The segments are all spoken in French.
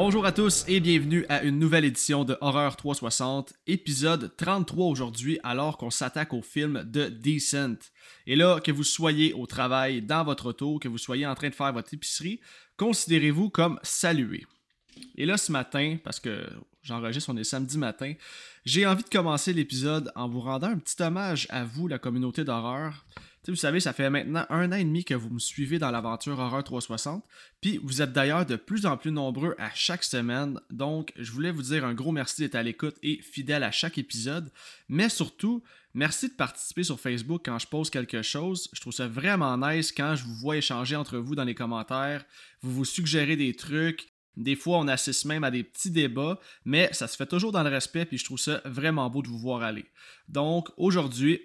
Bonjour à tous et bienvenue à une nouvelle édition de Horreur 360, épisode 33 aujourd'hui alors qu'on s'attaque au film de Decent. Et là, que vous soyez au travail, dans votre auto, que vous soyez en train de faire votre épicerie, considérez-vous comme salué. Et là, ce matin, parce que j'enregistre, on est samedi matin, j'ai envie de commencer l'épisode en vous rendant un petit hommage à vous, la communauté d'horreur. Vous savez, ça fait maintenant un an et demi que vous me suivez dans l'aventure Horreur 360, puis vous êtes d'ailleurs de plus en plus nombreux à chaque semaine, donc je voulais vous dire un gros merci d'être à l'écoute et fidèle à chaque épisode, mais surtout, merci de participer sur Facebook quand je pose quelque chose. Je trouve ça vraiment nice quand je vous vois échanger entre vous dans les commentaires, vous vous suggérez des trucs, des fois, on assiste même à des petits débats, mais ça se fait toujours dans le respect, puis je trouve ça vraiment beau de vous voir aller. Donc, aujourd'hui,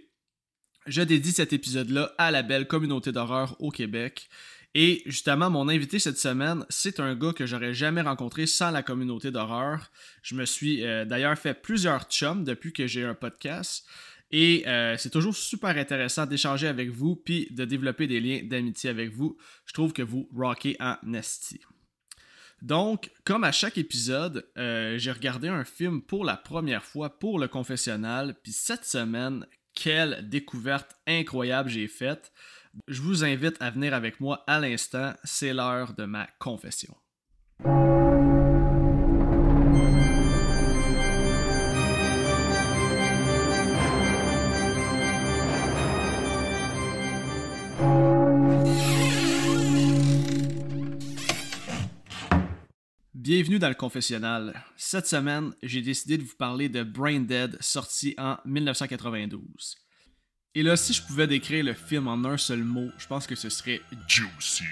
je dédie cet épisode-là à la belle communauté d'horreur au Québec. Et justement, mon invité cette semaine, c'est un gars que j'aurais jamais rencontré sans la communauté d'horreur. Je me suis euh, d'ailleurs fait plusieurs chums depuis que j'ai un podcast. Et euh, c'est toujours super intéressant d'échanger avec vous puis de développer des liens d'amitié avec vous. Je trouve que vous rockez en nasty. Donc, comme à chaque épisode, euh, j'ai regardé un film pour la première fois pour le confessionnal, puis cette semaine, quelle découverte incroyable j'ai faite. Je vous invite à venir avec moi à l'instant, c'est l'heure de ma confession. Bienvenue dans le confessionnal. Cette semaine, j'ai décidé de vous parler de Brain Dead, sorti en 1992. Et là, si je pouvais décrire le film en un seul mot, je pense que ce serait Juicy.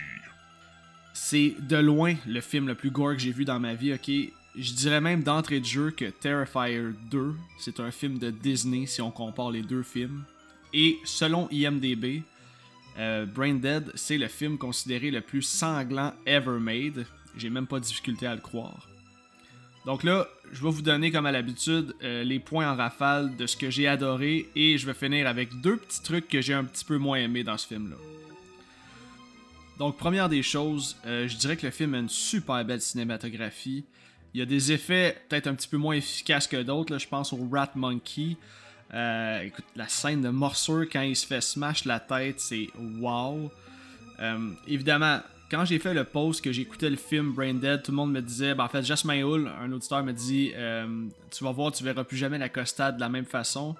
C'est de loin le film le plus gore que j'ai vu dans ma vie, ok? Je dirais même d'entrée de jeu que Terrifier 2, c'est un film de Disney si on compare les deux films. Et selon IMDB, euh, Brain Dead, c'est le film considéré le plus sanglant ever made. J'ai même pas de difficulté à le croire. Donc là, je vais vous donner comme à l'habitude euh, les points en rafale de ce que j'ai adoré et je vais finir avec deux petits trucs que j'ai un petit peu moins aimé dans ce film-là. Donc première des choses, euh, je dirais que le film a une super belle cinématographie. Il y a des effets peut-être un petit peu moins efficaces que d'autres. Je pense au Rat Monkey. Euh, écoute, la scène de morsure quand il se fait smash la tête, c'est wow. évidemment, quand j'ai fait le post que j'écoutais le film Brain Dead, tout le monde me disait, ben en fait, Jasmine Hull, un auditeur me dit, euh, tu vas voir, tu verras plus jamais la costade de la même façon.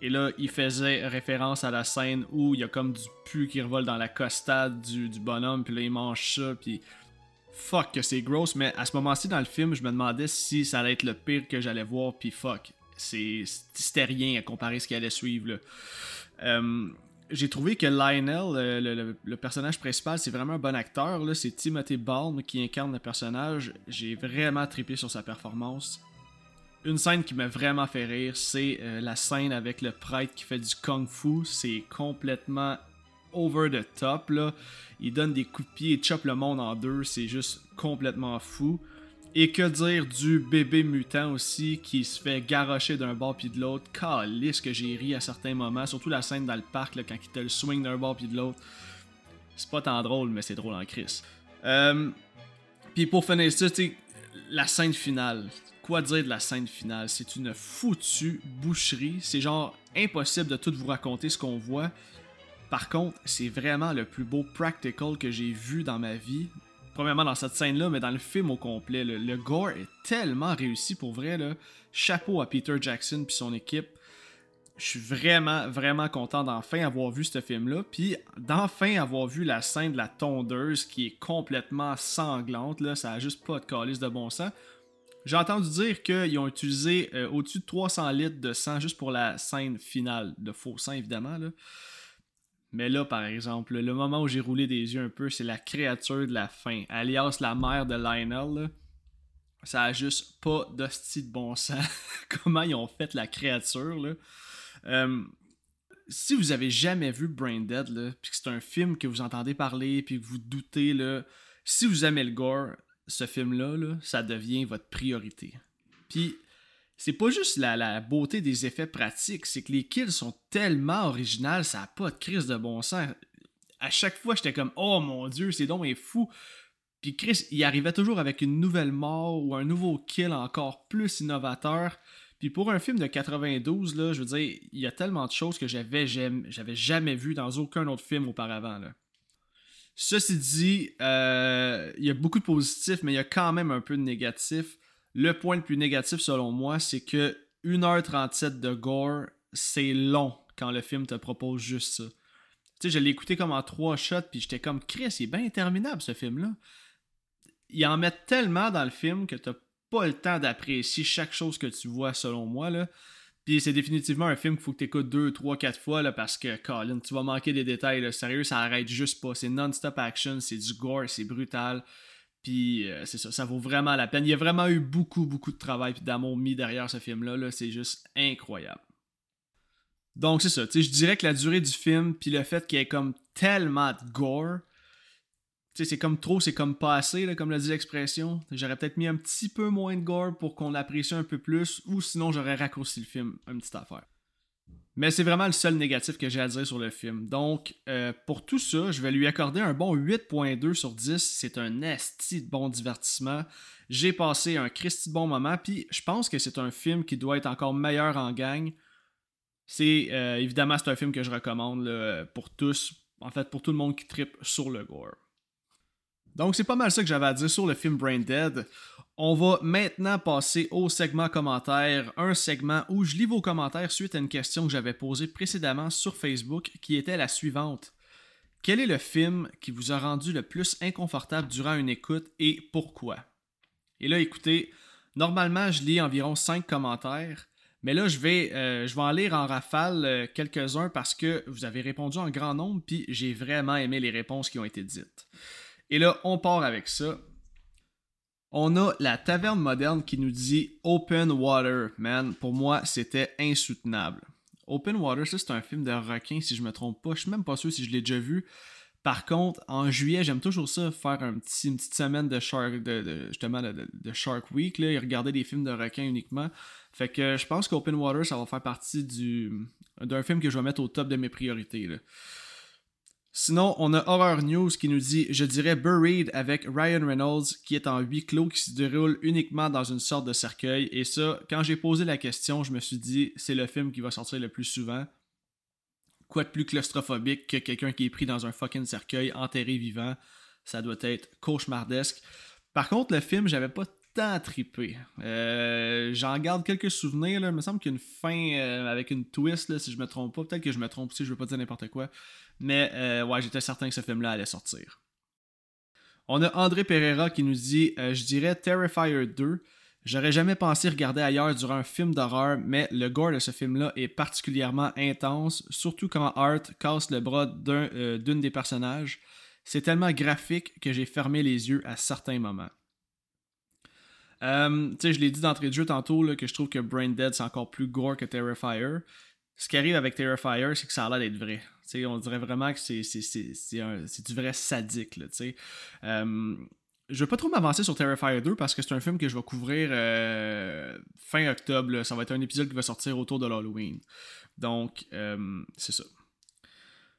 Et là, il faisait référence à la scène où il y a comme du pu qui revole dans la costade du, bonhomme, puis là, il mange ça, puis fuck que c'est gross. Mais à ce moment-ci dans le film, je me demandais si ça allait être le pire que j'allais voir, puis fuck. C'était rien à comparer ce qui allait suivre. Là. Euh, j'ai trouvé que Lionel, le, personnage principal, c'est vraiment un bon acteur. C'est Timothy Balm qui incarne le personnage. J'ai vraiment trippé sur sa performance. Une scène qui m'a vraiment fait rire, c'est euh, la scène avec le prêtre qui fait du kung fu. C'est complètement over the top. Il donne des coups de pied et chope le monde en deux. C'est juste complètement fou. Et que dire du bébé mutant aussi qui se fait garrocher d'un bord puis de l'autre? Calisse que j'ai ri à certains moments, surtout la scène dans le parc là, quand il te le swing d'un bord puis de l'autre. C'est pas tant drôle, mais c'est drôle en crise. Euh, puis pour finir ça, la scène finale. Quoi dire de la scène finale? C'est une foutue boucherie. C'est genre impossible de tout vous raconter ce qu'on voit. Par contre, c'est vraiment le plus beau practical que j'ai vu dans ma vie premièrement dans cette scène-là, mais dans le film au complet. Le, gore est tellement réussi pour vrai. Chapeau à Peter Jackson puis son équipe. Je suis vraiment, vraiment content d'enfin avoir vu ce film-là. Puis d'enfin avoir vu la scène de la tondeuse qui est complètement sanglante. Là. Ça a juste pas de calice de bon sang. J'ai entendu dire qu'ils ont utilisé euh, au-dessus de 300 litres de sang juste pour la scène finale. De faux sang, évidemment. Là. Mais là, par exemple, le moment où j'ai roulé des yeux un peu, c'est la créature de la fin, alias la mère de Lionel. Ça a juste pas d'hostie de bon sens. Comment ils ont fait la créature. Là. Euh, si vous avez jamais vu Brain Dead, puis que c'est un film que vous entendez parler, puis que vous doutez, là, si vous aimez le gore, ce film-là, là, ça devient votre priorité. Puis c'est pas juste la, beauté des effets pratiques, c'est que les kills sont tellement originales, ça a pas de crise de bon sens. À chaque fois, j'étais comme, oh mon dieu, c'est donc fou. Puis Chris, il arrivait toujours avec une nouvelle mort ou un nouveau kill encore plus innovateur. Puis pour un film de 92, là, je veux dire, il y a tellement de choses que j'avais j'avais jamais vu dans aucun autre film auparavant. Ceci dit, euh, il y a beaucoup de positifs, mais il y a quand même un peu de négatifs. Le point le plus négatif selon moi, c'est que 1h37 de gore, c'est long quand le film te propose juste ça. Tu sais, je l'ai écouté comme en trois shots, puis j'étais comme, Chris, il est bien interminable ce film-là. Il en met tellement dans le film que t'as pas le temps d'apprécier chaque chose que tu vois, selon moi. Là. Puis c'est définitivement un film qu'il faut que tu écoutes deux, trois, quatre fois là, parce que, Colin, tu vas manquer des détails. Sérieux, ça arrête juste pas. C'est non-stop action, c'est du gore, c'est brutal. Puis euh, c'est ça, ça vaut vraiment la peine. Il y a vraiment eu beaucoup, beaucoup de travail et d'amour mis derrière ce film-là. -là, c'est juste incroyable. Donc c'est ça, je dirais que la durée du film, puis le fait qu'il y ait comme tellement de gore, c'est comme trop, c'est comme pas assez, comme l'a dit l'expression. J'aurais peut-être mis un petit peu moins de gore pour qu'on l'apprécie un peu plus, ou sinon j'aurais raccourci le film, une petite affaire. Mais c'est vraiment le seul négatif que j'ai à dire sur le film. Donc, euh, pour tout ça, je vais lui accorder un bon 8.2 sur 10. C'est un esti de bon divertissement. J'ai passé un Christy de bon moment, puis je pense que c'est un film qui doit être encore meilleur en gang. C'est euh, évidemment c'est un film que je recommande pour tous, en fait pour tout le monde qui tripe sur le gore. Donc c'est pas mal ça que j'avais à dire sur le film Brain Dead. On va maintenant passer au segment commentaires, un segment où je lis vos commentaires suite à une question que j'avais posée précédemment sur Facebook qui était la suivante. Quel est le film qui vous a rendu le plus inconfortable durant une écoute et pourquoi? Et là, écoutez, normalement, je lis environ 5 commentaires. Mais là, je vais, euh, je vais en lire en rafale euh, quelques-uns parce que vous avez répondu en grand nombre, puis j'ai vraiment aimé les réponses qui ont été dites. Et là, on part avec ça. On a la taverne moderne qui nous dit Open Water, man. Pour moi, c'était insoutenable. Open Water, ça c'est un film de requin, si je me trompe pas. Je suis même pas sûr si je l'ai déjà vu. Par contre, en juillet, j'aime toujours ça, faire une petite semaine de Shark, de, justement de, Shark Week, là, et regarder des films de requins uniquement. Fait que je pense qu'Open Water, ça va faire partie du d'un film que je vais mettre au top de mes priorités. Sinon, on a Horror News qui nous dit Je dirais Buried avec Ryan Reynolds qui est en huis clos qui se déroule uniquement dans une sorte de cercueil. Et ça, quand j'ai posé la question, je me suis dit c'est le film qui va sortir le plus souvent. Quoi de plus claustrophobique que quelqu'un qui est pris dans un fucking cercueil enterré vivant? Ça doit être cauchemardesque. Par contre, le film, j'avais pas tant trippé. Euh, j'en garde quelques souvenirs. Il me semble qu'il y a une fin euh, avec une twist, si je me trompe pas. Peut-être que je me trompe si je veux pas dire n'importe quoi. Mais euh, ouais, j'étais certain que ce film-là allait sortir. On a André Pereira qui nous dit Je dirais Terrifier 2. J'aurais jamais pensé regarder ailleurs durant un film d'horreur, mais le gore de ce film-là est particulièrement intense, surtout quand Art casse le bras d'une des personnages. C'est tellement graphique que j'ai fermé les yeux à certains moments. Euh, je l'ai dit d'entrée de jeu tantôt là, que je trouve que Brain Dead c'est encore plus gore que Terrifier. Ce qui arrive avec Terrifier, c'est que ça a l'air d'être vrai. on dirait vraiment que c'est, du vrai sadique. Là, euh, je vais pas trop m'avancer sur Terrifier 2 parce que c'est un film que je vais couvrir euh, fin octobre. Ça va être un épisode qui va sortir autour de l'Halloween. Donc, euh, c'est ça.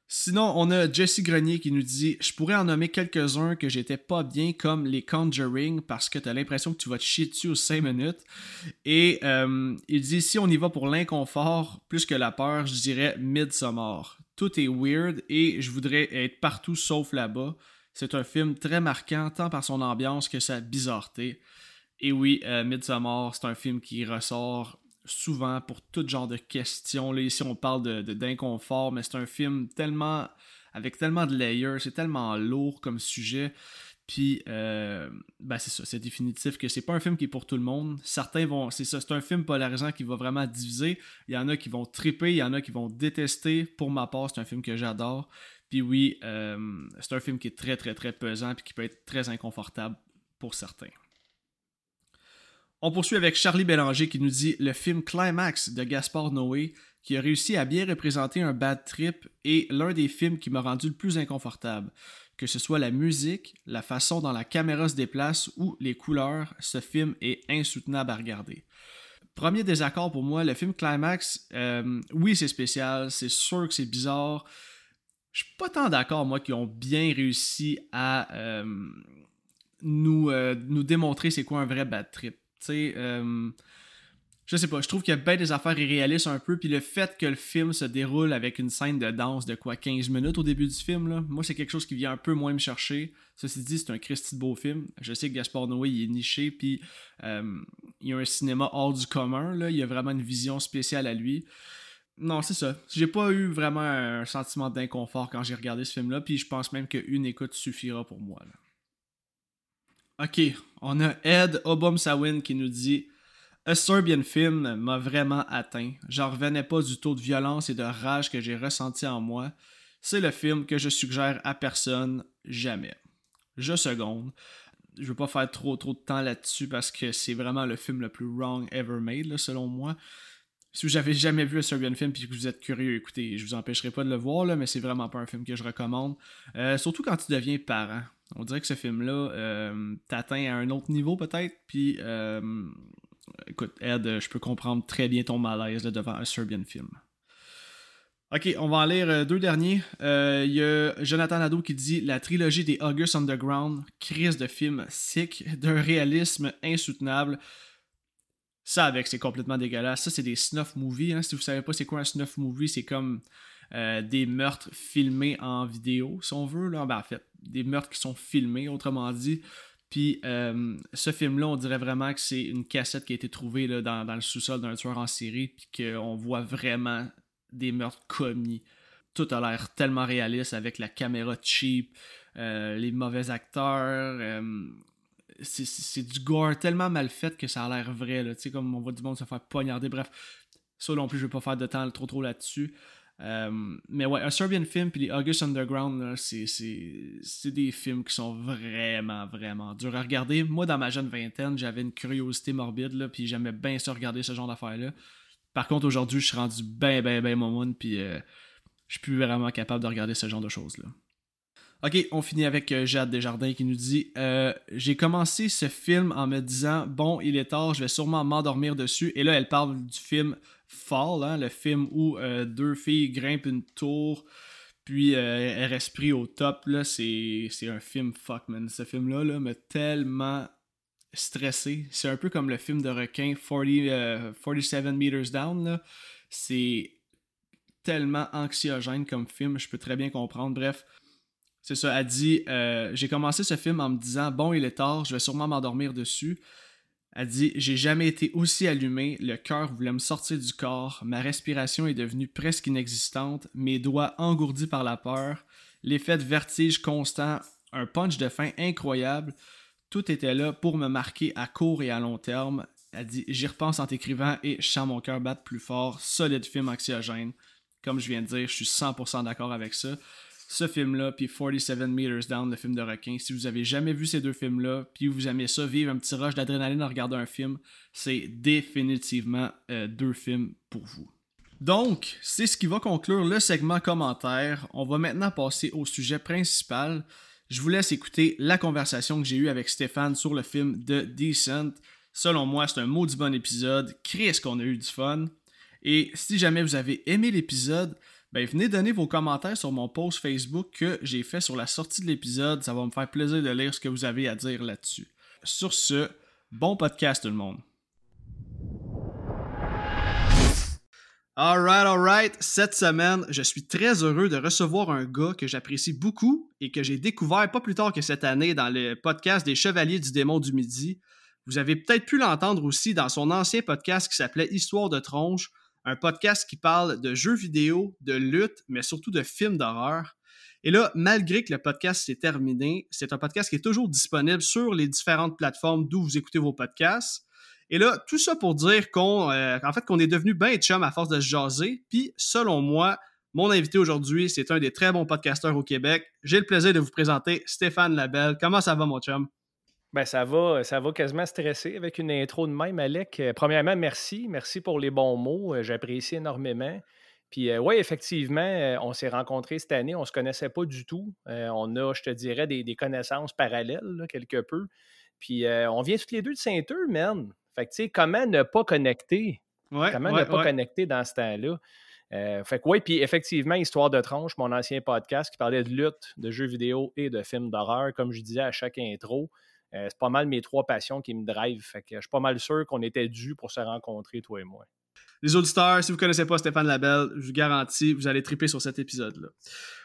Sinon, on a Jesse Grenier qui nous dit Je pourrais en nommer quelques-uns que j'étais pas bien, comme les Conjuring, parce que t'as l'impression que tu vas te chier dessus aux 5 minutes. Et euh, il dit Si on y va pour l'inconfort plus que la peur, je dirais Midsommar. Tout est weird et je voudrais être partout sauf là-bas. C'est un film très marquant, tant par son ambiance que sa bizarreté. Et oui, euh, Midsommar, c'est un film qui ressort souvent pour tout genre de questions. Là, ici, on parle d'inconfort, mais c'est un film tellement avec tellement de layers, c'est tellement lourd comme sujet. Puis, euh, ben c'est ça, c'est définitif que c'est pas un film qui est pour tout le monde. Certains vont, c'est ça, c'est un film polarisant qui va vraiment diviser. Il y en a qui vont triper, il y en a qui vont détester. Pour ma part, c'est un film que j'adore. Puis oui, euh, c'est un film qui est très très très pesant puis qui peut être très inconfortable pour certains. On poursuit avec Charlie Bélanger qui nous dit le film Climax de Gaspard Noé qui a réussi à bien représenter un bad trip et l'un des films qui m'a rendu le plus inconfortable. Que ce soit la musique, la façon dont la caméra se déplace ou les couleurs, ce film est insoutenable à regarder. Premier désaccord pour moi, le film Climax, euh, oui c'est spécial, c'est sûr que c'est bizarre. Je suis pas tant d'accord moi qu'ils ont bien réussi à euh, nous, nous démontrer c'est quoi un vrai bad trip. Tu sais, je sais pas, je trouve qu'il y a bien des affaires irréalistes un peu, puis le fait que le film se déroule avec une scène de danse de quoi 15 minutes au début du film, là, moi c'est quelque chose qui vient un peu moins me chercher. Ceci dit, c'est un Christy de beau film. Je sais que Gaspard Noé il est niché, puis euh, il y a un cinéma hors du commun, là, il y a vraiment une vision spéciale à lui. Non, c'est ça. J'ai pas eu vraiment un sentiment d'inconfort quand j'ai regardé ce film-là, puis je pense même qu'une écoute suffira pour moi. Ok, on a Ed Obomsawin qui nous dit a Serbian Film m'a vraiment atteint. J'en revenais pas du taux de violence et de rage que j'ai ressenti en moi. C'est le film que je suggère à personne jamais. Je seconde. Je veux pas faire trop trop de temps là-dessus parce que c'est vraiment le film le plus wrong ever made, selon moi. Si vous n'avez jamais vu un Serbian film et que vous êtes curieux, écoutez, je vous empêcherai pas de le voir, là, mais c'est vraiment pas un film que je recommande. Euh, surtout quand tu deviens parent. On dirait que ce film-là euh, t'atteint à un autre niveau peut-être, puis euh, écoute, Ed, je peux comprendre très bien ton malaise devant un Serbian film. Ok, on va en lire euh, deux derniers. Euh, il y a Jonathan Nadeau qui dit La trilogie des August Underground, crise de film sick, d'un réalisme insoutenable. Ça, avec, c'est complètement dégueulasse. Ça, c'est des snuff movies. Hein. Si vous savez pas c'est quoi un snuff movie, c'est comme euh, des meurtres filmés en vidéo, si on veut. Là. Ben, en fait, des meurtres qui sont filmés, autrement dit. Puis euh, ce film-là, on dirait vraiment que c'est une cassette qui a été trouvée là, dans, le sous-sol d'un tueur en série, puis qu'on voit vraiment des meurtres commis. Tout a l'air tellement réaliste avec la caméra cheap, euh, les mauvais acteurs. C'est du gore tellement mal fait que ça a l'air vrai. Tu sais, comme on voit du monde se faire poignarder. Bref, ça non plus, je vais pas faire de temps trop trop là-dessus. Euh, mais ouais, un Serbian film puis les August Underground, c'est des films qui sont vraiment, vraiment durs à regarder. Moi, dans ma jeune vingtaine, j'avais une curiosité morbide, là, puis j'aimais bien ça regarder ce genre d'affaires-là. Par contre, aujourd'hui, je suis rendu bien, bien, bien momoun, puis euh, je suis plus vraiment capable de regarder ce genre de choses-là. Ok, on finit avec euh, Jade Desjardins qui nous dit J'ai commencé ce film en me disant Bon, il est tard, je vais sûrement m'endormir dessus. Et là, elle parle du film Fall, hein, le film où euh, deux filles grimpent une tour, puis euh, elles restent au top. C'est, un film fuck, man. Ce film-là là, m'a tellement stressé. C'est un peu comme le film de requin 40, 47 euh, Meters Down. C'est tellement anxiogène comme film, je peux très bien comprendre. Bref, c'est ça. Elle dit J'ai commencé ce film en me disant Bon, il est tard, je vais sûrement m'endormir dessus. Elle dit J'ai jamais été aussi allumé, le cœur voulait me sortir du corps, ma respiration est devenue presque inexistante, mes doigts engourdis par la peur, l'effet de vertige constant, un punch de fin incroyable. Tout était là pour me marquer à court et à long terme. Elle dit J'y repense en t'écrivant et je sens mon cœur battre plus fort. Solide film anxiogène. Comme je viens de dire, je suis 100% d'accord avec ça ce film-là, puis 47 Meters Down, le film de requin. Si vous avez jamais vu ces deux films-là, puis vous aimez ça, vivre un petit rush d'adrénaline en regardant un film, c'est définitivement euh, deux films pour vous. Donc, c'est ce qui va conclure le segment commentaire. On va maintenant passer au sujet principal. Je vous laisse écouter la conversation que j'ai eue avec Stéphane sur le film The Decent. Selon moi, c'est un maudit bon épisode. Chris qu'on a eu du fun. Et si jamais vous avez aimé l'épisode, ben venez donner vos commentaires sur mon post Facebook que j'ai fait sur la sortie de l'épisode. Ça va me faire plaisir de lire ce que vous avez à dire là-dessus. Sur ce, bon podcast tout le monde. Alright, alright. Cette semaine, je suis très heureux de recevoir un gars que j'apprécie beaucoup et que j'ai découvert pas plus tard que cette année dans le podcast des Chevaliers du Démon du Midi. Vous avez peut-être pu l'entendre aussi dans son ancien podcast qui s'appelait Histoire de tronche, un podcast qui parle de jeux vidéo, de lutte, mais surtout de films d'horreur. Et là, malgré que le podcast s'est terminé, c'est un podcast qui est toujours disponible sur les différentes plateformes d'où vous écoutez vos podcasts. Et là, tout ça pour dire qu'on, euh, fait, qu'on est devenu bien chum à force de se jaser. Puis, selon moi, mon invité aujourd'hui, c'est un des très bons podcasteurs au Québec. J'ai le plaisir de vous présenter Stéphane Labelle. Comment ça va, mon chum? Ben, ça va, ça va quasiment stresser avec une intro de même, Alec. Euh, premièrement, merci. Merci pour les bons mots. Euh, j'apprécie énormément. Puis, euh, oui, effectivement, on s'est rencontrés cette année. On ne se connaissait pas du tout. on a, je te dirais, des, connaissances parallèles, quelque peu. Puis, on vient tous les deux de Saint-Eux, man. Fait que, tu sais, comment ne pas connecter? comment ne pas connecter dans ce temps-là? fait que oui, puis effectivement, Histoire de tranche, mon ancien podcast qui parlait de lutte, de jeux vidéo et de films d'horreur, comme je disais à chaque intro. C'est pas mal mes trois passions qui me drivent. Fait que je suis pas mal sûr qu'on était dû pour se rencontrer, toi et moi. Les auditeurs, si vous ne connaissez pas Stéphane Labelle, je vous garantis, vous allez triper sur cet épisode-là.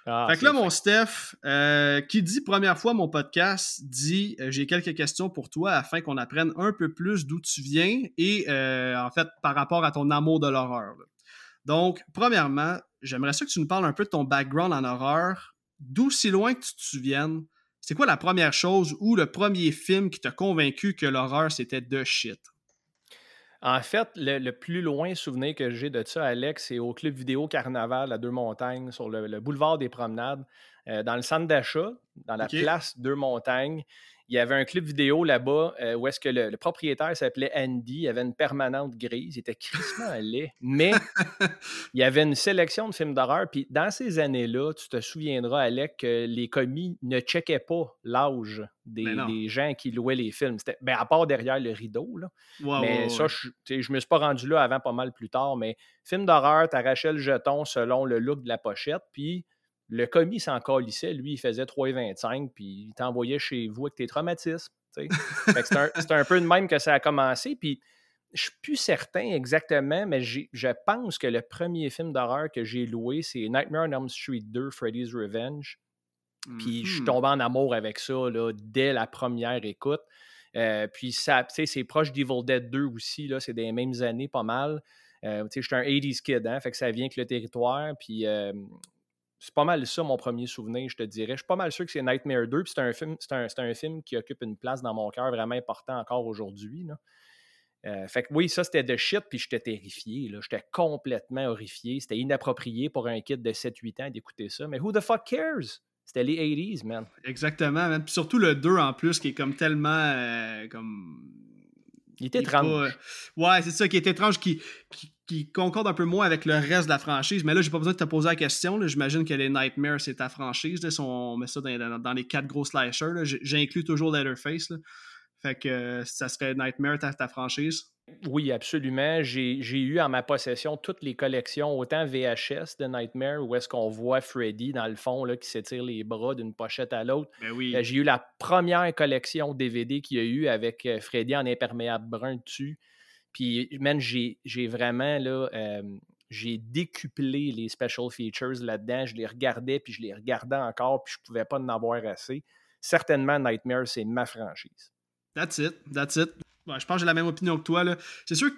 Ah, fait que là, mon Steph, euh, qui dit première fois mon podcast, dit euh, j'ai quelques questions pour toi afin qu'on apprenne un peu plus d'où tu viens et euh, en fait par rapport à ton amour de l'horreur. Donc, premièrement, j'aimerais ça que tu nous parles un peu de ton background en horreur, d'où si loin que tu te souviennes. C'est quoi la première chose ou le premier film qui t'a convaincu que l'horreur c'était de shit? En fait, le, plus loin souvenir que j'ai de ça, Alex, c'est au club vidéo Carnaval à Deux-Montagnes, sur le, boulevard des Promenades, euh, dans le centre d'achat, dans la place Deux-Montagnes il y avait un club vidéo là-bas euh, où est-ce que le, propriétaire s'appelait Andy, il avait une permanente grise, il était crissement laid, mais il y avait une sélection de films d'horreur. Puis dans ces années-là, tu te souviendras, Alec, que les commis ne checkaient pas l'âge des, gens qui louaient les films. Ben, à part derrière le rideau. Là. mais ça, je, je me suis pas rendu là avant pas mal plus tard. Mais film d'horreur, tu arrachais le jeton selon le look de la pochette. Puis le commis s'en calissait, lui, il faisait 3,25, puis il t'envoyait chez vous avec tes traumatismes. c'est un, peu de même que ça a commencé. Puis je suis plus certain exactement, mais je pense que le premier film d'horreur que j'ai loué, c'est Nightmare on Elm Street 2, Freddy's Revenge. Puis je suis mm-hmm. tombé en amour avec ça dès la première écoute. Euh, puis ça, c'est proche d'Evil Dead 2 aussi, là, c'est des mêmes années pas mal. Euh, je suis un 80s kid, hein, fait que ça vient avec le territoire. Puis euh, c'est pas mal ça mon premier souvenir, je te dirais. Je suis pas mal sûr que c'est Nightmare 2, puis c'est un film, c'est un, film qui occupe une place dans mon cœur vraiment important encore aujourd'hui. Euh, fait que oui, ça c'était de shit, puis j'étais terrifié. J'étais complètement horrifié. C'était inapproprié pour un kid de 7-8 ans d'écouter ça. Mais who the fuck cares? C'était les 80s, man. Exactement, man. Puis surtout le 2 en plus, qui est comme tellement euh, comme il est étrange. Ouais, c'est ça qui est étrange, qui, qui, concorde un peu moins avec le reste de la franchise. Mais là, j'ai pas besoin de te poser la question. J'imagine que les Nightmares, c'est ta franchise. Là, si on met ça dans, les quatre gros slashers, j'inclus toujours Letterface. Fait que ça serait Nightmare ta, ta franchise? Oui, absolument. J'ai eu en ma possession toutes les collections, autant VHS de Nightmare, où est-ce qu'on voit Freddy dans le fond là, qui s'étire les bras d'une pochette à l'autre. Ben oui. Euh, j'ai eu la première collection DVD qu'il y a eu avec euh, Freddy en imperméable brun dessus. Puis, man, j'ai vraiment là. Euh, j'ai décuplé les special features là-dedans. Je les regardais, puis je les regardais encore, puis je pouvais pas en avoir assez. Certainement, Nightmare, c'est ma franchise. That's it. That's it. je pense que j'ai la même opinion que toi. C'est sûr que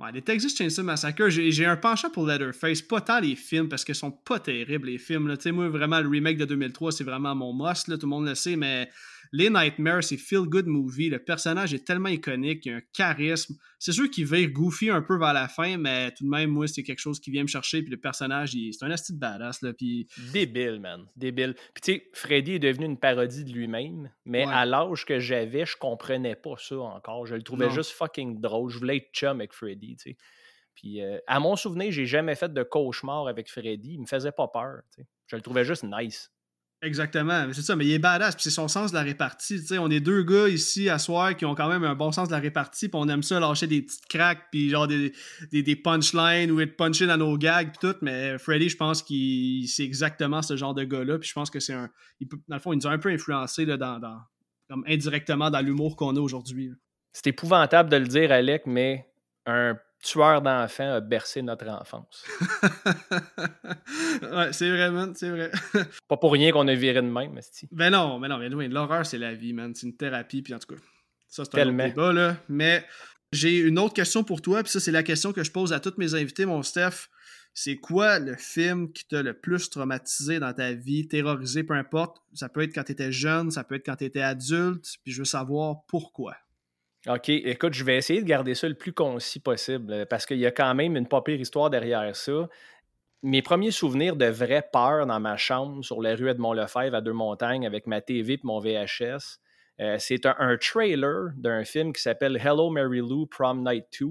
ouais, les Texas Chainsaw Massacre, j'ai un penchant pour Leatherface. Pas tant les films, parce qu'ils sont pas terribles, les films. Là. Moi, vraiment, le remake de 2003, c'est vraiment mon must. Là, tout le monde le sait, mais les Nightmares, c'est feel good movie. Le personnage est tellement iconique, il a un charisme. C'est sûr qu'il va goofy un peu vers la fin, mais tout de même, moi, c'est quelque chose qui vient me chercher. Puis le personnage, c'est un asti de badass. Là, puis... Débile, man. Débile. Puis tu sais, Freddy est devenu une parodie de lui-même, mais à l'âge que j'avais, je comprenais pas ça encore. Je le trouvais juste fucking drôle. Je voulais être chum avec Freddy, tu sais. Puis euh, à mon souvenir, j'ai jamais fait de cauchemar avec Freddy. Il me faisait pas peur. sais. Je le trouvais juste nice. Exactement, c'est ça, mais il est badass, puis c'est son sens de la répartie. on est deux gars ici à soir qui ont quand même un bon sens de la répartie, puis on aime ça lâcher des petites cracks, puis genre des, des, punchlines ou être punché dans nos gags, puis tout. Mais Freddy, je pense qu'il c'est exactement ce genre de gars-là, puis je pense que c'est un. Il dans le fond, il nous a un peu influencé là, dans, comme indirectement dans l'humour qu'on a aujourd'hui. C'est épouvantable de le dire, Alec, mais un tueur d'enfants a bercé notre enfance. ouais, c'est vrai, man, c'est vrai. Pas pour rien qu'on a viré de même, Mesti. Ben non, mais non, mais l'horreur, c'est la vie, man. C'est une thérapie, puis en tout cas, ça, c'est un autre débat, là. Mais j'ai une autre question pour toi, puis ça, c'est la question que je pose à tous mes invités, mon Steph. C'est quoi le film qui t'a le plus traumatisé dans ta vie, terrorisé, peu importe? Ça peut être quand tu étais jeune, ça peut être quand tu étais adulte, puis je veux savoir pourquoi. OK, écoute, je vais essayer de garder ça le plus concis possible euh, parce qu'il y a quand même une pas histoire derrière ça. Mes premiers souvenirs de vraie peur dans ma chambre sur la rue Edmond-Lefebvre à Deux-Montagnes avec ma TV et mon VHS, euh, c'est un, trailer d'un film qui s'appelle Hello Mary Lou Prom Night 2,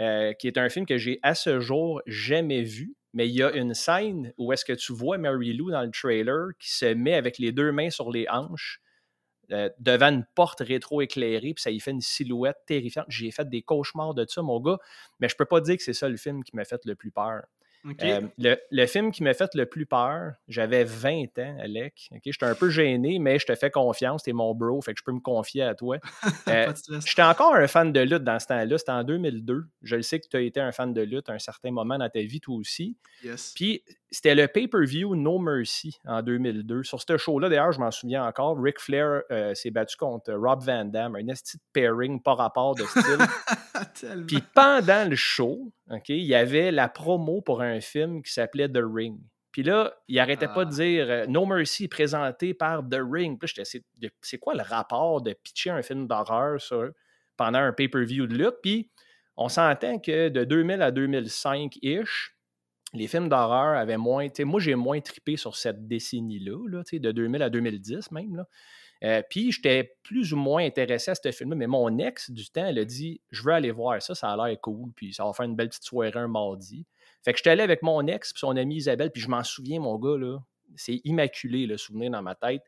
euh, qui est un film que j'ai à ce jour jamais vu. Mais il y a une scène où est-ce que tu vois Mary Lou dans le trailer qui se met avec les deux mains sur les hanches euh, devant une porte rétro-éclairée, puis ça y fait une silhouette terrifiante. J'ai fait des cauchemars de ça, mon gars, mais je peux pas dire que c'est ça le film qui m'a fait le plus peur. Euh, le, film qui m'a fait le plus peur, j'avais 20 ans, Alec. J'étais un peu gêné, mais je te fais confiance, t'es mon bro, fait que je peux me confier à toi. Euh, j'étais encore un fan de lutte dans ce temps-là, c'était en 2002. Je le sais que tu as été un fan de lutte à un certain moment dans ta vie, toi aussi. Puis c'était le pay-per-view No Mercy en 2002. Sur ce show-là, d'ailleurs, je m'en souviens encore, Ric Flair euh, s'est battu contre Rob Van Damme, un esti pairing par rapport de style. Puis pendant le show, il y avait la promo pour un film qui s'appelait The Ring. Puis là, il arrêtait pas de ah. dire euh, No Mercy présenté par The Ring. Puis j'étais, c'est quoi le rapport de pitcher un film d'horreur pendant un pay-per-view de lutte? Puis on s'entend que de 2000 à 2005-ish, les films d'horreur avaient moins. Moi, j'ai moins tripé sur cette décennie-là, là, de 2000 à 2010 même. Euh, puis j'étais plus ou moins intéressé à ce film-là, mais mon ex du temps, elle a dit Je veux aller voir ça, ça a l'air cool, puis ça va faire une belle petite soirée un mardi. Fait que j'étais allé avec mon ex, puis son amie Isabelle, puis je m'en souviens, mon gars, là, c'est immaculé le souvenir dans ma tête.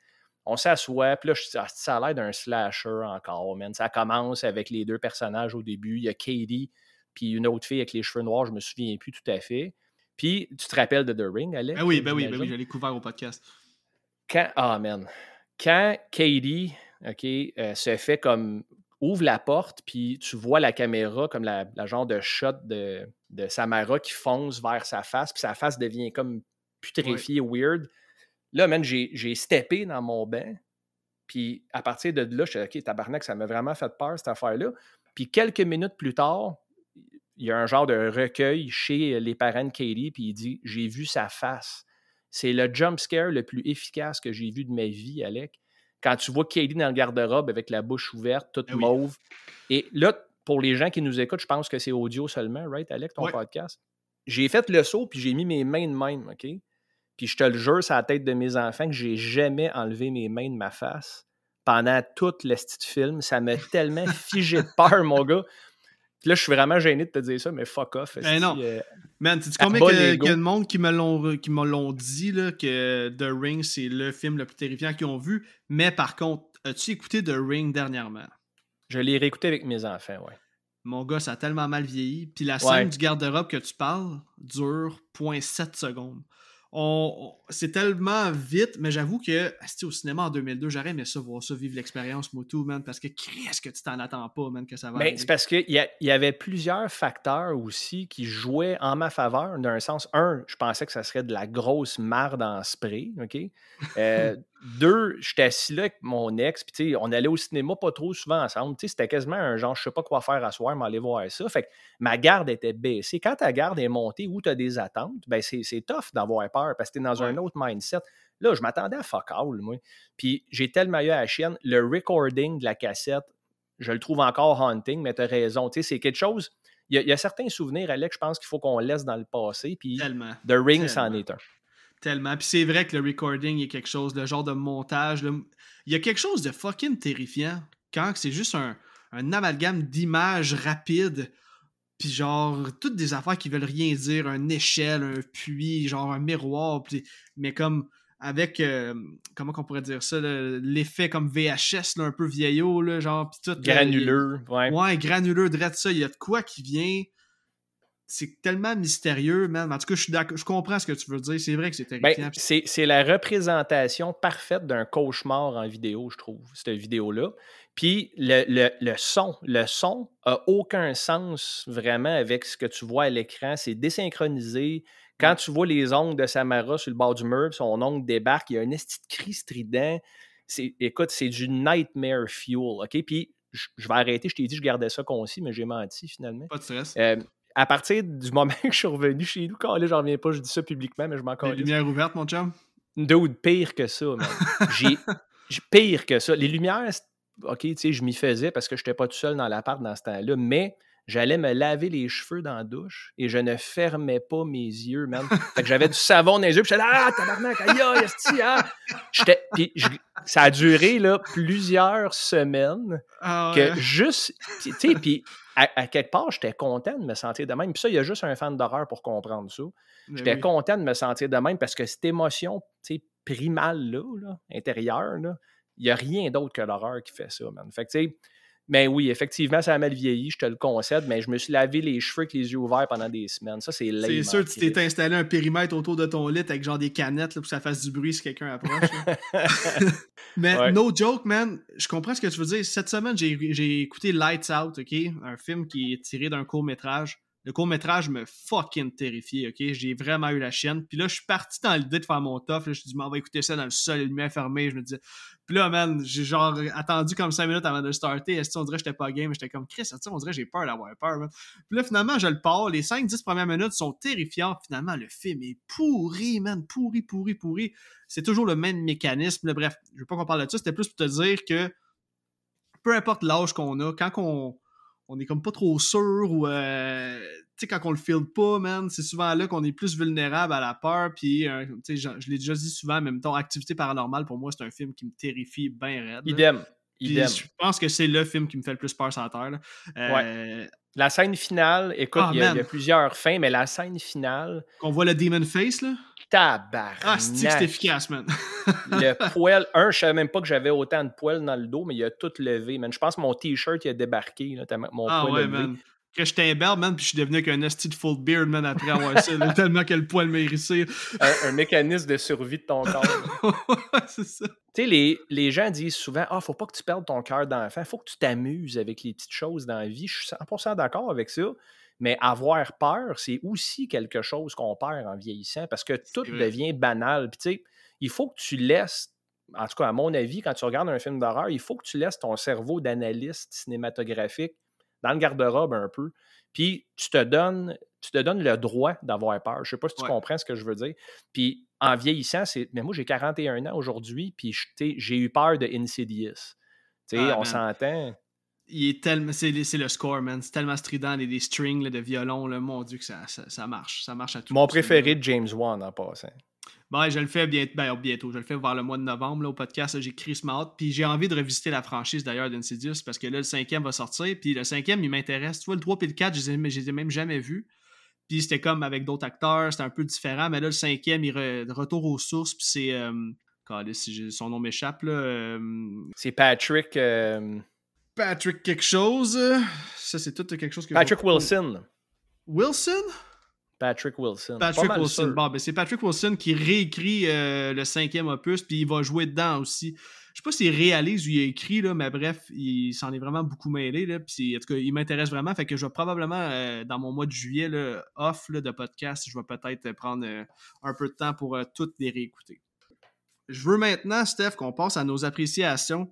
On s'assoit, puis là, ah, ça a l'air d'un slasher encore, man. Ça commence avec les deux personnages au début. Il y a Katie, puis une autre fille avec les cheveux noirs, je me souviens plus tout à fait. Puis, tu te rappelles de The Ring, Alex? Ben oui, ben oui, ben oui, je l'ai couvert au podcast. Quand, ah, man. Quand Katie, OK, euh, se fait comme ouvre la porte, puis tu vois la caméra comme la, genre de shot de, de, Samara qui fonce vers sa face, puis sa face devient comme putréfiée, weird. Là, man, j'ai steppé dans mon bain, puis à partir de là, je suis OK, tabarnak, ça m'a vraiment fait peur, cette affaire-là. Puis quelques minutes plus tard, il y a un genre de recueil chez les parents de Katie, puis il dit J'ai vu sa face. C'est le jump scare le plus efficace que j'ai vu de ma vie, Alec. Quand tu vois Katie dans le garde-robe avec la bouche ouverte, toute ah mauve. Et là, pour les gens qui nous écoutent, je pense que c'est audio seulement, right, Alec, ton podcast? J'ai fait le saut, puis j'ai mis mes mains de même, OK? Puis je te le jure, c'est la tête de mes enfants que j'ai jamais enlevé mes mains de ma face pendant toute le film. Ça m'a tellement figé de peur, mon gars là, je suis vraiment gêné de te dire ça, mais fuck off. Ben non. Euh, Man, tu combien qu'il y a de monde qui me l'ont dit là, que The Ring, c'est le film le plus terrifiant qu'ils ont vu? Mais par contre, as-tu écouté The Ring dernièrement? Je l'ai réécouté avec mes enfants, ouais. Mon gars, ça a tellement mal vieilli. Puis la scène du garde-robe que tu parles dure 0.7 secondes c'est tellement vite, mais j'avoue que au cinéma en 2002, j'aurais aimé ça, voir ça, vivre l'expérience moto, man, parce que qu'est-ce que tu t'en attends pas, man, que ça va ben, C'est parce qu'il y, y, avait plusieurs facteurs aussi qui jouaient en ma faveur, d'un sens. Un, je pensais que ça serait de la grosse marde en spray, OK? Euh, deux, j'étais assis là avec mon ex, puis on allait au cinéma pas trop souvent ensemble. C'était quasiment un genre, je sais pas quoi faire à soir, mais aller voir ça. Fait que ma garde était baissée. Quand ta garde est montée ou tu as des attentes, ben c'est tough d'avoir peur parce que tu es dans un autre mindset. Là, je m'attendais à fuck all, moi. Puis j'ai tellement eu à la chienne. Le recording de la cassette, je le trouve encore haunting, mais tu as raison. C'est quelque chose. Il y, a, certains souvenirs, Alex, je pense qu'il faut qu'on laisse dans le passé. Puis The Ring, c'en est un. Tellement. Puis c'est vrai que le recording est quelque chose, le genre de montage. Il y a quelque chose de fucking terrifiant quand c'est juste un, amalgame d'images rapides. Puis genre, toutes des affaires qui veulent rien dire, un échelle, un puits, genre un miroir. mais comme avec, euh, comment qu'on pourrait dire ça, l'effet comme VHS, un peu vieillot, là, genre, puis tout. Granuleux, ouais. Ouais, granuleux, de ça. Il y a de quoi qui vient c'est tellement mystérieux, man. En tout cas, je, suis je comprends ce que tu veux dire. C'est vrai que c'est ben, terrifiant. c'est la représentation parfaite d'un cauchemar en vidéo, je trouve, cette vidéo-là. Puis le, son, le son a aucun sens vraiment avec ce que tu vois à l'écran. C'est désynchronisé. Quand tu vois les ongles de Samara sur le bord du mur, son ongle débarque, il y a un esti de cri strident. Écoute, c'est du nightmare fuel, OK? Puis je, vais arrêter, je t'ai dit je gardais ça concis, mais j'ai menti finalement. Pas de stress. Euh, à partir du moment que je suis revenu chez nous, quand là, j'en reviens pas, je dis ça publiquement, mais je m'en Les lumières ouvertes, mon chum? Dude, pire que ça, J'ai pire que ça. Les lumières, OK, tu sais, je m'y faisais parce que je n'étais pas tout seul dans l'appart dans ce temps-là, mais j'allais me laver les cheveux dans la douche et je ne fermais pas mes yeux, man. Fait que j'avais du savon dans les yeux, puis j'étais là, ah, tabarnak, aïe, aïe, ah! Puis ça a duré, là, plusieurs semaines ah que juste, tu sais, puis à, quelque part, j'étais content de me sentir de même. Puis ça, il y a juste un fan d'horreur pour comprendre ça. Ben j'étais content de me sentir de même parce que cette émotion primale-là, intérieure, il n'y a rien d'autre que l'horreur qui fait ça, man. Fait que, tu sais, Mais oui, effectivement, ça a mal vieilli, je te le concède, mais je me suis lavé les cheveux avec les yeux ouverts pendant des semaines. Ça, c'est C'est sûr, tu t'es installé un périmètre autour de ton lit avec genre des canettes pour que ça fasse du bruit si quelqu'un approche. mais no joke, man, je comprends ce que tu veux dire. Cette semaine, j'ai écouté Lights Out, OK? Un film qui est tiré d'un court-métrage. Le court-métrage me fucking terrifié, ok? J'ai vraiment eu la chienne. Puis là, je suis parti dans l'idée de faire mon tough. Là, je me dit, on va écouter ça dans le sol, les lumières fermées. Je me dis, puis là, man, j'ai genre attendu comme 5 minutes avant de starter. Est-ce on dirait que j'étais pas game? J'étais comme, Chris, on dirait que j'ai peur d'avoir peur, man? Puis là, finalement, je le pars. Les 5-10 premières minutes sont terrifiantes. Finalement, le film est pourri, man. Pourri, pourri, pourri. C'est toujours le même mécanisme. bref, je veux pas qu'on parle de ça. C'était plus pour te dire que peu importe l'âge qu'on a, quand on on est comme pas trop sûr ou euh, tu sais quand on le file pas man c'est souvent là qu'on est plus vulnérable à la peur puis euh, tu sais je, l'ai déjà dit souvent même temps activité paranormale pour moi c'est un film qui me terrifie bien raide idem idem je pense que c'est le film qui me fait le plus peur sur la terre ouais. La scène finale, écoute, ah, il y, a plusieurs fins, mais la scène finale. Qu'on voit le Demon Face, là? Tabarnak! Ah, c'est efficace, man! le poil, un, je savais même pas que j'avais autant de poils dans le dos, mais il a tout levé, man. Je pense que mon t-shirt, il a débarqué, là, mon ah, poil ouais, Man. Que j'étais un barbe, man, puis je suis devenu avec un esti de full beard, man, après avoir ça, tellement que le poil m'a hérissé. Un, mécanisme de survie de ton corps. c'est ça. Tu sais, les, les, gens disent souvent Ah, faut pas que tu perdes ton cœur d'enfant, faut que tu t'amuses avec les petites choses dans la vie. Je suis 100% d'accord avec ça. Mais avoir peur, c'est aussi quelque chose qu'on perd en vieillissant parce que tout devient banal. Puis tu sais, il faut que tu laisses, en tout cas à mon avis, quand tu regardes un film d'horreur, il faut que tu laisses ton cerveau d'analyste cinématographique dans le garde-robe un peu. Puis tu te donnes, tu te donnes le droit d'avoir peur. Je sais pas si tu comprends ce que je veux dire. Puis en vieillissant, c'est. Mais moi, j'ai 41 ans aujourd'hui, puis j'ai eu peur de Insidious. Tu sais, ah, on s'entend il est tellement. C'est, le score, man. C'est tellement strident, les, des strings de violon, là. Mon Dieu, que ça, ça, marche. Ça marche à tout. Mon préféré de James Wan en passant. Ben, je le fais bientôt, ben, bientôt. Je le fais vers le mois de novembre là, au podcast. j'ai Chris Mouth. Puis j'ai envie de revisiter la franchise d'ailleurs d'Insidious parce que là, le cinquième va sortir. Puis le cinquième, il m'intéresse. Tu vois, le 3 et le 4, je les ai, même jamais vus. Puis c'était comme avec d'autres acteurs, c'était un peu différent. Mais là, le cinquième, il retourne aux sources. Puis c'est. Euh, son nom m'échappe, là. Euh, c'est Patrick. Euh, Patrick quelque chose. Ça, c'est tout quelque chose que. Patrick Wilson. Wilson? Patrick Wilson. Patrick Wilson. Bon, ben c'est Patrick Wilson qui réécrit euh, le cinquième opus, puis il va jouer dedans aussi. Je sais pas s'il réalise ou il a écrit, là, mais bref, il s'en est vraiment beaucoup mêlé. Là, puis en tout cas, il m'intéresse vraiment. Fait que je vais probablement, euh, dans mon mois de juillet, là, off là, de podcast, je vais peut-être prendre euh, un peu de temps pour toutes les réécouter. Je veux maintenant, Steph, qu'on passe à nos appréciations.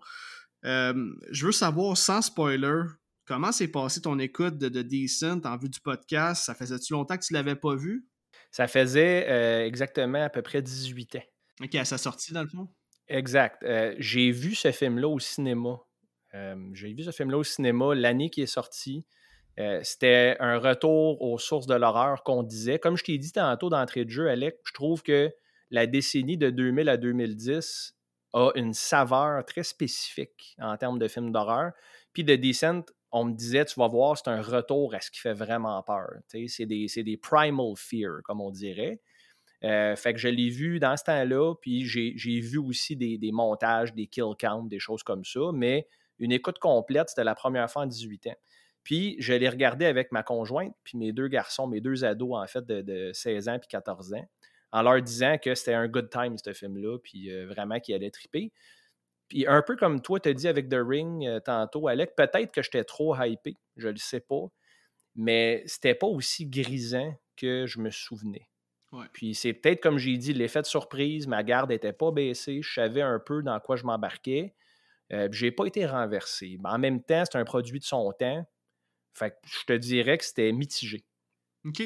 Euh, je veux savoir, sans spoiler, comment s'est passé ton écoute de, The Decent en vue du podcast? Ça faisait-tu longtemps que tu ne l'avais pas vu? Ça faisait euh, exactement à peu près 18 ans. OK, à sa sortie, dans le fond? Exact. Euh, j'ai vu ce film-là au cinéma. j'ai vu ce film-là au cinéma l'année qui est sorti. C'était un retour aux sources de l'horreur qu'on disait. Comme je t'ai dit tantôt d'entrée de jeu, Alec, je trouve que la décennie de 2000 à 2010 a une saveur très spécifique en termes de films d'horreur. Puis The Descent, on me disait, tu vas voir, c'est un retour à ce qui fait vraiment peur. C'est des, des, primal fear, comme on dirait. Euh, fait que je l'ai vu dans ce temps-là, puis j'ai vu aussi des, des, montages, des kill counts, des choses comme ça, mais une écoute complète, c'était la première fois en 18 ans. Puis je l'ai regardé avec ma conjointe, puis mes deux garçons, mes deux ados, en fait, de, de 16 ans puis 14 ans en leur disant que c'était un good time, ce film-là, puis euh, vraiment qu'il allait triper. Puis un peu comme toi, tu as dit avec The Ring euh, tantôt, Alec, peut-être que j'étais trop hypé, je ne le sais pas, mais c'était pas aussi grisant que je me souvenais. Puis c'est peut-être comme j'ai dit, l'effet de surprise, ma garde n'était pas baissée, je savais un peu dans quoi je m'embarquais. Euh, j'ai pas été renversé. Mais en même temps, c'est un produit de son temps. Fait que je te dirais que c'était mitigé. OK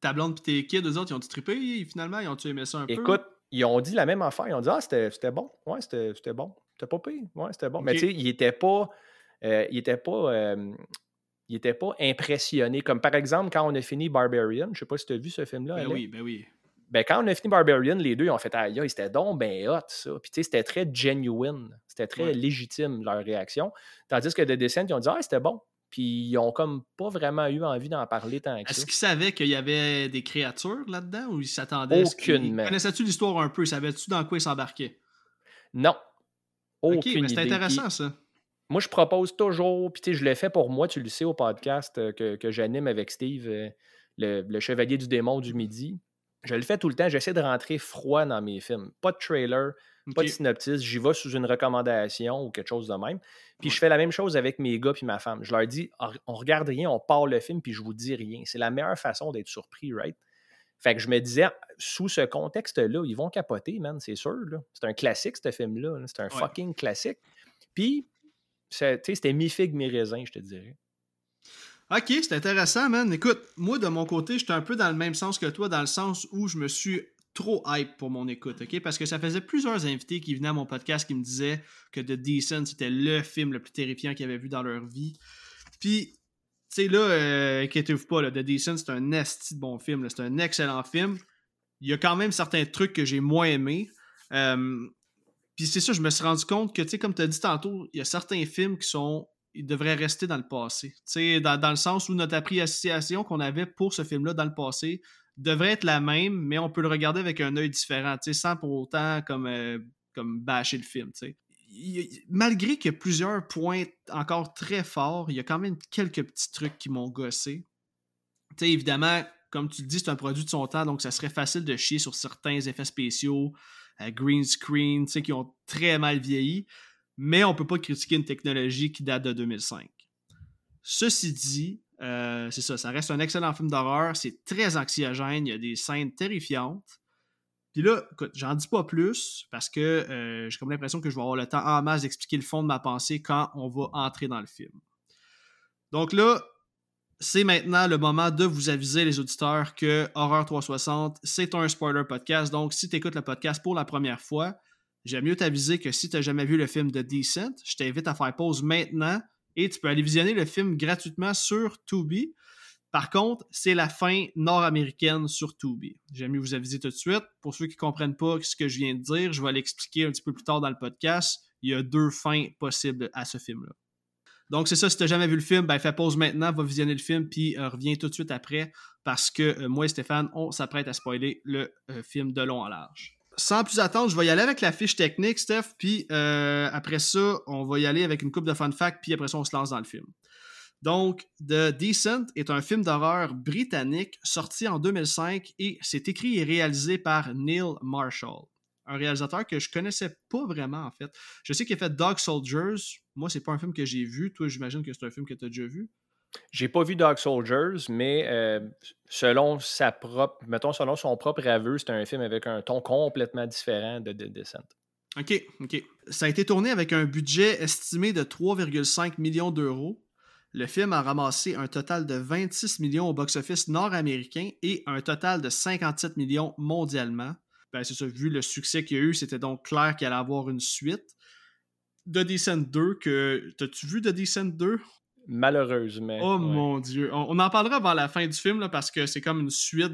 ta blonde et tes kids, eux autres, ils ont-tu trippé finalement? Ils ont-tu aimé ça un peu? Écoute, ils ont dit la même affaire. Ils ont dit Ah, c'était bon. Ouais, c'était bon. C'était pas pire. Ouais, c'était bon. Mais tu sais, ils n'étaient pas. Euh, ils étaient pas. Euh, ils n'étaient pas impressionnés. Comme par exemple, quand on a fini Barbarian, je sais pas si tu as vu ce film-là. Ben oui, ben oui. Ben, quand on a fini Barbarian, les deux, ils ont fait Aïe, c'était donc ben hot, ça. Puis, tu sais, c'était très genuine. C'était très légitime, leur réaction. Tandis que The Descent, ils ont dit Ah, c'était bon. Puis ils ont comme pas vraiment eu envie d'en parler tant que Est-ce qu'ils savaient qu'il y avait des créatures là-dedans ou ils s'attendaient Aucunement. Connaissais-tu l'histoire un peu? Savais-tu dans quoi ils s'embarquaient? Non. Aucune Ok, mais c'est intéressant ça. moi, je propose toujours, puis je l'ai fait pour moi, tu le sais, au podcast euh, que, j'anime avec Steve, euh, le, Chevalier du démon du midi. Je le fais tout le temps, j'essaie de rentrer froid dans mes films. Pas de trailer, pas de synopsis, j'y vais sous une recommandation ou quelque chose de même. Puis je fais la même chose avec mes gars puis ma femme. Je leur dis, on regarde rien, on part le film, puis je vous dis rien. C'est la meilleure façon d'être surpris, right? Fait que je me disais, sous ce contexte-là, ils vont capoter, man, c'est sûr. C'est un classique, ce film-là. C'est un fucking classique. Puis, c'était mi-figue, mi-raisin, je te dirais. Ok, c'est intéressant, man. Écoute, moi, de mon côté, j'étais un peu dans le même sens que toi, dans le sens où je me suis trop hype pour mon écoute, ok? Parce que ça faisait plusieurs invités qui venaient à mon podcast qui me disaient que The Decent, c'était le film le plus terrifiant qu'ils avaient vu dans leur vie. Puis, tu sais, là, euh, inquiétez-vous pas, The Decent, c'est un esti bon film. C'est un excellent film. Il y a quand même certains trucs que j'ai moins aimés. Euh, puis c'est ça, je me suis rendu compte que, tu sais, comme tu as dit tantôt, il y a certains films qui sont. Ils devraient rester dans le passé. Tu sais, dans, dans, le sens où notre appréciation qu'on avait pour ce film-là dans le passé devrait être la même, mais on peut le regarder avec un œil différent, sans pour autant comme, euh, comme bâcher le film, malgré qu'il y a plusieurs points encore très forts, il y a quand même quelques petits trucs qui m'ont gossé. Évidemment, comme tu le dis, c'est un produit de son temps, donc ça serait facile de chier sur certains effets spéciaux, euh, green screen, qui ont très mal vieilli, mais on peut pas critiquer une technologie qui date de 2005. Ceci dit, euh, c'est ça, ça reste un excellent film d'horreur, c'est très anxiogène, il y a des scènes terrifiantes. Puis là, écoute, j'en dis pas plus parce que euh, j'ai comme l'impression que je vais avoir le temps en masse d'expliquer le fond de ma pensée quand on va entrer dans le film. Donc là, c'est maintenant le moment de vous aviser, les auditeurs, que Horreur 360, c'est un spoiler podcast. Donc, si tu écoutes le podcast pour la première fois, j'aime mieux t'aviser que si tu n'as jamais vu le film de Decent, je t'invite à faire pause maintenant et tu peux aller visionner le film gratuitement sur Tubi. Par contre, c'est la fin nord-américaine sur Tubi. J'aime mieux vous aviser tout de suite. Pour ceux qui ne comprennent pas ce que je viens de dire, je vais l'expliquer un petit peu plus tard dans le podcast. Il y a deux fins possibles à ce film-là. Donc, c'est ça, si tu n'as jamais vu le film, ben, fais pause maintenant, va visionner le film, puis euh, reviens tout de suite après, parce que euh, moi et Stéphane, on s'apprête à spoiler le euh, film de long en large. Sans plus attendre, je vais y aller avec la fiche technique, Steph, puis après ça, on va y aller avec une coupe de fun fact, puis après ça, on se lance dans le film. Donc, The Decent est un film d'horreur britannique sorti en 2005 et c'est écrit et réalisé par Neil Marshall, un réalisateur que je connaissais pas vraiment en fait. Je sais qu'il a fait Dog Soldiers. Moi, c'est pas un film que j'ai vu. Toi, j'imagine que c'est un film que tu as déjà vu. J'ai pas vu Dog Soldiers, mais euh, selon sa propre, mettons selon son propre aveu, c'est un film avec un ton complètement différent de The Decent. OK, OK. Ça a été tourné avec un budget estimé de 3,5 millions d'euros le film a ramassé un total de 26 millions au box-office nord-américain et un total de 57 millions mondialement. Ben, c'est ça, vu le succès qu'il y a eu, c'était donc clair qu'il allait avoir une suite. The Descent 2, que. T'as-tu vu The Descent 2? Malheureusement. Oh mon dieu. On, en parlera avant la fin du film là, parce que c'est comme une suite.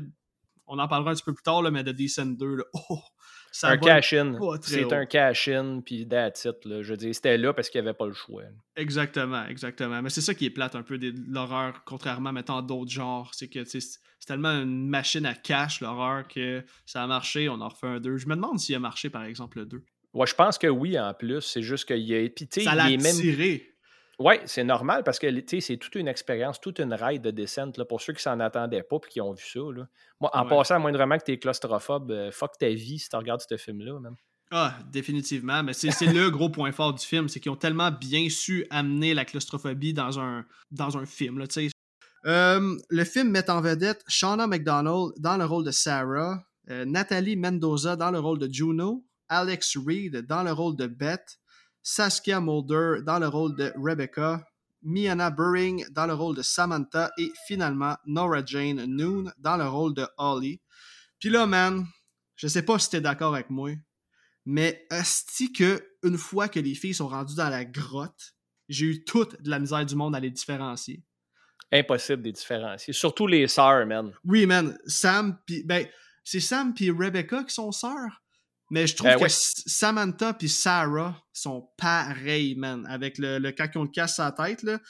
On en parlera un petit peu plus tard, là, mais The Descent 2, là, oh, un cash-in. C'est un cash-in, puis that's it. Là. Je veux dire, c'était là parce qu'il n'y avait pas le choix. Exactement, exactement. Mais c'est ça qui est plate un peu de l'horreur, contrairement à d'autres genres. C'est que c'est tellement une machine à cash, l'horreur, que ça a marché, on en refait un 2. Je me demande s'il a marché, par exemple, le 2. Ouais, je pense que oui, en plus. C'est juste qu'il y a. Puis, ça l'a même... Oui, c'est normal parce que c'est toute une expérience, toute une ride de descente là, pour ceux qui s'en attendaient pas et qui ont vu ça. Là. Moi, en passant à moindrement que tu es claustrophobe, euh, fuck ta vie si tu regardes ce film-là. Même. Ah, définitivement. Mais c'est le gros point fort du film, c'est qu'ils ont tellement bien su amener la claustrophobie dans un, dans un film. Là, euh, le film met en vedette Shauna McDonald dans le rôle de Sarah, euh, Nathalie Mendoza dans le rôle de Juno, Alex Reed dans le rôle de Beth, Saskia Mulder dans le rôle de Rebecca, Miana Burring dans le rôle de Samantha et finalement Nora Jane Noon dans le rôle de Holly. Puis là, man, je sais pas si t'es d'accord avec moi, mais est-ce que une fois que les filles sont rendues dans la grotte, j'ai eu toute de la misère du monde à les différencier? Impossible de les différencier. Surtout les sœurs, man. Oui, man. Sam, puis ben, c'est Sam puis Rebecca qui sont sœurs? Mais je trouve euh, que Samantha puis Sarah sont pareils, man, avec le, le quand on le casse sa tête, là.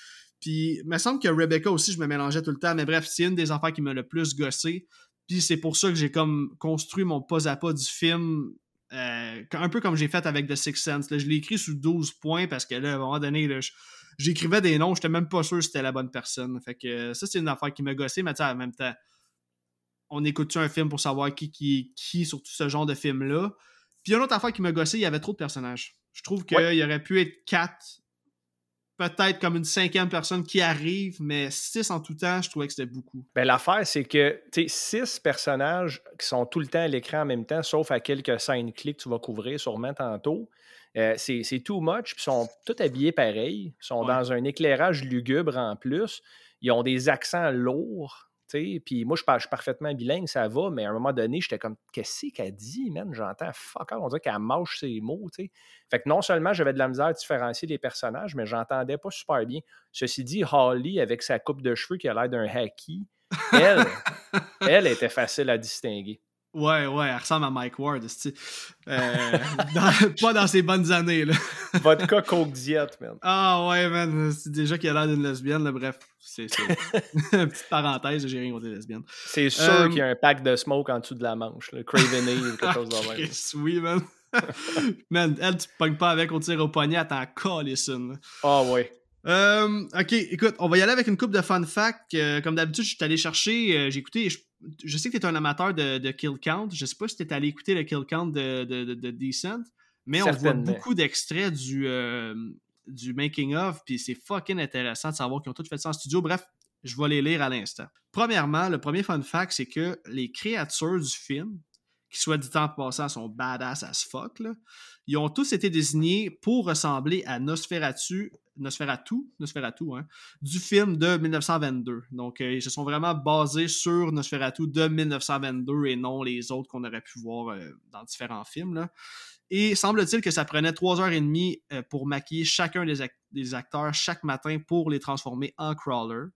Puis, il me semble que Rebecca aussi, je me mélangeais tout le temps. Mais bref, c'est une des affaires qui m'a le plus gossé. Puis c'est pour ça que j'ai comme construit mon pas à pas du film euh, un peu comme j'ai fait avec The Sixth Sense. je l'ai écrit sous 12 points parce que là, à un moment donné, j'écrivais des noms, j'étais même pas sûr si c'était la bonne personne. Fait que ça, c'est une affaire qui m'a gossé, mais en même temps, on écoute-tu un film pour savoir qui, qui qui sur tout ce genre de film-là? Puis une autre affaire qui m'a gossé, il y avait trop de personnages. Je trouve qu'il y aurait pu être quatre, peut-être comme une cinquième personne qui arrive, mais six en tout temps, je trouvais que c'était beaucoup. Ben, L'affaire, c'est que six personnages qui sont tout le temps à l'écran en même temps, sauf à quelques scènes clés que tu vas couvrir sûrement tantôt. Euh, c'est too much, puis ils sont tous habillés pareil, ils sont dans un éclairage lugubre en plus, ils ont des accents lourds, puis moi, je parle, parfaitement bilingue, ça va, mais à un moment donné, j'étais comme, qu'est-ce qu'elle dit, man? J'entends fuck on dirait qu'elle mâche ses mots, tu sais. Fait que non seulement j'avais de la misère à différencier les personnages, mais j'entendais pas super bien. Ceci dit, Holly, avec sa coupe de cheveux qui a l'air d'un hacky, elle, elle était facile à distinguer. Ouais, ouais, elle ressemble à Mike Ward, euh, pas dans ses bonnes années, là. Vodka Coke Diet, man. Ah ouais, man, c'est déjà qu'il a l'air d'une lesbienne, là, bref. C'est petite parenthèse, j'ai rien contre les lesbiennes. C'est sûr euh, qu'il y a un pack de smoke en dessous de la manche, le Craven ou quelque chose de même. oui, man. man, elle, tu pognes pas avec, on tire au poignet, à t'en. Ah ouais. Euh, ok, écoute, on va y aller avec une coupe de fun fact. comme d'habitude, je suis allé chercher, j'ai écouté, je sais que tu es un amateur de, Kill Count. Je sais pas si tu es allé écouter le Kill Count de, de, Decent, mais on voit beaucoup d'extraits du, euh, du making of, puis c'est fucking intéressant de savoir qu'ils ont tout fait ça en studio. Bref, je vais les lire à l'instant. Premièrement, le premier fun fact, c'est que les créatures du film, qui soit dit en passant sont badass as fuck, ils ont tous été désignés pour ressembler à Nosferatu, Nosferatu, Nosferatu hein, du film de 1922. Donc, euh, ils se sont vraiment basés sur Nosferatu de 1922 et non les autres qu'on aurait pu voir euh, dans différents films. Et semble-t-il que ça prenait trois heures et demie euh, pour maquiller chacun des, des, acteurs chaque matin pour les transformer en crawler.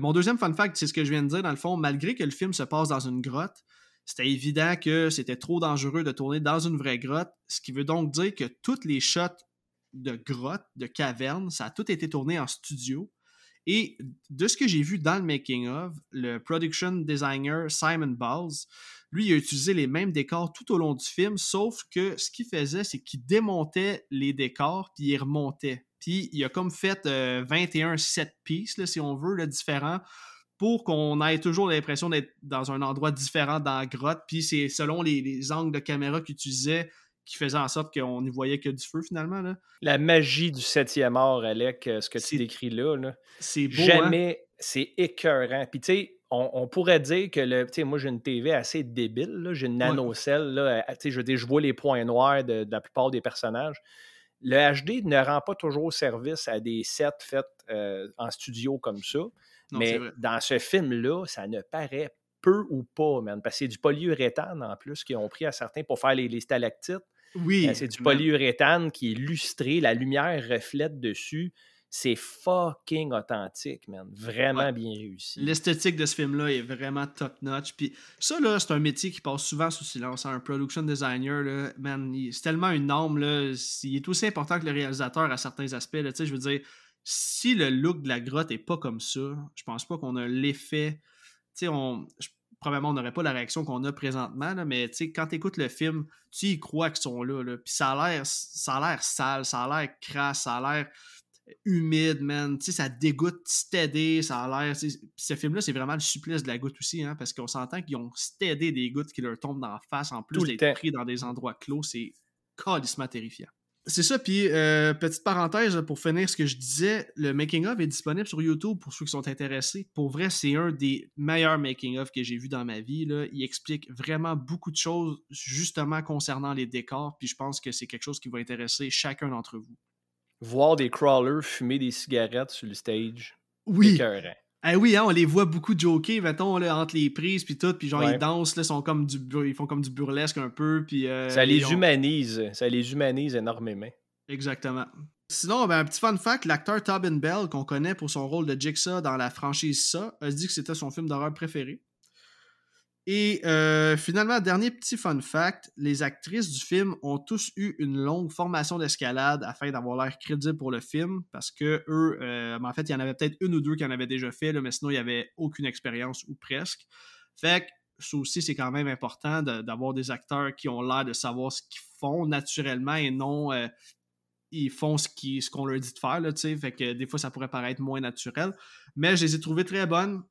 Mon deuxième fun fact, c'est ce que je viens de dire. Dans le fond, malgré que le film se passe dans une grotte, c'était évident que c'était trop dangereux de tourner dans une vraie grotte, ce qui veut donc dire que toutes les shots de grotte, de caverne, ça a tout été tourné en studio. Et de ce que j'ai vu dans le making-of, le production designer Simon Balls, lui, il a utilisé les mêmes décors tout au long du film, sauf que ce qu'il faisait, c'est qu'il démontait les décors, puis il remontait. Puis il a comme fait 21 euh, set pieces, si on veut, là, différents, pour qu'on ait toujours l'impression d'être dans un endroit différent dans la grotte. Puis c'est selon les, angles de caméra qu'il utilisait qui faisait en sorte qu'on n'y voyait que du feu finalement. Là. La magie du septième art, Alec, euh, ce que tu décris là, c'est beau. Hein? Jamais, c'est écœurant. Puis tu sais, on, pourrait dire que le, moi j'ai une TV assez débile, j'ai une nanocelle, là, je, je vois les points noirs de, la plupart des personnages. Le HD ne rend pas toujours service à des sets faits euh, en studio comme ça mais dans ce film-là, ça ne paraît peu ou pas, man, parce que c'est du polyuréthane en plus qu'ils ont pris à certains pour faire les, stalactites. Oui. Euh, c'est du polyuréthane qui est lustré, la lumière reflète dessus. C'est fucking authentique, man. Vraiment bien réussi. L'esthétique de ce film-là est vraiment top-notch. Puis ça, là, c'est un métier qui passe souvent sous silence. Un production designer, là, man, c'est tellement une norme, là. Il est aussi important que le réalisateur à certains aspects, là. Tu sais, je veux dire, si le look de la grotte est pas comme ça, je pense pas qu'on a l'effet. Tu sais, on. Probablement, on n'aurait pas la réaction qu'on a présentement, là, mais quand tu écoutes le film, tu y crois qu'ils sont là. Puis ça a l'air ça a l'air sale, ça a l'air crasse, ça a l'air humide, man. Tu sais, ça dégoûte stédé, ça a l'air. Ce film-là, c'est vraiment le supplice de la goutte aussi, hein, parce qu'on s'entend qu'ils ont stédé des gouttes qui leur tombent dans la face en plus d'être pris dans des endroits clos. C'est calissement terrifiant. C'est ça, puis euh, petite parenthèse pour finir ce que je disais, le making-of est disponible sur YouTube pour ceux qui sont intéressés. Pour vrai, c'est un des meilleurs making-of que j'ai vu dans ma vie. Là. Il explique vraiment beaucoup de choses justement concernant les décors, puis je pense que c'est quelque chose qui va intéresser chacun d'entre vous. Voir des crawlers fumer des cigarettes sur le stage. Oui. Ah oui, hein, on les voit beaucoup joker, mettons, là, entre les prises puis tout, puis genre ils dansent, là, sont comme du, ils font comme du burlesque un peu, puis... Euh, ça les humanise, ça les humanise énormément. Exactement. Sinon, ben, un petit fun fact, l'acteur Tobin Bell, qu'on connaît pour son rôle de Jigsaw dans la franchise Ça, a dit que c'était son film d'horreur préféré. Et euh, finalement, dernier petit fun fact, les actrices du film ont tous eu une longue formation d'escalade afin d'avoir l'air crédible pour le film, parce que eux, euh, en fait, il y en avait peut-être une ou deux qui en avaient déjà fait, mais sinon, il n'y avait aucune expérience ou presque. Fait que ça aussi, c'est quand même important d'avoir des acteurs qui ont l'air de savoir ce qu'ils font naturellement et non euh, ils font ce qu'on leur dit de faire. Fait que des fois, ça pourrait paraître moins naturel. Mais je les ai trouvées très bonnes.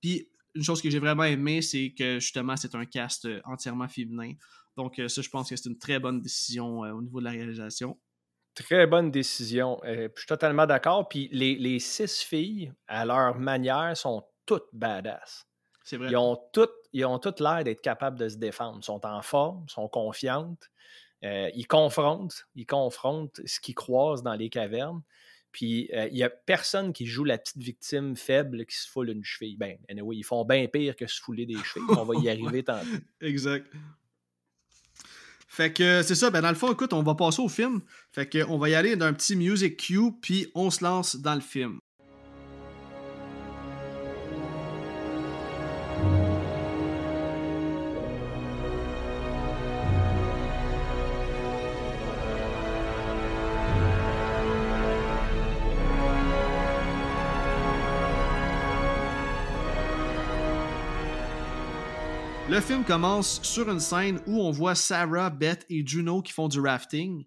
Puis une chose que j'ai vraiment aimé, c'est que justement, c'est un cast euh, entièrement féminin. Donc, euh, ça, je pense que c'est une très bonne décision au niveau de la réalisation. Très bonne décision. je suis totalement d'accord. Puis les, les, six filles, à leur manière, sont toutes badass. C'est vrai. Ils ont toutes, ils ont toutes l'air d'être capables de se défendre. Ils sont en forme, sont confiantes. Euh, ils confrontent, ils confrontent ce qu'ils croisent dans les cavernes. Puis euh, il n'y a personne qui joue la petite victime faible qui se foule une cheville. Ben, anyway, ils font bien pire que se fouler des chevilles. On va y arriver tantôt. Exact. Fait que c'est ça, ben dans le fond, écoute, on va passer au film. Fait que on va y aller d'un petit music cue, puis on se lance dans le film. Film commence sur une scène où on voit Sarah, Beth et Juno qui font du rafting.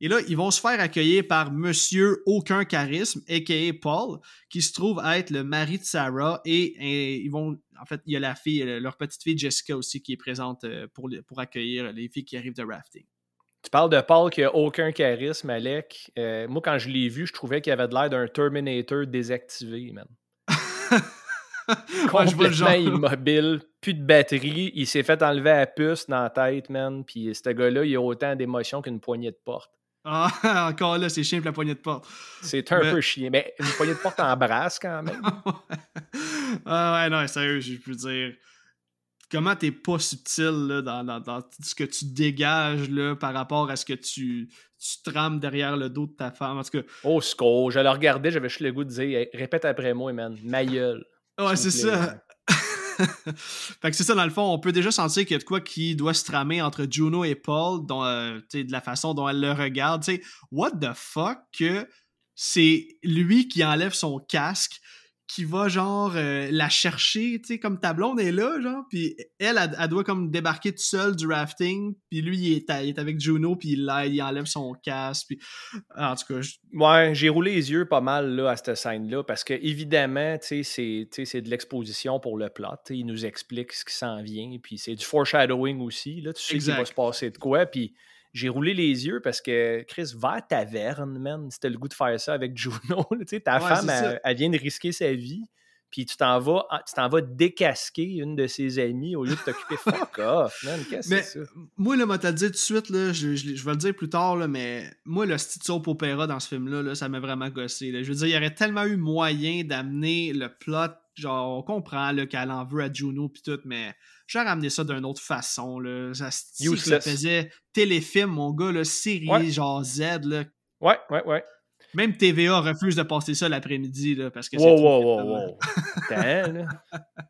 Et là, ils vont se faire accueillir par Monsieur Aucun Charisme, a.k.a. Paul, qui se trouve être le mari de Sarah. Et, ils vont. En fait, il y a la fille, leur petite fille Jessica aussi, qui est présente euh, pour, pour accueillir les filles qui arrivent de rafting. Tu parles de Paul qui a aucun charisme, Alec. Euh, moi, quand je l'ai vu, je trouvais qu'il avait de l'air d'un Terminator désactivé, man. complètement immobile, plus de batterie. Il s'est fait enlever la puce dans la tête, man. Puis ce gars-là, il a autant d'émotions qu'une poignée de porte. Ah, encore là, c'est chiant la poignée de porte. C'est un peu chiant. Mais une poignée de porte en brasse quand même. ah ouais, non, sérieux, je peux dire. Comment t'es pas subtil là, dans, dans, ce que tu dégages là, par rapport à ce que tu, tu trames derrière le dos de ta femme? En tout cas. Oh, score. Je le regardais, j'avais juste le goût de dire répète après moi, man. Ma gueule. Ouais, c'est ça. fait que c'est ça, dans le fond, on peut déjà sentir qu'il y a de quoi qui doit se tramer entre Juno et Paul, dont, euh, de la façon dont elle le regarde. what the fuck que c'est lui qui enlève son casque, qui va genre euh, la chercher, tu sais, comme ta blonde est là, genre, puis elle, elle, doit comme débarquer toute seule du rafting, puis lui, il est, est, avec Juno, puis il, il enlève son casque, puis en tout cas... Ouais, j'ai roulé les yeux pas mal là, à cette scène-là, parce que évidemment, tu sais, c'est de l'exposition pour le plot, il nous explique ce qui s'en vient, puis c'est du foreshadowing aussi, là, tu sais qu'il va se passer de quoi, puis j'ai roulé les yeux parce que Chris, va à taverne, man. C'était le goût de faire ça avec Juno. ta femme, elle, vient de risquer sa vie. Puis tu t'en vas, tu t'en vas décasquer une de ses amies au lieu de t'occuper. Fuck off, man. Qu'est-ce que c'est ça? Moi, là, moi, t'as dit tout de suite, là, je, vais le dire plus tard, là, mais moi, le style soap opéra dans ce film-là, là, ça m'a vraiment gossé. Je veux dire, il y aurait tellement eu moyen d'amener le plot. Genre, on comprend qu'elle en veut à Juno puis tout, mais j'ai ramené ça d'une autre façon. Là. Ça, ça faisait téléfilm, mon gars, là, série genre Z. Là. Ouais, ouais, ouais. Même TVA refuse de passer ça l'après-midi là, parce que wow, wow, wow, wow.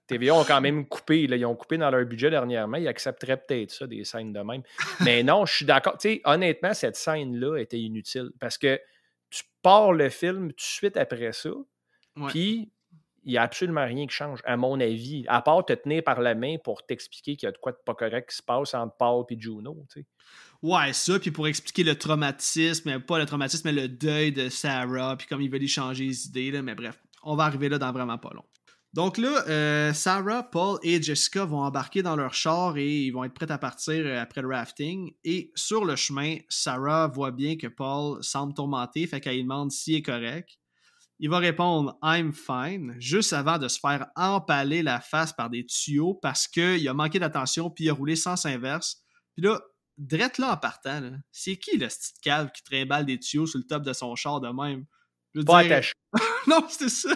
TVA ont quand même coupé. Là, ils ont coupé dans leur budget dernièrement. Ils accepteraient peut-être ça, des scènes de même. Mais non, je suis d'accord. honnêtement, cette scène-là était inutile parce que tu pars le film tout de suite après ça. Puis il n'y a absolument rien qui change, à mon avis, à part te tenir par la main pour t'expliquer qu'il y a de quoi de pas correct qui se passe entre Paul et Juno. Tu sais. Ouais, ça, puis pour expliquer le traumatisme, pas le traumatisme, mais le deuil de Sarah, puis comme il veut lui changer les idées, là, mais bref, on va arriver là dans vraiment pas long. Donc là, euh, Sarah, Paul et Jessica vont embarquer dans leur char et ils vont être prêts à partir euh, après le rafting. Et sur le chemin, Sarah voit bien que Paul semble tourmenté, fait qu'elle demande s'il est correct. Il va répondre I'm fine juste avant de se faire empaler la face par des tuyaux parce qu'il a manqué d'attention puis il a roulé sans inverse. Puis là, drette là en partant, c'est qui le petit cave qui trimballe des tuyaux sur le top de son char de même? Je Pas dire... non, c'était ça.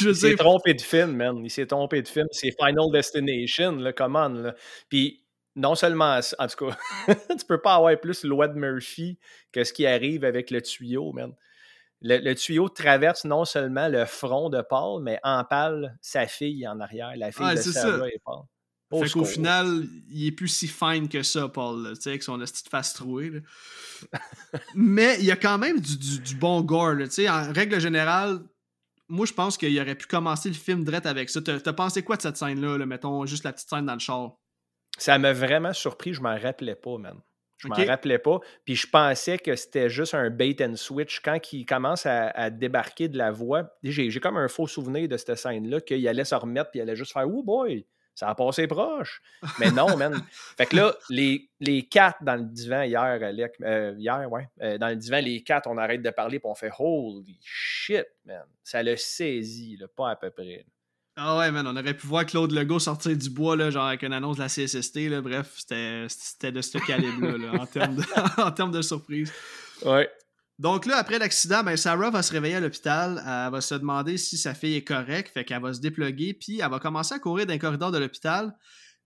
Je il s'est trompé de film, man. Il s'est trompé de film. C'est Final Destination, le commande. Puis non seulement, en tout cas, tu peux pas avoir plus loi de Murphy que ce qui arrive avec le tuyau, man le, tuyau traverse non seulement le front de Paul, mais empale sa fille en arrière, la fille de Sarah et Paul. Fait qu'au final, il est plus si fine que ça, Paul, tu sais, avec son petite face trouée. mais il y a quand même du, bon gore, tu sais. En règle générale, moi, je pense qu'il aurait pu commencer le film direct avec ça. T'as pensé quoi de cette scène-là, là, mettons, juste la petite scène dans le char? Ça m'a vraiment surpris, je m'en rappelais pas, man. Je m'en rappelais pas. Puis je pensais que c'était juste un bait and switch. Quand il commence à, débarquer de la voie, j'ai comme un faux souvenir de cette scène-là qu'il allait se remettre puis il allait juste faire Oh boy, ça a passé proche. Mais non, man. fait que là, les, les quatre dans le divan hier, Alec, euh, hier, ouais, euh, dans le divan, les quatre, on arrête de parler puis on fait Holy shit, man. Ça l'a saisi, là, pas à peu près. Ah ouais, man, on aurait pu voir Claude Legault sortir du bois, là, genre avec une annonce de la CSST. Là, bref, c'était de ce calibre-là, en, termes de, en termes de surprise. Ouais. Donc là, après l'accident, ben, Sarah va se réveiller à l'hôpital. Elle va se demander si sa fille est correcte. Fait qu'elle va se dépluguer. Puis elle va commencer à courir dans le corridor de l'hôpital.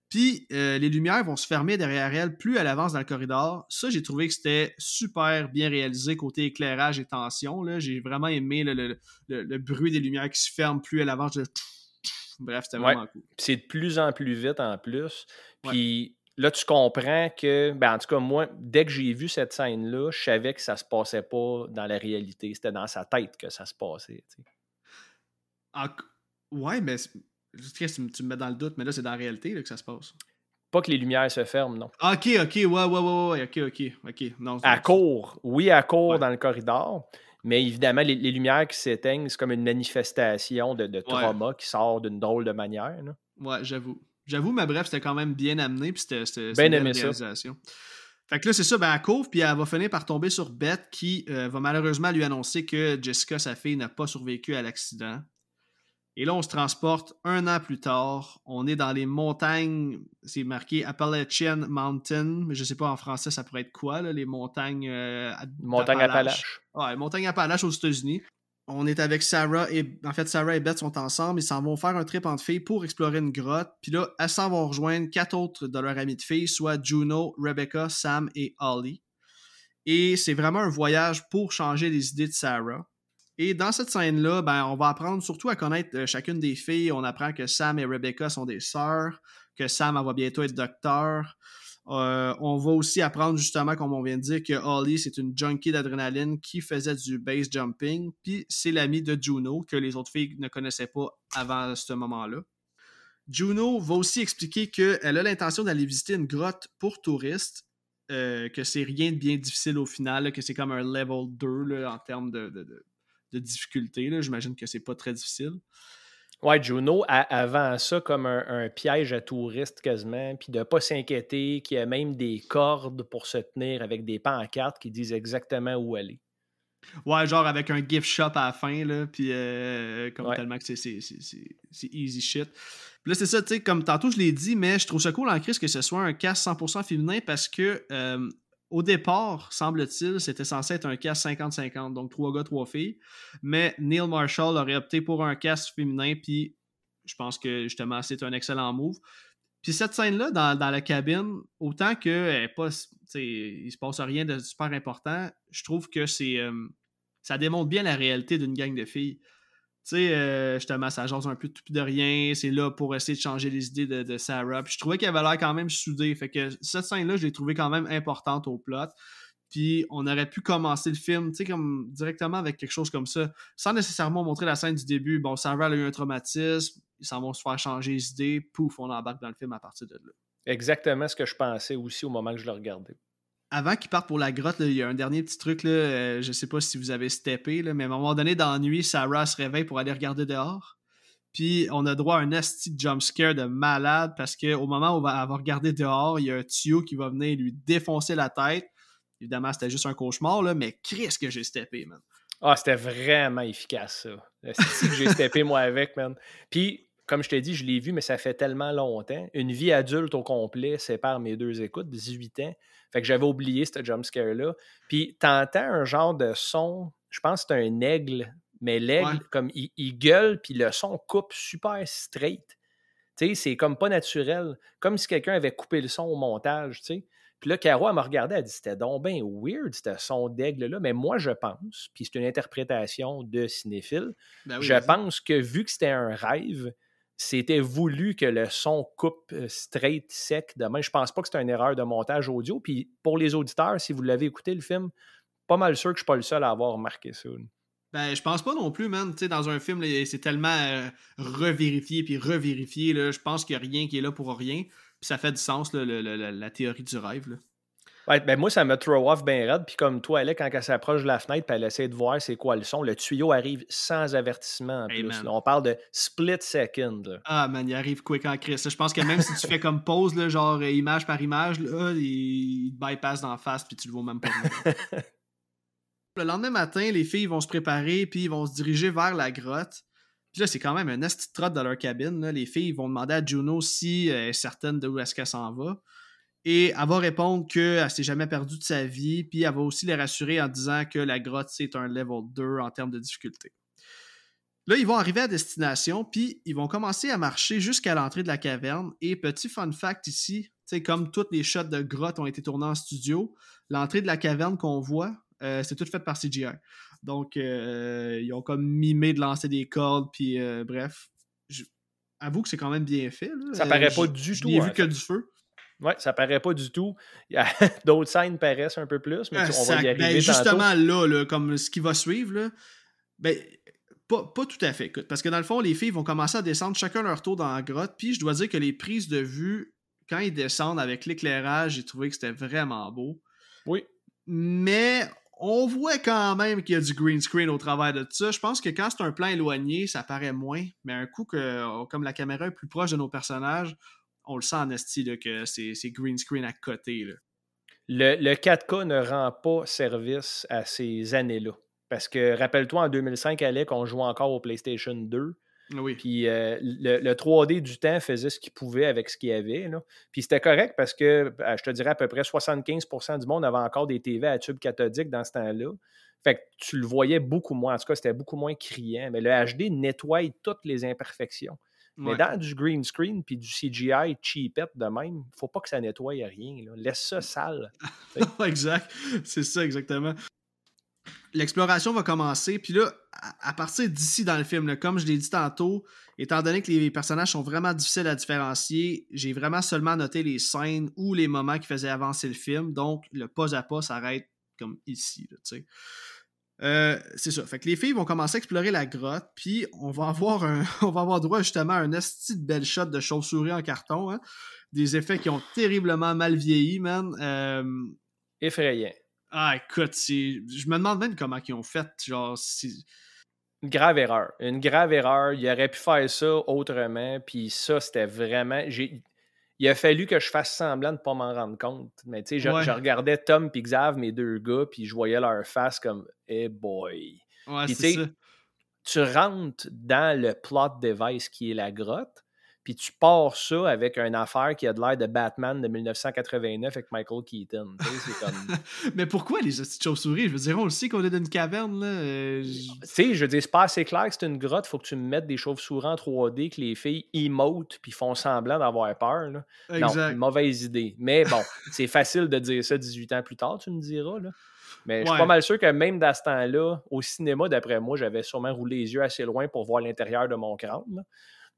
Puis euh, les lumières vont se fermer derrière elle plus elle avance dans le corridor. Ça, j'ai trouvé que c'était super bien réalisé côté éclairage et tension. J'ai vraiment aimé le, bruit des lumières qui se ferment plus elle avance. Bref, c'était vraiment cool. C'est de plus en plus vite en plus. Puis là, tu comprends que, ben, en tout cas, moi, dès que j'ai vu cette scène-là, je savais que ça se passait pas dans la réalité. C'était dans sa tête que ça se passait. Ouais, mais tu, me mets dans le doute, mais là, c'est dans la réalité que ça se passe. Pas que les lumières se ferment, non. Ok, ok, ouais, ouais, ouais, ouais, ok, ok, ok. Non, à court, oui, à court dans le corridor. Mais évidemment, les, lumières qui s'éteignent, c'est comme une manifestation de, trauma qui sort d'une drôle de manière. Là. Ouais, j'avoue. J'avoue, mais bref, c'était quand même bien amené, puis c'était bien aimé ça. Fait que là, c'est ça, ben, elle couvre, puis elle va finir par tomber sur Beth, qui euh, va malheureusement lui annoncer que Jessica, sa fille, n'a pas survécu à l'accident. Et là, on se transporte un an plus tard. On est dans les montagnes, c'est marqué Appalachian Mountain, mais je sais pas en français ça pourrait être quoi, là, les montagnes. Euh, montagnes Appalaches. Ouais, montagnes Appalaches aux États-Unis. On est avec Sarah et. En fait, Sarah et Beth sont ensemble. Ils s'en vont faire un trip entre filles pour explorer une grotte. Puis là, elles s'en vont rejoindre quatre autres de leurs amis de filles, soit Juno, Rebecca, Sam et Holly. Et c'est vraiment un voyage pour changer les idées de Sarah. Et dans cette scène-là, ben, on va apprendre surtout à connaître euh, chacune des filles. On apprend que Sam et Rebecca sont des sœurs, que Sam va bientôt être docteur. Euh, on va aussi apprendre justement, comme on vient de dire, que Holly, c'est une junkie d'adrénaline qui faisait du base jumping. Puis c'est l'ami de Juno, que les autres filles ne connaissaient pas avant ce moment-là. Juno va aussi expliquer qu'elle a l'intention d'aller visiter une grotte pour touristes, euh, que c'est rien de bien difficile au final, que c'est comme un level 2 en termes de, de difficulté. J'imagine que c'est pas très difficile. Ouais, Juno, avant ça, comme un, piège à touristes quasiment, puis de ne pas s'inquiéter, qu'il y a même des cordes pour se tenir avec des pancartes qui disent exactement où aller. Ouais, genre avec un gift shop à la fin, là, puis euh, comme tellement que c'est easy shit. Puis là, c'est ça, tu sais, comme tantôt je l'ai dit, mais je trouve ça cool en crise que ce soit un casque 100% féminin parce que euh, au départ, semble-t-il, c'était censé être un cast 50-50, donc trois gars, trois filles. Mais Neil Marshall aurait opté pour un cast féminin, puis je pense que justement, c'est un excellent move. Puis cette scène-là, dans, la cabine, autant que pas, il se passe rien de super important, je trouve que c'est euh, ça démontre bien la réalité d'une gang de filles. Tu sais, euh, justement, ça jase un peu de tout de rien. C'est là pour essayer de changer les idées de, Sarah. Puis je trouvais qu'elle avait l'air quand même soudée. Fait que cette scène-là, je l'ai trouvée quand même importante au plot. Puis on aurait pu commencer le film, tu sais, comme directement avec quelque chose comme ça, sans nécessairement montrer la scène du début. Bon, Sarah a eu un traumatisme, ils s'en vont se faire changer les idées, pouf, on embarque dans le film à partir de là. Exactement ce que je pensais aussi au moment que je le regardais avant qu'ils partent pour la grotte, il y a un dernier petit truc. Là, euh, je sais pas si vous avez steppé, mais à un moment donné, dans la nuit, Sarah se réveille pour aller regarder dehors. Puis on a droit à un asti jumpscare de malade parce qu'au moment où elle va, regarder dehors, il y a un tuyau qui va venir lui défoncer la tête. Évidemment, c'était juste un cauchemar, mais qu'est-ce que j'ai steppé, man. Ah, c'était vraiment efficace, ça. C'est que j'ai steppé, moi, avec, man. Puis, comme je t'ai dit, je l'ai vu, mais ça fait tellement longtemps. Une vie adulte au complet sépare mes deux écoutes, 18 ans. Fait que j'avais oublié ce jumpscare-là. Puis t'entends un genre de son, je pense que c'est un aigle, mais l'aigle, comme il, gueule, puis le son coupe super straight. Tu sais, c'est comme pas naturel. Comme si quelqu'un avait coupé le son au montage, tu sais. Puis là, Caro, elle m'a regardé, elle dit c'était donc bien weird, ce son d'aigle-là. Mais moi, je pense, puis c'est une interprétation de cinéphile, ben je pense que vu que c'était un rêve, c'était voulu que le son coupe euh, straight, sec demain. Je pense pas que c'est une erreur de montage audio. Puis pour les auditeurs, si vous l'avez écouté le film, pas mal sûr que je suis pas le seul à avoir remarqué ça. Ben, je pense pas non plus, man. Dans un film, c'est tellement euh, revérifié puis revérifié. Je pense qu'il n'y a rien qui est là pour rien. Puis ça fait du sens, la théorie du rêve. Ouais, ben moi, ça me throw off bien raide. Puis comme toi, elle, quand elle s'approche de la fenêtre, puis elle essaie de voir c'est quoi le son, le tuyau arrive sans avertissement en plus. on parle de split second. Ah, man, il arrive quick en crise. Je pense que même si tu fais comme pause, là, genre euh, image par image, là, il, bypass dans la face, puis tu le vois même pas. le lendemain matin, les filles vont se préparer, puis ils vont se diriger vers la grotte. Puis là, c'est quand même un esti trotte dans leur cabine. Là. Les filles vont demander à Juno si elle est certaine d'où est-ce qu'elle s'en va. Et elle va répondre qu'elle s'est jamais perdue de sa vie, puis elle va aussi les rassurer en disant que la grotte, c'est un level 2 en termes de difficulté. Là, ils vont arriver à destination, puis ils vont commencer à marcher jusqu'à l'entrée de la caverne. Et petit fun fact ici, comme toutes les shots de grotte ont été tournés en studio, l'entrée de la caverne qu'on voit, euh, c'est tout fait par CGI. Donc, euh, ils ont comme mimé de lancer des cordes, puis euh, bref. Avoue que c'est quand même bien fait. Ça paraît pas du tout. Il vu que du feu. Oui, ça paraît pas du tout. D'autres scènes paraissent un peu plus, mais on va y arriver ben, Justement, là, comme ce qui va suivre, là, ben, pas, tout à fait. Parce que dans le fond, les filles vont commencer à descendre chacun leur tour dans la grotte. Puis je dois dire que les prises de vue, quand ils descendent avec l'éclairage, j'ai trouvé que c'était vraiment beau. Oui. Mais on voit quand même qu'il y a du green screen au travers de tout ça. Je pense que quand c'est un plan éloigné, ça paraît moins. Mais un coup que, comme la caméra est plus proche de nos personnages, on le sent en esti que c'est green screen à côté. Le, le 4K ne rend pas service à ces années-là. Parce que rappelle-toi, en 2005, Alec, on jouait encore au PlayStation 2. Oui. Puis euh, le, 3D du temps faisait ce qu'il pouvait avec ce qu'il y avait. Là. Puis c'était correct parce que, euh, je te dirais, à peu près 75% du monde avait encore des TV à tube cathodique dans ce temps-là. Fait que tu le voyais beaucoup moins. En tout cas, c'était beaucoup moins criant. Mais le HD nettoie toutes les imperfections. Mais dans du green screen puis du CGI cheapette de même, faut pas que ça nettoie rien. Laisse ça sale. exact. C'est ça, exactement. L'exploration va commencer, puis là, à partir d'ici dans le film, comme je l'ai dit tantôt, étant donné que les personnages sont vraiment difficiles à différencier, j'ai vraiment seulement noté les scènes ou les moments qui faisaient avancer le film, donc le pas à pas s'arrête comme ici. Là, euh, c'est ça. Fait que les filles vont commencer à explorer la grotte, puis on va avoir un, on va avoir droit justement à un esti de belle shot de chauve-souris en carton. Hein. Des effets qui ont terriblement mal vieilli, man. Euh... Effrayant. Ah, écoute, je me demande même comment ils ont fait. Genre, Une grave erreur. Une grave erreur. Il aurait pu faire ça autrement, puis ça, c'était vraiment. J'ai il a fallu que je fasse semblant de ne pas m'en rendre compte. Mais tu sais, je, regardais Tom et Xav, mes deux gars, puis je voyais leur face comme Hey boy. Ouais, c'est ça. Tu rentres dans le plot device qui est la grotte, puis tu pars ça avec une affaire qui a de l'air de Batman de 1989 avec Michael Keaton. Comme... mais pourquoi les petites chauves-souris? Je veux dire, on le sait qu'on est dans une caverne. Là. Euh, tu sais, je veux dire, c'est pas assez clair que c'est une grotte. faut que tu me mettes des chauves-souris en 3D, que les filles emotent puis font semblant d'avoir peur. Là. Exact. Non, mauvaise idée. Mais bon, c'est facile de dire ça 18 ans plus tard, tu me diras. Là. Mais je suis pas mal sûr que même dans ce temps-là, au cinéma, d'après moi, j'avais sûrement roulé les yeux assez loin pour voir l'intérieur de mon crâne.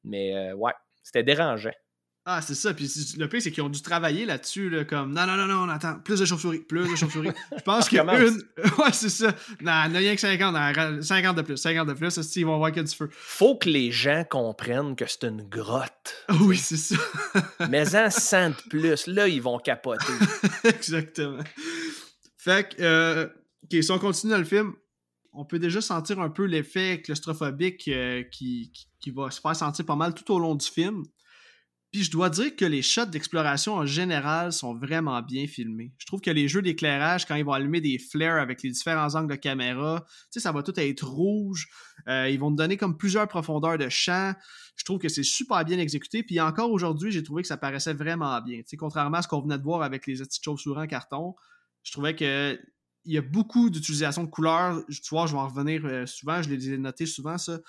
Mais euh, ouais, c'était dérangeant. Ah, c'est ça. Puis le pire, c'est qu'ils ont dû travailler là-dessus, là, comme non, non, non, non, on attend, plus de chauve-souris, plus de chauve-souris. Je pense qu'une. ouais, c'est ça. Non, il n'y a rien que 50, 50 de plus, 50 de plus, ils vont voir qu'il y a du feu. Faut que les gens comprennent que c'est une grotte. oui, c'est ça. Mais en 100 de plus, là, ils vont capoter. Exactement. Fait que, euh, ok, si on continue dans le film, on peut déjà sentir un peu l'effet claustrophobique euh, qui, qui, va se faire sentir pas mal tout au long du film. Puis je dois dire que les shots d'exploration en général sont vraiment bien filmés. Je trouve que les jeux d'éclairage, quand ils vont allumer des flares avec les différents angles de caméra, tu sais, ça va tout être rouge. Euh, ils vont te donner comme plusieurs profondeurs de champ. Je trouve que c'est super bien exécuté. Puis encore aujourd'hui, j'ai trouvé que ça paraissait vraiment bien. Tu sais, contrairement à ce qu'on venait de voir avec les petites chauves-souris en carton, je trouvais que il y a beaucoup d'utilisation de couleurs. Tu vois, je vais en revenir euh, souvent, je l'ai noté souvent, ça.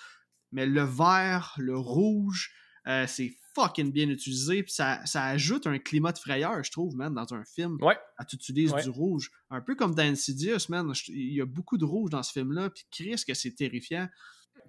Mais le vert, le rouge, euh, c'est fucking bien utilisé. Puis ça, ajoute un climat de frayeur, je trouve, man, dans un film. Ouais. tu utilises du rouge. Un peu comme dans Insidious, man. Il y a beaucoup de rouge dans ce film-là. Puis Chris, que c'est terrifiant.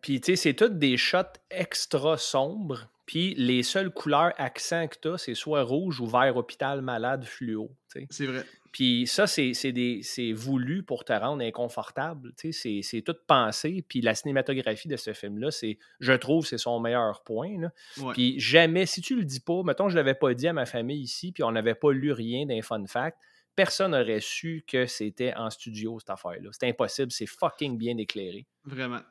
Puis, tu sais, c'est toutes des shots extra sombres Puis les seules couleurs accents que tu as, c'est soit rouge ou vert hôpital malade fluo. C'est vrai. Puis ça, c'est voulu pour te rendre inconfortable. C'est tout pensé. Puis la cinématographie de ce film-là, c'est, je trouve, c'est son meilleur point. Puis jamais, si tu le dis pas, mettons, je l'avais pas dit à ma famille ici, puis on n'avait pas lu rien d'un fun fact, personne n'aurait su que c'était en studio, cette affaire-là. C'est impossible, c'est fucking bien éclairé. Vraiment.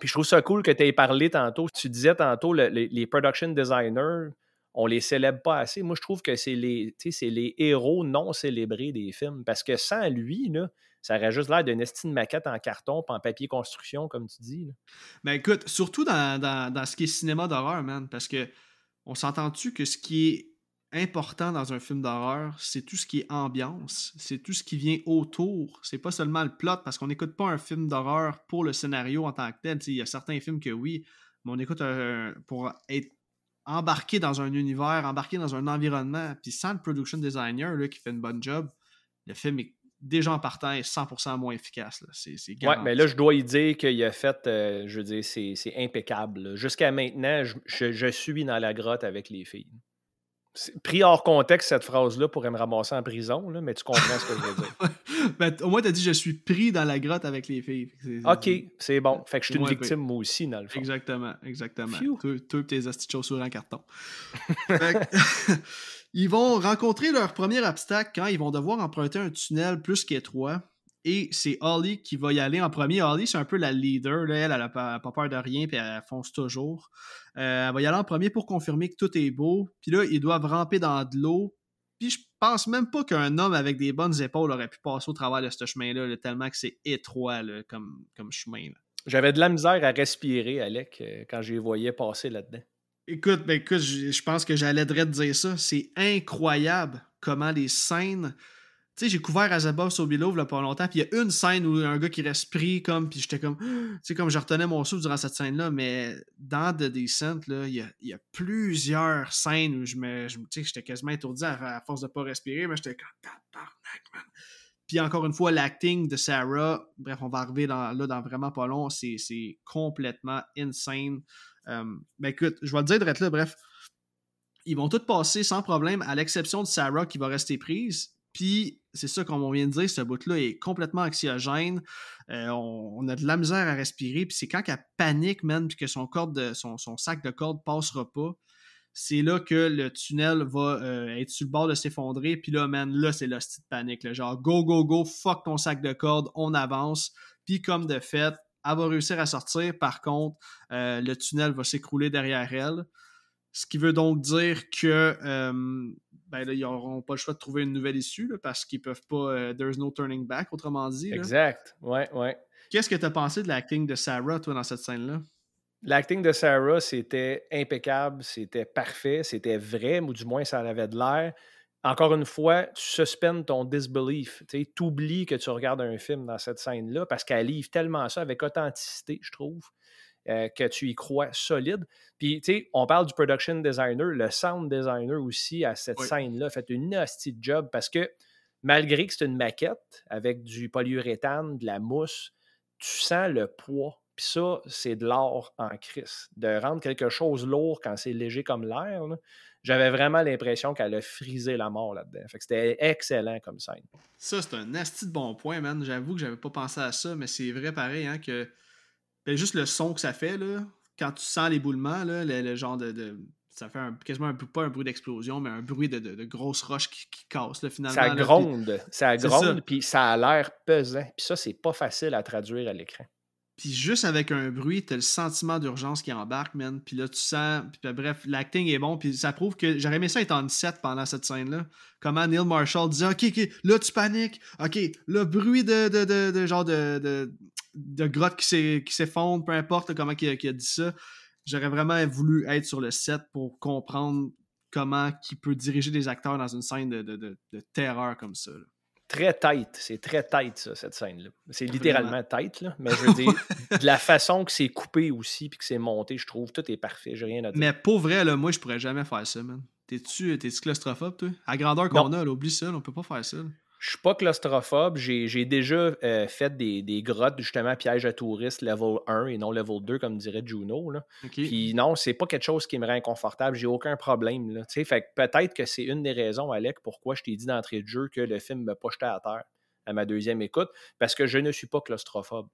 Puis je trouve ça cool que tu aies parlé tantôt. Tu disais tantôt, les production designers, on les célèbre pas assez. Moi, je trouve que c'est les, les héros non célébrés des films. Parce que sans lui, là, ça aurait juste l'air d'une estime maquette en carton pas en papier construction, comme tu dis. Ben écoute, surtout dans, dans, ce qui est cinéma d'horreur, man. Parce que on s'entend-tu que ce qui est important dans un film d'horreur, c'est tout ce qui est ambiance, c'est tout ce qui vient autour. C'est pas seulement le plot, parce qu'on n'écoute pas un film d'horreur pour le scénario en tant que tel. Il y a certains films que oui, mais on écoute pour être embarqué dans un univers, embarqué dans un environnement, puis sans le production designer là, qui fait une bonne job, le film est déjà en partant est 100% moins efficace. C'est, ouais, mais là, je dois y dire qu'il a fait, euh, je veux dire, c'est, impeccable. Jusqu'à maintenant, je, suis dans la grotte avec les filles. Pris hors contexte, cette phrase-là pourrait me ramasser en prison, là, mais tu comprends ce que je veux dire. ben, au moins, tu as dit je suis pris dans la grotte avec les filles. ok, c'est bon. Fait que je suis une victime, moi aussi, dans le fond. Exactement, exactement. Toi, tes astuces chaussures en carton. ils vont rencontrer leur premier obstacle quand ils vont devoir emprunter un tunnel plus qu'étroit et c'est Holly qui va y aller en premier. Holly, c'est un peu la leader. Là. Elle, n'a pas, peur de rien, puis elle fonce toujours. Euh, elle va y aller en premier pour confirmer que tout est beau. Puis là, ils doivent ramper dans de l'eau. Puis je pense même pas qu'un homme avec des bonnes épaules aurait pu passer au travers de ce chemin-là, tellement que c'est étroit comme, comme chemin. J'avais de la misère à respirer, Alec, euh, quand je les voyais passer là-dedans. Écoute, ben écoute, je pense que j'allais te dire ça. C'est incroyable comment les scènes tu sais, j'ai couvert Azabov sur Below là pas longtemps, puis il y a une scène où un gars qui reste pris, comme, puis j'étais comme, tu sais, comme je retenais mon souffle durant cette scène-là, mais dans The Descent, là, il y a, y a, plusieurs scènes où je me, tu sais, j'étais quasiment étourdi à, force de pas respirer, mais j'étais comme, tabarnak, man. Puis encore une fois, l'acting de Sarah, bref, on va arriver là dans vraiment pas long, c'est complètement insane. Euh, mais écoute, je vais le dire de là, bref. Ils vont tous passer sans problème, à l'exception de Sarah qui va rester prise. Puis, c'est ça, comme on vient de dire, ce bout-là est complètement anxiogène. Euh, on, a de la misère à respirer. Puis, c'est quand qu'elle panique, man, puis que son, sac de corde passera pas. C'est là que le tunnel va euh, être sur le bord de s'effondrer. Puis là, man, là, c'est l'hostie de panique. Genre, go, go, go, fuck ton sac de corde, on avance. Puis, comme de fait, elle va réussir à sortir. Par contre, euh, le tunnel va s'écrouler derrière elle. Ce qui veut donc dire que ben là, ils n'auront pas le choix de trouver une nouvelle issue parce qu'ils peuvent pas. Euh, there's no turning back, autrement dit. Exact. Ouais, ouais. Qu'est-ce que tu as pensé de l'acting de Sarah, toi, dans cette scène-là? L'acting de Sarah, c'était impeccable, c'était parfait, c'était vrai, ou du moins, ça avait de l'air. Encore une fois, tu suspends ton disbelief. Tu oublies que tu regardes un film dans cette scène-là parce qu'elle livre tellement ça avec authenticité, je trouve. Euh, que tu y crois solide. Puis, tu sais, on parle du production designer, le sound designer aussi à cette scène-là fait une hostie job parce que malgré que c'est une maquette avec du polyuréthane, de la mousse, tu sens le poids. Puis ça, c'est de l'or en crise. De rendre quelque chose lourd quand c'est léger comme l'air, j'avais vraiment l'impression qu'elle a frisé la mort là-dedans. Fait que c'était excellent comme scène. Ça, c'est un asti de bon point, man. J'avoue que j'avais pas pensé à ça, mais c'est vrai pareil, hein, que ben, juste le son que ça fait, là, quand tu sens l'éboulement, le, genre de, ça fait quasiment un, pas un bruit d'explosion, mais un bruit de, de, grosses roches qui, qui cassent, finalement. Ça gronde, ça gronde, puis ça a l'air pesant. Puis ça, c'est pas facile à traduire à l'écran. Puis juste avec un bruit, t'as le sentiment d'urgence qui embarque, man. Puis là, tu sens. Puis bref, l'acting est bon. Puis ça prouve que j'aurais aimé ça être en 7 pendant cette scène-là. Comment Neil Marshall disait Ok, ok, là tu paniques. Ok, le bruit de, de, de, genre de, de, grotte qui s'effondre, peu importe comment il a, dit ça. J'aurais vraiment voulu être sur le set pour comprendre comment il peut diriger des acteurs dans une scène de, terreur comme ça très tight. C'est très tight, ça, cette scène-là. C'est littéralement tight, là. Mais je veux dire, de la façon que c'est coupé aussi puis que c'est monté, je trouve, tout est parfait. J'ai rien à dire. Mais pour vrai, là, moi, je pourrais jamais faire ça, man. T'es-tu claustrophobe, toi? À grandeur qu'on a, là, oublie ça, on peut pas faire ça. Je suis pas claustrophobe. J'ai déjà euh, fait des, des, grottes, justement, pièges à touristes level 1 et non level 2, comme dirait Juno. Là. Puis non, c'est pas quelque chose qui me rend inconfortable. J'ai aucun problème. Là. Fait peut-être que c'est une des raisons, Alec, pourquoi je t'ai dit d'entrée de jeu que le film me pas jeté à terre à ma deuxième écoute, parce que je ne suis pas claustrophobe.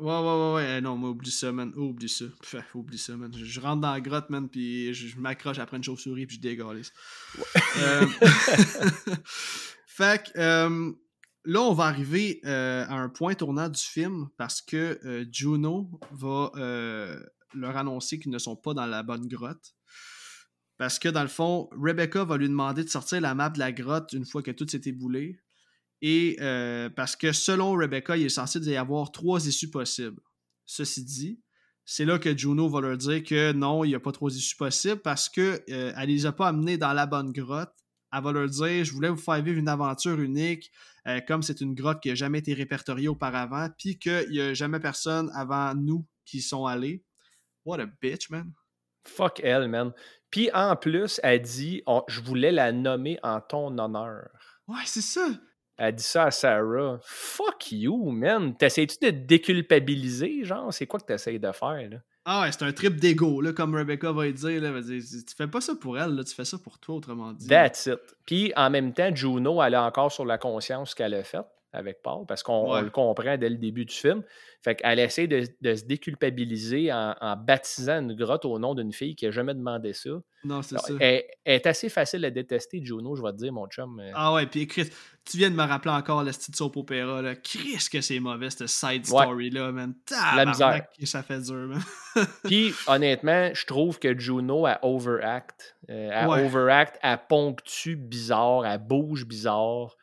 Ouais, ouais, ouais, ouais. Eh, non, moi, oublie ça, man. oublie ça. oublie ça, man. Je, rentre dans la grotte, man, puis je, m'accroche après une chauve-souris, puis je dégalise. Euh, fait que euh, là, on va arriver euh, à un point tournant du film parce que Juno va leur annoncer qu'ils ne sont pas dans la bonne grotte. Parce que dans le fond, Rebecca va lui demander de sortir la map de la grotte une fois que tout s'est éboulé. Et euh, parce que selon Rebecca, il est censé y avoir trois issues possibles. Ceci dit, c'est là que Juno va leur dire que non, il n'y a pas trois issues possibles parce qu'elle euh, ne les a pas amenés dans la bonne grotte. Elle va leur dire Je voulais vous faire vivre une aventure unique, euh, comme c'est une grotte qui n'a jamais été répertoriée auparavant, puis qu'il n'y a jamais personne avant nous qui sont allés. What a bitch, man. Fuck elle, man. Puis en plus, elle dit Je voulais la nommer en ton honneur. Ouais, c'est ça. Elle dit ça à Sarah. Fuck you, man. T'essayes-tu de déculpabiliser, genre? C'est quoi que t'essayes de faire, là? Ah ouais, c'est un trip d'ego, comme Rebecca va dire, là, dire. Tu fais pas ça pour elle, là, tu fais ça pour toi, autrement dit. That's it. Puis, en même temps, Juno, elle a encore sur la conscience ce qu'elle a fait avec Paul, parce qu'on le comprend dès le début du film. Fait qu'elle essaie de, se déculpabiliser en, baptisant une grotte au nom d'une fille qui n'a jamais demandé ça. Non, c'est ça. Elle, est assez facile à détester, Juno, je vais te dire, mon chum. Euh. Ah ouais, puis Chris, tu viens de me rappeler encore le style soap opéra, là. Chris, que c'est mauvais, cette side story-là, man. La misère. Ça fait dur, man. puis, honnêtement, je trouve que Juno, a overact. Euh, elle overact, elle ponctue bizarre, elle bouge bizarre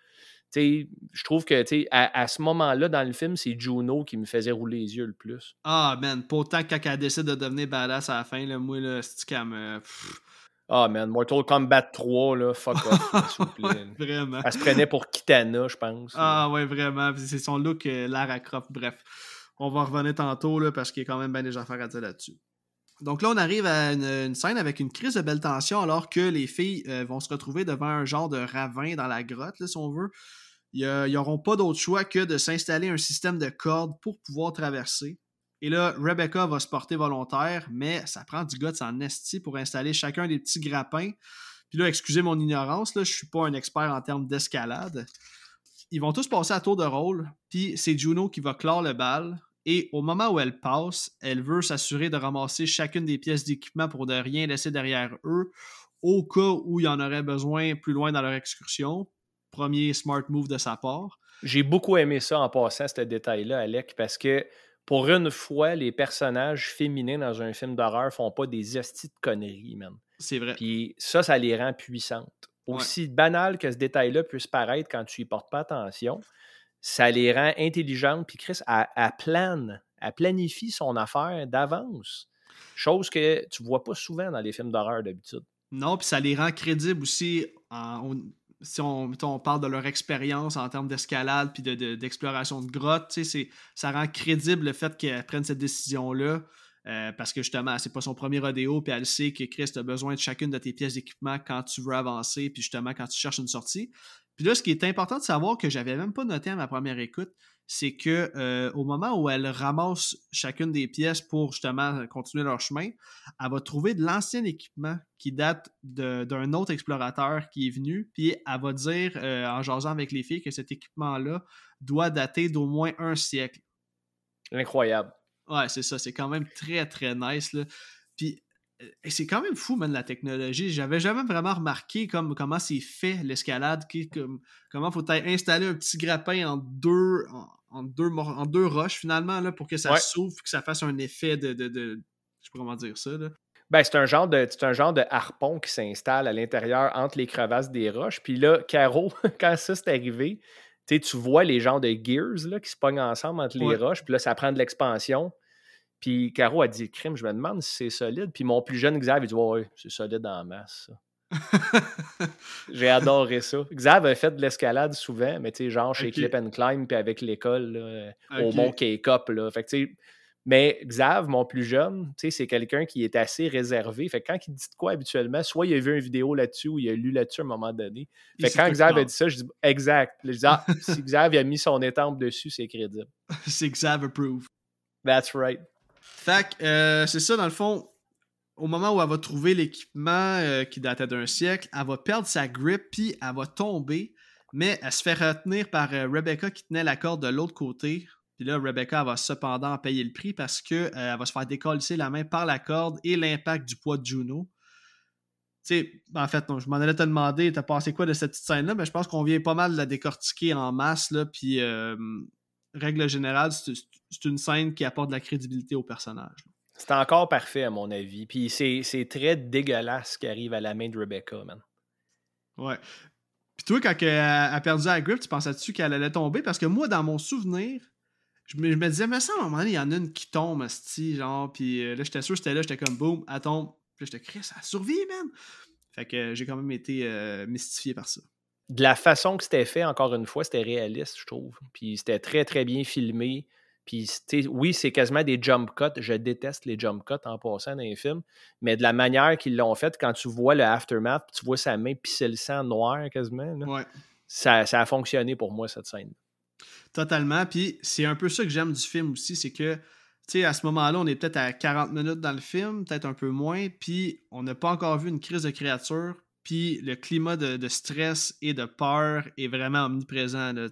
je trouve que à, à ce moment-là dans le film, c'est Juno qui me faisait rouler les yeux le plus. Ah, man, pourtant, quand elle décide de devenir badass à la fin, là, moi, là, c'est comme. Ah, man, Mortal Kombat 3, là, fuck off, s'il vous plaît. vraiment. Elle se prenait pour Kitana, je pense. Ah, ouais, vraiment. C'est son look, euh, Lara Croft. Bref, on va revenir tantôt, là, parce qu'il y a quand même bien des affaires à dire là-dessus. Donc là, on arrive à une, scène avec une crise de belle tension alors que les filles euh, vont se retrouver devant un genre de ravin dans la grotte, si on veut. Ils n'auront pas d'autre choix que de s'installer un système de cordes pour pouvoir traverser. Et là, Rebecca va se porter volontaire, mais ça prend du gars de s'en esti pour installer chacun des petits grappins. Puis là, excusez mon ignorance, là, je suis pas un expert en termes d'escalade. Ils vont tous passer à tour de rôle, puis c'est Juno qui va clore le bal. Et au moment où elle passe, elle veut s'assurer de ramasser chacune des pièces d'équipement pour ne rien laisser derrière eux, au cas où il y en aurait besoin plus loin dans leur excursion premier smart move de sa part. J'ai beaucoup aimé ça en passant, ce détail-là, Alec, parce que pour une fois, les personnages féminins dans un film d'horreur font pas des hosties de conneries, man. C'est vrai. Puis ça, ça les rend puissantes. Aussi banal que ce détail-là puisse paraître quand tu y portes pas attention, ça les rend intelligentes. Puis Chris, elle, plane, elle planifie son affaire d'avance. Chose que tu vois pas souvent dans les films d'horreur d'habitude. Non, puis ça les rend crédibles aussi si on, parle de leur expérience en termes d'escalade puis d'exploration de, de, grottes, ça rend crédible le fait qu'elle prenne cette décision-là. Euh, parce que justement, c'est pas son premier rodéo, puis elle sait que Chris a besoin de chacune de tes pièces d'équipement quand tu veux avancer, puis justement quand tu cherches une sortie. Puis là, ce qui est important de savoir que j'avais même pas noté à ma première écoute, c'est que euh, au moment où elle ramasse chacune des pièces pour justement continuer leur chemin, elle va trouver de l'ancien équipement qui date d'un autre explorateur qui est venu, puis elle va dire euh, en jasant avec les filles que cet équipement-là doit dater d'au moins un siècle. Incroyable. Ouais, c'est ça, c'est quand même très très nice. Là. Puis c'est quand même fou, man, la technologie. J'avais jamais vraiment remarqué comme, comment c'est fait l'escalade, comme, comment faut installer un petit grappin en deux, en deux, en deux roches finalement là, pour que ça s'ouvre que ça fasse un effet de, de, de, je sais pas comment dire ça. Là. Ben, c'est un genre de un genre de harpon qui s'installe à l'intérieur entre les crevasses des roches. Puis là, Caro, quand ça c'est arrivé, tu vois les genres de gears là, qui se pognent ensemble entre les roches. Puis là, ça prend de l'expansion. Puis Caro a dit Crime, je me demande si c'est solide. Puis mon plus jeune Xav, il dit Ouais, c'est solide en masse. J'ai adoré ça. Xav a fait de l'escalade souvent, mais tu sais, genre chez Clip and Climb, puis avec l'école, au Mont K-Cup. Fait que tu sais, Mais Xav, mon plus jeune, c'est quelqu'un qui est assez réservé. Fait que quand il dit de quoi habituellement, soit il a vu une vidéo là-dessus ou il a lu là-dessus à un moment donné. Fait que quand Xav a dit ça, je dis exact. Je dis ah, si Xav a mis son étampe dessus, c'est crédible. c'est Xav approved. That's right. Fait euh, c'est ça, dans le fond, au moment où elle va trouver l'équipement euh, qui datait d'un siècle, elle va perdre sa grip, puis elle va tomber, mais elle se fait retenir par euh, Rebecca qui tenait la corde de l'autre côté. Puis là, Rebecca va cependant payer le prix parce qu'elle va se faire décoller la main par la corde et l'impact du poids de Juno. Tu sais, en fait, non, je m'en allais te demander, t'as passé quoi de cette petite scène-là, mais je pense qu'on vient pas mal de la décortiquer en masse, là, puis règle générale, c'est une scène qui apporte de la crédibilité au personnage. C'est encore parfait, à mon avis. Puis c'est très dégueulasse ce qui arrive à la main de Rebecca, man. Ouais. Puis toi, quand elle a perdu la grip, tu pensais-tu qu'elle allait tomber? Parce que moi, dans mon souvenir, je me, disais, mais ça, à un moment donné, il y en a une qui tombe, sti, genre, puis euh, là, j'étais sûr, j'étais là, j'étais comme, boum, elle tombe. Puis j'étais, Chris, ça a survécu, man! Fait que j'ai quand même été euh, mystifié par ça. De la façon que c'était fait, encore une fois, c'était réaliste, je trouve. Puis c'était très, très bien filmé. Puis, oui, c'est quasiment des jump cuts. Je déteste les jump cuts en passant dans les films. Mais de la manière qu'ils l'ont fait, quand tu vois le aftermath, tu vois sa main pisser le sang noir quasiment, ça, ça, a fonctionné pour moi, cette scène. Totalement. Puis, c'est un peu ça que j'aime du film aussi, c'est que, tu sais, à ce moment-là, on est peut-être à 40 minutes dans le film, peut-être un peu moins, puis on n'a pas encore vu une crise de créature. Puis le climat de, de, stress et de peur est vraiment omniprésent. Là,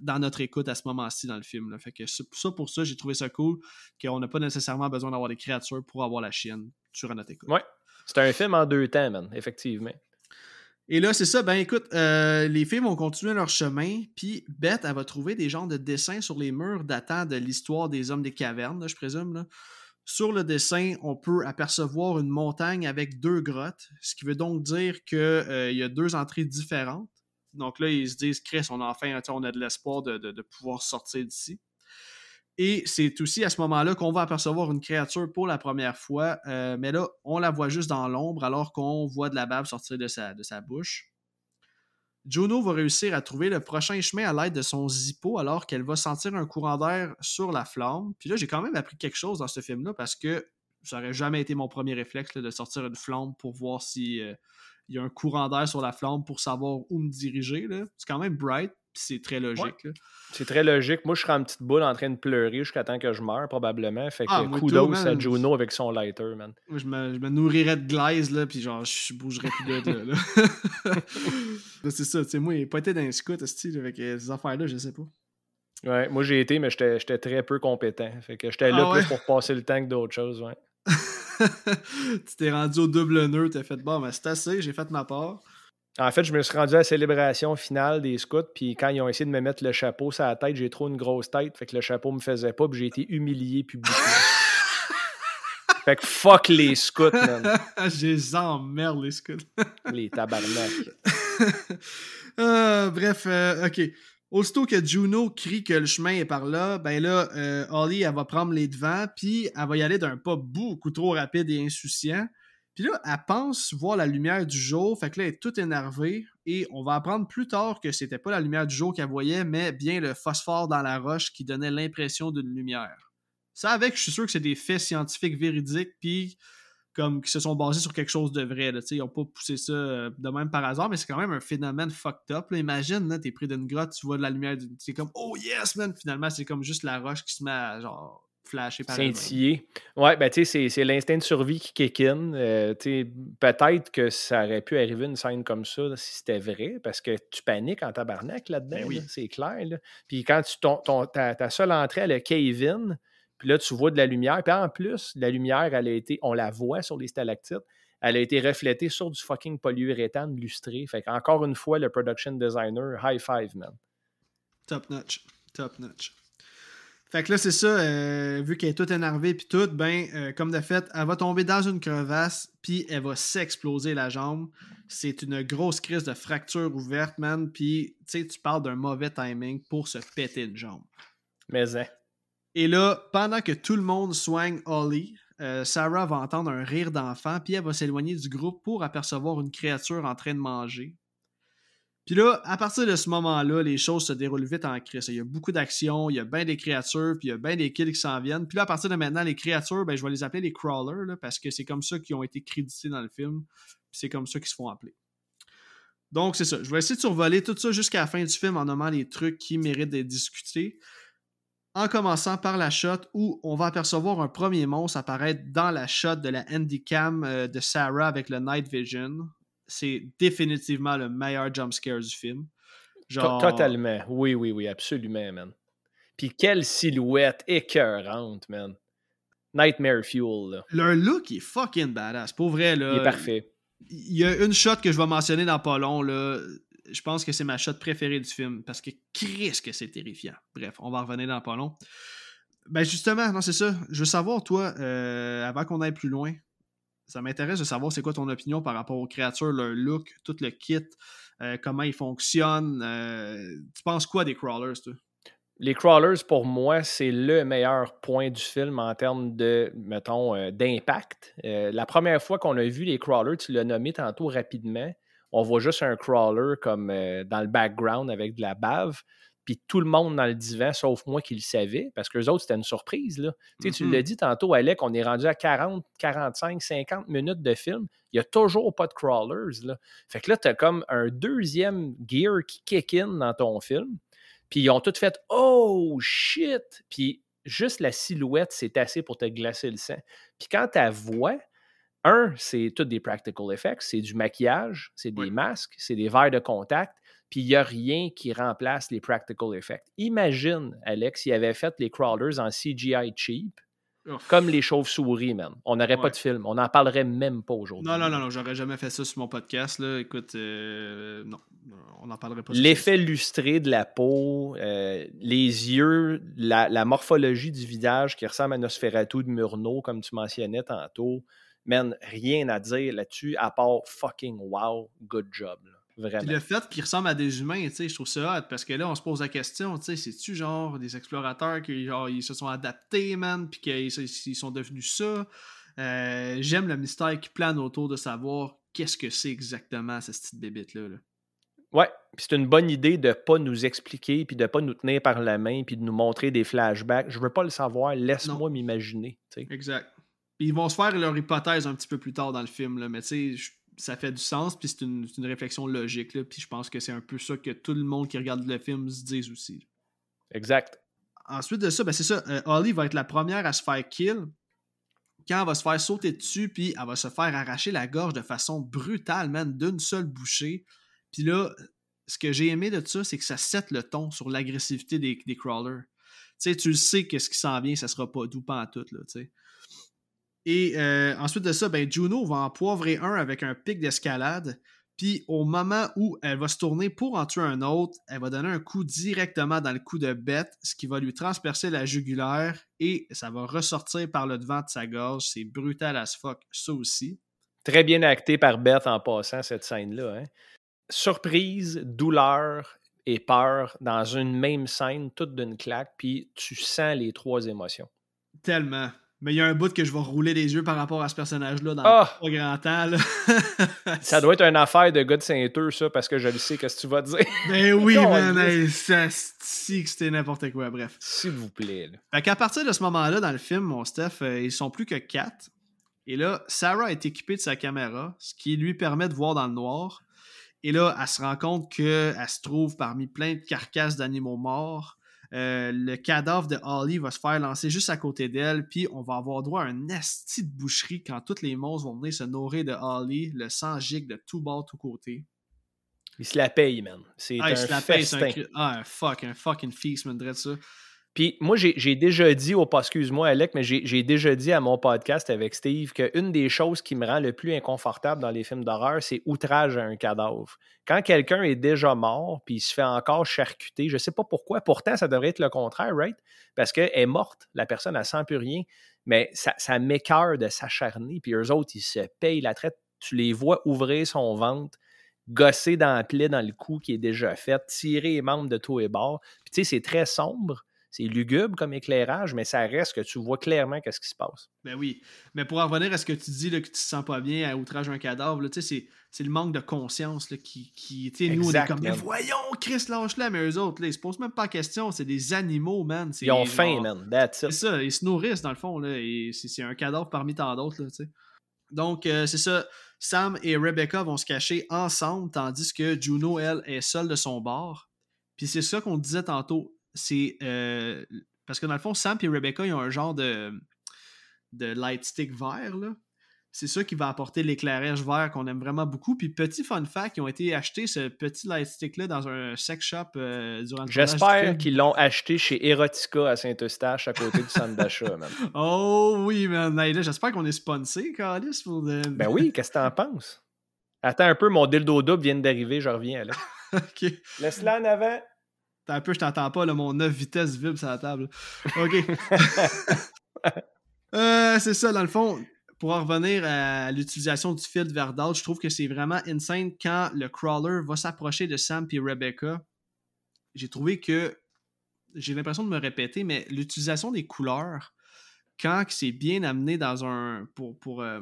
dans notre écoute à ce moment-ci dans le film. Fait que ça, pour ça, j'ai trouvé ça cool qu'on n'a pas nécessairement besoin d'avoir des créatures pour avoir la chienne sur notre écoute. Ouais. C'est un film en deux temps, man, effectivement. Et là, c'est ça, ben écoute, euh, les filles vont continuer leur chemin, puis Beth, elle va trouver des genres de dessins sur les murs datant de l'histoire des hommes des cavernes, je présume. Sur le dessin, on peut apercevoir une montagne avec deux grottes, ce qui veut donc dire qu'il euh, y a deux entrées différentes. Donc là, ils se disent, Chris, on a enfin on a de l'espoir de, pouvoir sortir d'ici. Et c'est aussi à ce moment-là qu'on va apercevoir une créature pour la première fois, euh, mais là, on la voit juste dans l'ombre alors qu'on voit de la bave sortir de sa, de sa bouche. Juno va réussir à trouver le prochain chemin à l'aide de son zippo alors qu'elle va sentir un courant d'air sur la flamme. Puis là, j'ai quand même appris quelque chose dans ce film-là parce que ça n'aurait jamais été mon premier réflexe de sortir une flamme pour voir si euh, y a un courant d'air sur la flamme pour savoir où me diriger. C'est quand même bright, c'est très logique. C'est très logique. Moi, je serais en petite boule en train de pleurer jusqu'à temps que je meure, probablement. Fait que ah, kudos à Juno avec son lighter, man. je me, je me nourrirais de glaise, là, puis genre, je bougerais plus de là. c'est ça, tu sais, moi, il n'a pas été dans les scouts, avec ces affaires-là, je sais pas. Ouais, moi j'ai été, mais j'étais très peu compétent. Fait que j'étais là ah plus pour passer le temps que d'autres choses, ouais. tu t'es rendu au double nœud, t'as fait bon, mais c'est assez, j'ai fait ma part. En fait, je me suis rendu à la célébration finale des scouts, puis quand ils ont essayé de me mettre le chapeau sur la tête, j'ai trop une grosse tête, fait que le chapeau me faisait pas, puis j'ai été humilié publiquement. fait que fuck les scouts, man. j'ai emmerde les scouts. les tabarnak. Euh, bref, euh, ok. Aussitôt que Juno crie que le chemin est par là, ben là, euh, Holly, elle va prendre les devants, puis elle va y aller d'un pas beaucoup trop rapide et insouciant. Puis là, elle pense voir la lumière du jour, fait que là, elle est toute énervée, et on va apprendre plus tard que c'était pas la lumière du jour qu'elle voyait, mais bien le phosphore dans la roche qui donnait l'impression d'une lumière. Ça avec, je suis sûr que c'est des faits scientifiques véridiques, puis comme qui se sont basés sur quelque chose de vrai. Là, ils n'ont pas poussé ça euh, de même par hasard, mais c'est quand même un phénomène fucked up. Là. Imagine, tu es pris d'une grotte, tu vois de la lumière, c'est comme Oh yes, man! Finalement, c'est comme juste la roche qui se met à genre flasher par Scintiller. Ouais, ben tu sais, c'est l'instinct de survie qui kick in. Euh, peut-être que ça aurait pu arriver une scène comme ça si c'était vrai, parce que tu paniques en tabarnak là-dedans, ben oui. c'est clair. Puis quand tu, ton, ta, ta, seule entrée, elle a Kevin, puis là, tu vois de la lumière. Puis en plus, la lumière, elle a été, on la voit sur les stalactites, elle a été reflétée sur du fucking polyuréthane lustré. Fait qu'encore une fois, le production designer, high five, man. Top notch. Top notch. Fait que là, c'est ça, euh, vu qu'elle est toute énervée puis tout, ben, euh, comme de fait, elle va tomber dans une crevasse puis elle va s'exploser la jambe. C'est une grosse crise de fracture ouverte, man. Puis, tu sais, tu parles d'un mauvais timing pour se péter une jambe. Mais, hein. Et là, pendant que tout le monde soigne Holly, euh, Sarah va entendre un rire d'enfant, puis elle va s'éloigner du groupe pour apercevoir une créature en train de manger. Puis là, à partir de ce moment-là, les choses se déroulent vite en crise. Il y a beaucoup d'actions, il y a bien des créatures, puis il y a bien des kills qui s'en viennent. Puis là, à partir de maintenant, les créatures, ben, je vais les appeler les crawlers, parce que c'est comme ça qu'ils ont été crédités dans le film. c'est comme ça qu'ils se font appeler. Donc, c'est ça. Je vais essayer de survoler tout ça jusqu'à la fin du film en nommant les trucs qui méritent d'être discutés. En commençant par la shot où on va apercevoir un premier monstre apparaître dans la shot de la handycam euh, de Sarah avec le Night Vision c'est définitivement le meilleur jumpscare du film. Totalement. Oui, oui, oui, absolument, man. Puis quelle silhouette écœurante, man. Nightmare Fuel, là. Leur look est fucking badass. Pour vrai, là. Il est parfait. Il y a une shot que je vais mentionner dans pas long, là. Je pense que c'est ma shot préférée du film parce que Chris que c'est terrifiant. Bref, on va revenir dans pas long. Ben justement, non, c'est ça. Je veux savoir, toi, euh, avant qu'on aille plus loin, ça m'intéresse de savoir c'est quoi ton opinion par rapport aux créatures, leur look, tout le kit, euh, comment ils fonctionnent. Euh, tu penses quoi des crawlers, toi? Les crawlers, pour moi, c'est le meilleur point du film en termes de, mettons, euh, d'impact. la première fois qu'on a vu les crawlers, tu l'as nommé tantôt rapidement, on voit juste un crawler comme dans le background avec de la bave puis tout le monde dans le divan, sauf moi qui le savais, parce que les autres, c'était une surprise. Là. Tu Tu l'as mm-hmm. dit tantôt, Alec, on est rendu à 40, 45, 50 minutes de film. Il n'y a toujours pas de crawlers. Là. Fait que là, tu as comme un deuxième gear qui kick in dans ton film. Puis ils ont tout fait Oh shit! Puis juste la silhouette, c'est assez pour te glacer le sang. Puis quand ta voix, un, c'est tout des practical effects, c'est du maquillage, c'est des masques, c'est des verres de contact puis il n'y a rien qui remplace les practical effects. Imagine, Alex, s'il avait fait les crawlers en CGI cheap, comme les chauves-souris, man. On n'aurait pas de film. On n'en parlerait même pas aujourd'hui. Non, non, non, non j'aurais jamais fait ça sur mon podcast. Là. Écoute, euh, non, on n'en parlerait pas. L'effet lustré de la peau, euh, les yeux, la, morphologie du visage qui ressemble à Nosferatu de Murnau, comme tu mentionnais tantôt. Man, rien à dire là-dessus à part fucking wow, good job. Vraiment. le fait qu'ils ressemblent à des humains, je trouve ça hot parce que là, on se pose la question, c'est-tu genre des explorateurs qui genre, ils se sont adaptés, man, puis qu'ils sont devenus ça? Euh, j'aime le mystère qui plane autour de savoir qu'est-ce que c'est exactement cette petite bébite-là. Là. Ouais, c'est une bonne idée de ne pas nous expliquer, puis de ne pas nous tenir par la main, puis de nous montrer des flashbacks. Je veux pas le savoir, laisse-moi m'imaginer. Exact. Puis ils vont se faire leur hypothèse un petit peu plus tard dans le film, là, mais tu sais, ça fait du sens, puis c'est une, réflexion logique, là, puis je pense que c'est un peu ça que tout le monde qui regarde le film se dise aussi. Exact. Ensuite de ça, ben c'est ça, euh, Holly va être la première à se faire kill quand elle va se faire sauter dessus, puis elle va se faire arracher la gorge de façon brutale, man, d'une seule bouchée. Puis là, ce que j'ai aimé de ça, c'est que ça set le ton sur l'agressivité des, des crawlers. Tu sais, tu le sais que ce qui s'en vient, ça sera pas doux pas en tout, là, tu sais. Et euh, ensuite de ça, ben, Juno va en poivrer un avec un pic d'escalade. Puis au moment où elle va se tourner pour en tuer un autre, elle va donner un coup directement dans le cou de Beth, ce qui va lui transpercer la jugulaire et ça va ressortir par le devant de sa gorge. C'est brutal as fuck, ça aussi. Très bien acté par Beth en passant cette scène-là. Hein. Surprise, douleur et peur dans une même scène, toute d'une claque, puis tu sens les trois émotions. Tellement. Mais il y a un bout que je vais rouler les yeux par rapport à ce personnage-là dans oh! pas grand temps. ça doit être une affaire de gars de Saint-Eux, ça, parce que je le sais, qu'est-ce que tu vas dire. Ben oui, man, ça si que c'était n'importe quoi, bref. S'il vous plaît. Là. Fait qu'à partir de ce moment-là, dans le film, mon Steph, euh, ils sont plus que quatre. Et là, Sarah est équipée de sa caméra, ce qui lui permet de voir dans le noir. Et là, elle se rend compte qu'elle se trouve parmi plein de carcasses d'animaux morts. Euh, le cadavre de Holly va se faire lancer juste à côté d'elle, puis on va avoir droit à un asti de boucherie quand tous les monstres vont venir se nourrir de Holly, le sang gicle de tout bord, tout côté. Il se la paye, man. C'est ah, un se la paye, un... Ah, un fuck, un fucking feast, man, ça. Puis moi, j'ai déjà dit, au excuse-moi, Alec, mais j'ai déjà dit à mon podcast avec Steve qu'une des choses qui me rend le plus inconfortable dans les films d'horreur, c'est outrage à un cadavre. Quand quelqu'un est déjà mort, puis il se fait encore charcuter, je ne sais pas pourquoi, pourtant, ça devrait être le contraire, right? Parce qu'elle est morte, la personne, elle sent plus rien, mais ça, ça m'écœure de s'acharner, puis eux autres, ils se payent la traite. Tu les vois ouvrir son ventre, gosser dans la plaie dans le cou qui est déjà fait, tirer les membres de tout et bord. Puis tu sais, c'est très sombre c'est lugubre comme éclairage, mais ça reste que tu vois clairement qu'est-ce qui se passe. Ben oui. Mais pour en revenir à ce que tu dis, là, que tu te sens pas bien à outrage un cadavre, c'est, le manque de conscience là, qui. qui nous, on est comme, mais voyons, Chris, lâche-la, mais eux autres, là, ils se posent même pas la question. C'est des animaux, man. Ils ont faim, man. C'est ça, ils se nourrissent, dans le fond, là, et c'est, un cadavre parmi tant d'autres, là, tu sais. Donc, euh, c'est ça. Sam et Rebecca vont se cacher ensemble, tandis que Juno, elle, est seule de son bord. Puis c'est ça qu'on disait tantôt. C'est. Euh, parce que dans le fond, Sam et Rebecca, ils ont un genre de, de light stick vert, là c'est ça qui va apporter l'éclairage vert qu'on aime vraiment beaucoup. Puis petit fun fact, ils ont été achetés ce petit light stick-là dans un sex shop euh, durant le J'espère qu'ils l'ont acheté chez Erotica à Saint-Eustache à côté du centre d'achat, man. Oh oui, man. J'espère qu'on est sponsé, Carlis. Pour Ben oui, qu'est-ce que t'en penses? Attends un peu, mon dildo double vient d'arriver, je reviens là. OK. Laisse-la en avant. T'as un peu, je t'entends pas, là, mon 9 vitesses vibre sur la table. OK. euh, c'est ça, dans le fond pour en revenir à l'utilisation du filtre verdâtre, je trouve que c'est vraiment insane quand le crawler va s'approcher de Sam et Rebecca. J'ai trouvé que j'ai l'impression de me répéter, mais l'utilisation des couleurs, quand c'est bien amené dans un. pour, pour euh,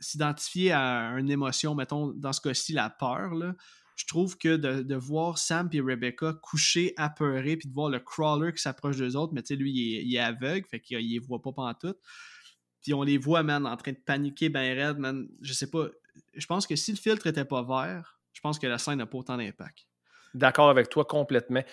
s'identifier à une émotion, mettons, dans ce cas-ci, la peur, je trouve que de, voir Sam et Rebecca coucher apeurés, puis de voir le crawler qui s'approche d'eux autres, mais tu sais, lui, il est, aveugle, fait qu'il ne voit pas tout. Puis on les voit, man, en train de paniquer ben raide, man. Je sais pas. Je pense que si le filtre était pas vert, je pense que la scène n'a pas autant d'impact. D'accord avec toi complètement.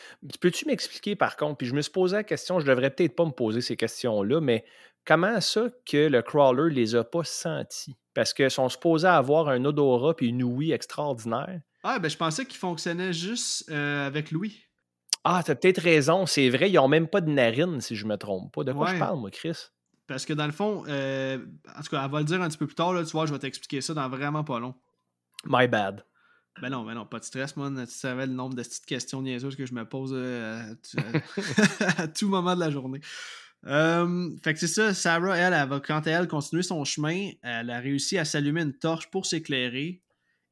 Peux-tu m'expliquer par contre, puis je me suis posé la question, je devrais peut-être pas me poser ces questions-là, mais comment ça que le crawler les a pas sentis? Parce qu'ils sont supposés avoir un odorat puis une ouïe extraordinaire. Ah, ben je pensais qu'ils fonctionnaient juste euh, avec l'ouïe. Ah, t'as peut-être raison, c'est vrai, ils ont même pas de narine, si je me trompe pas. De quoi je parle, moi, Chris? Parce que dans le fond, euh, en tout cas, elle va le dire un petit peu plus tard, là, tu vois, je vais t'expliquer ça dans vraiment pas long. My bad. Ben non, ben non, pas de stress, moi. Tu savais le nombre de petites questions niaiseuses que je me pose euh, à, tout moment de la journée. Euh, fait que c'est ça, Sarah, elle, elle, va, quand elle continue son chemin, elle a réussi à s'allumer une torche pour s'éclairer.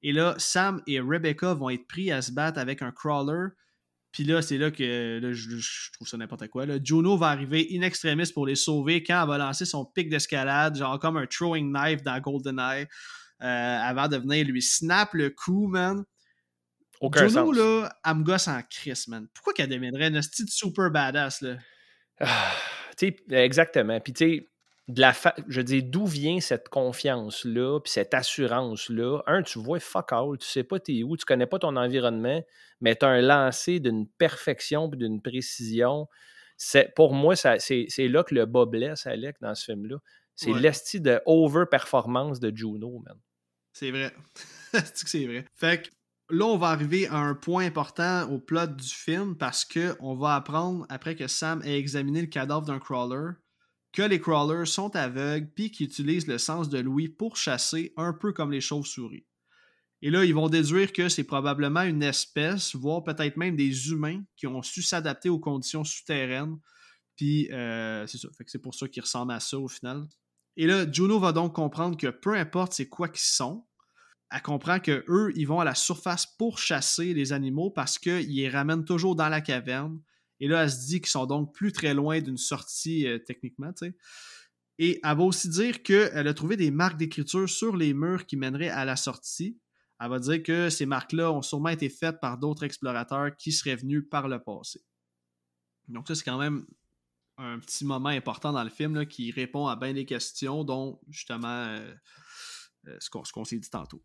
Et là, Sam et Rebecca vont être pris à se battre avec un crawler puis là, c'est là que je, trouve ça n'importe quoi. Là. Juno va arriver in extremis pour les sauver quand elle va lancer son pic d'escalade, genre comme un throwing knife dans GoldenEye, euh, avant de venir lui snap le coup, man. Aucun Juno, là, elle me gosse en crise, man. Pourquoi qu'elle deviendrait une petite super badass, là? Ah, sais, exactement. Puis, tu sais, de la je dis d'où vient cette confiance-là, puis cette assurance-là? Un, tu vois fuck all, tu sais pas t'es où, tu connais pas ton environnement, mais tu as un lancer d'une perfection et d'une précision. C'est, pour moi, c'est, là que le bas blesse, Alec, dans ce film-là. C'est l'esti de over-performance de Juno, man. C'est vrai. c'est que c'est vrai? Fait que là, on va arriver à un point important au plot du film parce que on va apprendre, après que Sam ait examiné le cadavre d'un crawler, que les crawlers sont aveugles puis qu'ils utilisent le sens de l'ouïe pour chasser, un peu comme les chauves-souris. Et là, ils vont déduire que c'est probablement une espèce, voire peut-être même des humains qui ont su s'adapter aux conditions souterraines. Puis euh, c'est ça. C'est pour ça qu'ils ressemblent à ça au final. Et là, Juno va donc comprendre que peu importe c'est quoi qu'ils sont, elle comprend que eux, ils vont à la surface pour chasser les animaux parce qu'ils les ramènent toujours dans la caverne et là, elle se dit qu'ils sont donc plus très loin d'une sortie euh, techniquement. Et elle va aussi dire qu'elle a trouvé des marques d'écriture sur les murs qui mèneraient à la sortie. Elle va dire que ces marques-là ont sûrement été faites par d'autres explorateurs qui seraient venus par le passé. Donc ça, c'est quand même un petit moment important dans le film qui répond à bien des questions, dont justement euh, euh, ce qu'on s'est dit tantôt.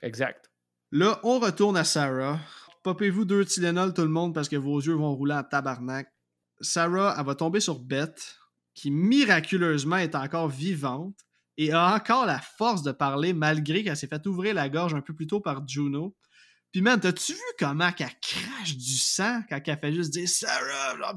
Exact. Là, on retourne à Sarah. Popez-vous deux Tylenol tout le monde parce que vos yeux vont rouler en tabarnak. Sarah, elle va tomber sur Beth, qui miraculeusement est encore vivante et a encore la force de parler malgré qu'elle s'est fait ouvrir la gorge un peu plus tôt par Juno. Puis man, t'as-tu vu comment qu'elle crache du sang quand elle fait juste dire Sarah?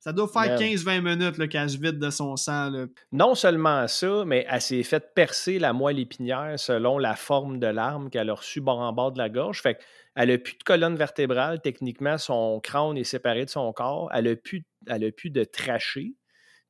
Ça doit faire 15-20 minutes qu'elle se vide de son sang. Non seulement ça, mais elle s'est fait percer la moelle épinière selon la forme de l'arme qu'elle a reçue bord en bord de la gorge. Fait elle n'a plus de colonne vertébrale. Techniquement, son crâne est séparé de son corps. Elle n'a plus, elle plus de trachée.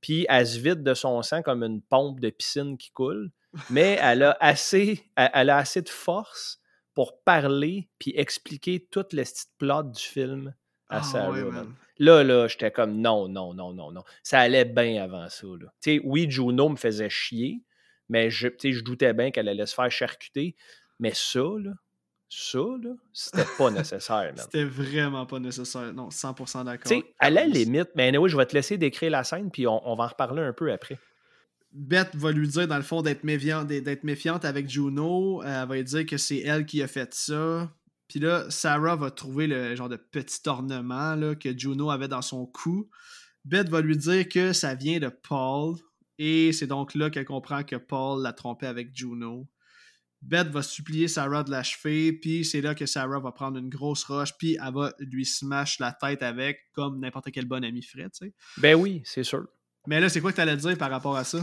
Puis elle se vide de son sang comme une pompe de piscine qui coule. Mais elle a assez, elle a assez de force pour parler puis expliquer toute le plot du film à Ah, Sarah. ouais, man. man. Là, là, j'étais comme non, non, non, non, non. Ça allait bien avant ça. Là. Oui, Juno me faisait chier, mais je, je doutais bien qu'elle allait se faire charcuter. Mais ça, là, ça, là, c'était pas nécessaire. C'était vraiment pas nécessaire. Non, 100% d'accord. Tu sais, à la limite, mais oui, je vais te laisser décrire la scène, puis on, on va en reparler un peu après. Beth va lui dire, dans le fond, d'être méfiante, d'être méfiante avec Juno. Elle va lui dire que c'est elle qui a fait ça. Puis là, Sarah va trouver le genre de petit ornement là, que Juno avait dans son cou. Beth va lui dire que ça vient de Paul. Et c'est donc là qu'elle comprend que Paul l'a trompé avec Juno. Beth va supplier Sarah de l'achever, puis c'est là que Sarah va prendre une grosse roche, puis elle va lui smash la tête avec, comme n'importe quel bon ami ferait, tu sais. Ben oui, c'est sûr. Mais là, c'est quoi que tu allais dire par rapport à ça?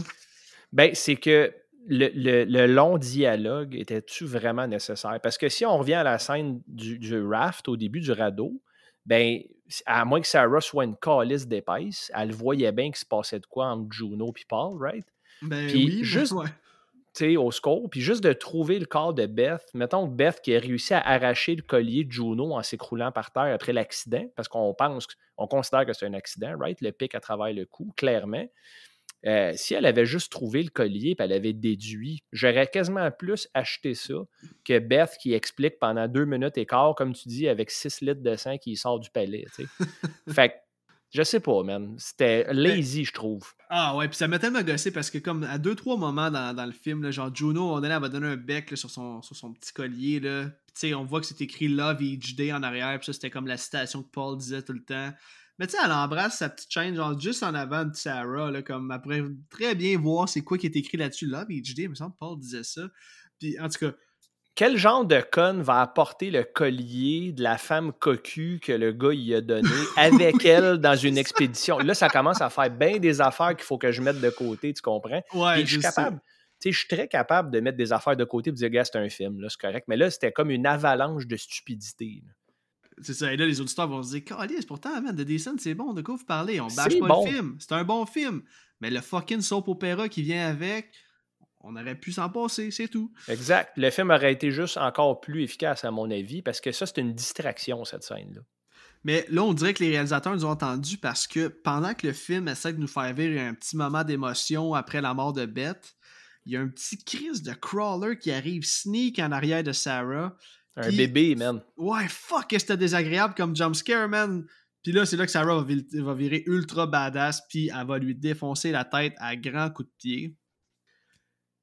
Ben, c'est que le, le- le long dialogue était-tu vraiment nécessaire? Parce que si on revient à la scène du, du raft au début du radeau, ben, à moins que Sarah soit une calice d'épaisse, elle voyait bien qu'il se passait de quoi entre Juno et Paul, right? Ben Puis oui, mais juste- ouais. Tu sais, au score, puis juste de trouver le corps de Beth, mettons Beth qui a réussi à arracher le collier de Juno en s'écroulant par terre après l'accident, parce qu'on pense, on considère que c'est un accident, right? Le pic à travers le cou, clairement. Euh, si elle avait juste trouvé le collier et elle avait déduit, j'aurais quasiment plus acheté ça que Beth qui explique pendant deux minutes et quart, comme tu dis, avec 6 litres de sang qui sort du palais. fait que, je sais pas, man. C'était lazy, je trouve. Ah ouais, puis ça m'a tellement gossé parce que comme à deux, trois moments dans, dans le film, là, genre Juno, donné, elle va donner un bec là, sur, son, sur son petit collier. Là. Puis on voit que c'est écrit Love Each Day en arrière, puis ça c'était comme la citation que Paul disait tout le temps. Mais tu sais, elle embrasse sa petite chaîne, genre juste en avant de Sarah, là, comme elle pourrait très bien voir c'est quoi qui est écrit là-dessus. Love Day, il me semble que Paul disait ça. Puis en tout cas, Quel genre de conne va apporter le collier de la femme cocu que le gars y a donné avec elle dans une expédition? Là, ça commence à faire bien des affaires qu'il faut que je mette de côté, tu comprends? ouais, je suis capable. Tu sais, je suis très capable de mettre des affaires de côté et de dire, gars, c'est un film, là, c'est correct. Mais là, c'était comme une avalanche de stupidité. là. C'est ça. Et là, les auditeurs vont se dire Calice, pourtant, man, The Descent, c'est bon, de quoi vous parlez? On bâche pas bon. le film. C'est un bon film. Mais le fucking soap opéra qui vient avec, on aurait pu s'en passer, c'est tout. Exact. Le film aurait été juste encore plus efficace, à mon avis, parce que ça, c'est une distraction, cette scène-là. Mais là, on dirait que les réalisateurs nous ont entendus parce que pendant que le film essaie de nous faire vivre un petit moment d'émotion après la mort de Beth, il y a un petit crise de crawler qui arrive sneak en arrière de Sarah. Un bébé, man. Ouais, fuck, que c'était désagréable comme jumpscare, man. Puis là, c'est là que Sarah va, virer ultra badass, puis elle va lui défoncer la tête à grands coups de pied.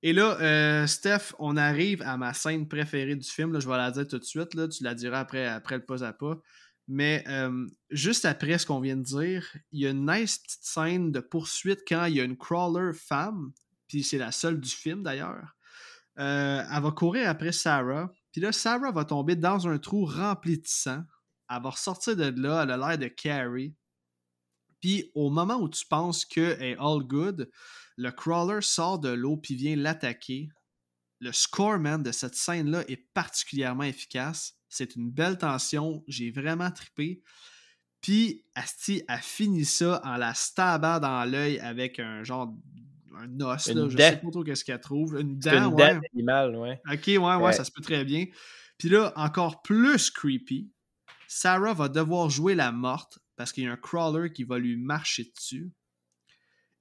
Et là, euh, Steph, on arrive à ma scène préférée du film. Là, je vais la dire tout de suite. Là, tu la diras après, après le pas à pas. Mais euh, juste après ce qu'on vient de dire, il y a une nice petite scène de poursuite quand il y a une crawler femme, puis c'est la seule du film d'ailleurs. Euh, elle va courir après Sarah, puis là, Sarah va tomber dans un trou rempli de sang. Elle va ressortir de là, elle a l'air de Carrie. Puis au moment où tu penses que est all good, le crawler sort de l'eau puis vient l'attaquer. Le score, man, de cette scène-là est particulièrement efficace. C'est une belle tension. J'ai vraiment trippé. Puis, Asti a fini ça en la stabant dans l'œil avec un genre. Un os, Une là. Je sais pas trop qu'est-ce qu'elle trouve. Une dent, une ouais. dent ouais. Ok, ouais, ouais, Ouais. ça se peut très bien. Puis là, encore plus creepy, Sarah va devoir jouer la morte parce qu'il y a un crawler qui va lui marcher dessus.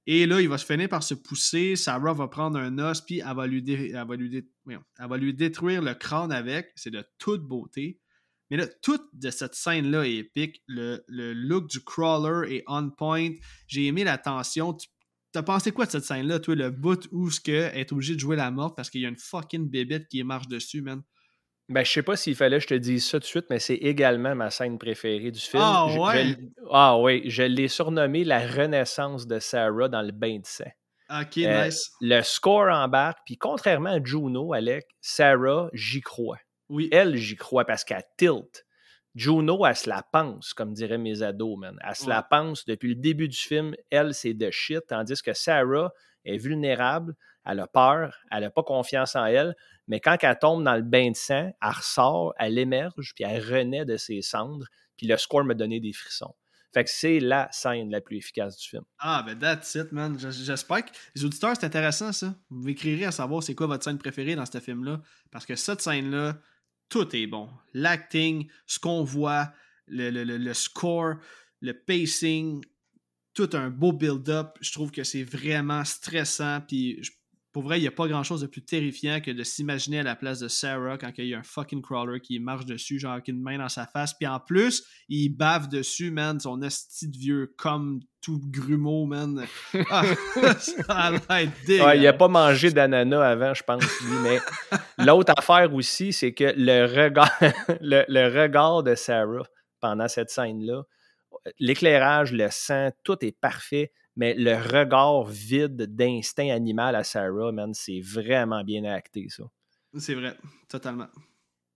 Et là, il va se finir par se pousser. Sarah va prendre un os, puis elle va lui, dé- elle va lui, dé- elle va lui détruire le crâne avec. C'est de toute beauté. Mais là, toute de cette scène-là est épique. Le, le look du crawler est on point. J'ai aimé la tension. Tu T'as pensé quoi de cette scène-là, toi, le bout où ce que est obligé de jouer la morte parce qu'il y a une fucking bébête qui marche dessus, man? Ben, je sais pas s'il fallait que je te dise ça tout de suite, mais c'est également ma scène préférée du film. Ah, Je- ouais? ah oui, je l'ai surnommé la renaissance de Sarah dans le bain de sang. Ok, Euh, nice. Le score embarque, puis contrairement à Juno, Alec, Sarah, j'y crois. Oui. Elle, j'y crois parce qu'elle tilt. Juno, elle se la pense, comme diraient mes ados, man. Elle se la pense depuis le début du film. Elle, c'est de shit. Tandis que Sarah est vulnérable, elle a peur, elle n'a pas confiance en elle. Mais quand elle tombe dans le bain de sang, elle ressort, elle émerge, puis elle renaît de ses cendres. Puis le score m'a donné des frissons. Fait que c'est la scène la plus efficace du film. Ah, ben that's it, man. J'espère que les auditeurs, c'est intéressant, ça. Vous m'écrirez à savoir c'est quoi votre scène préférée dans ce film-là. Parce que cette scène-là, tout est bon. L'acting, ce qu'on voit, le, le- le- score, le pacing, tout un beau build-up. Je trouve que c'est vraiment stressant. Puis je- pour vrai, il n'y a pas grand-chose de plus terrifiant que de s'imaginer à la place de Sarah quand il y a un fucking crawler qui marche dessus, genre avec une main dans sa face. Puis en plus, il bave dessus, man, son esti de vieux comme tout grumeau, man. Ah, ça a l'air Ouais, il n'a pas mangé d'ananas avant, je pense, lui. Mais l'autre affaire aussi, c'est que le regard, le, le regard de Sarah pendant cette scène-là, l'éclairage, le sang, tout est parfait, mais le regard vide d'instinct animal à Sarah, man, c'est vraiment bien acté, ça. C'est vrai, totalement.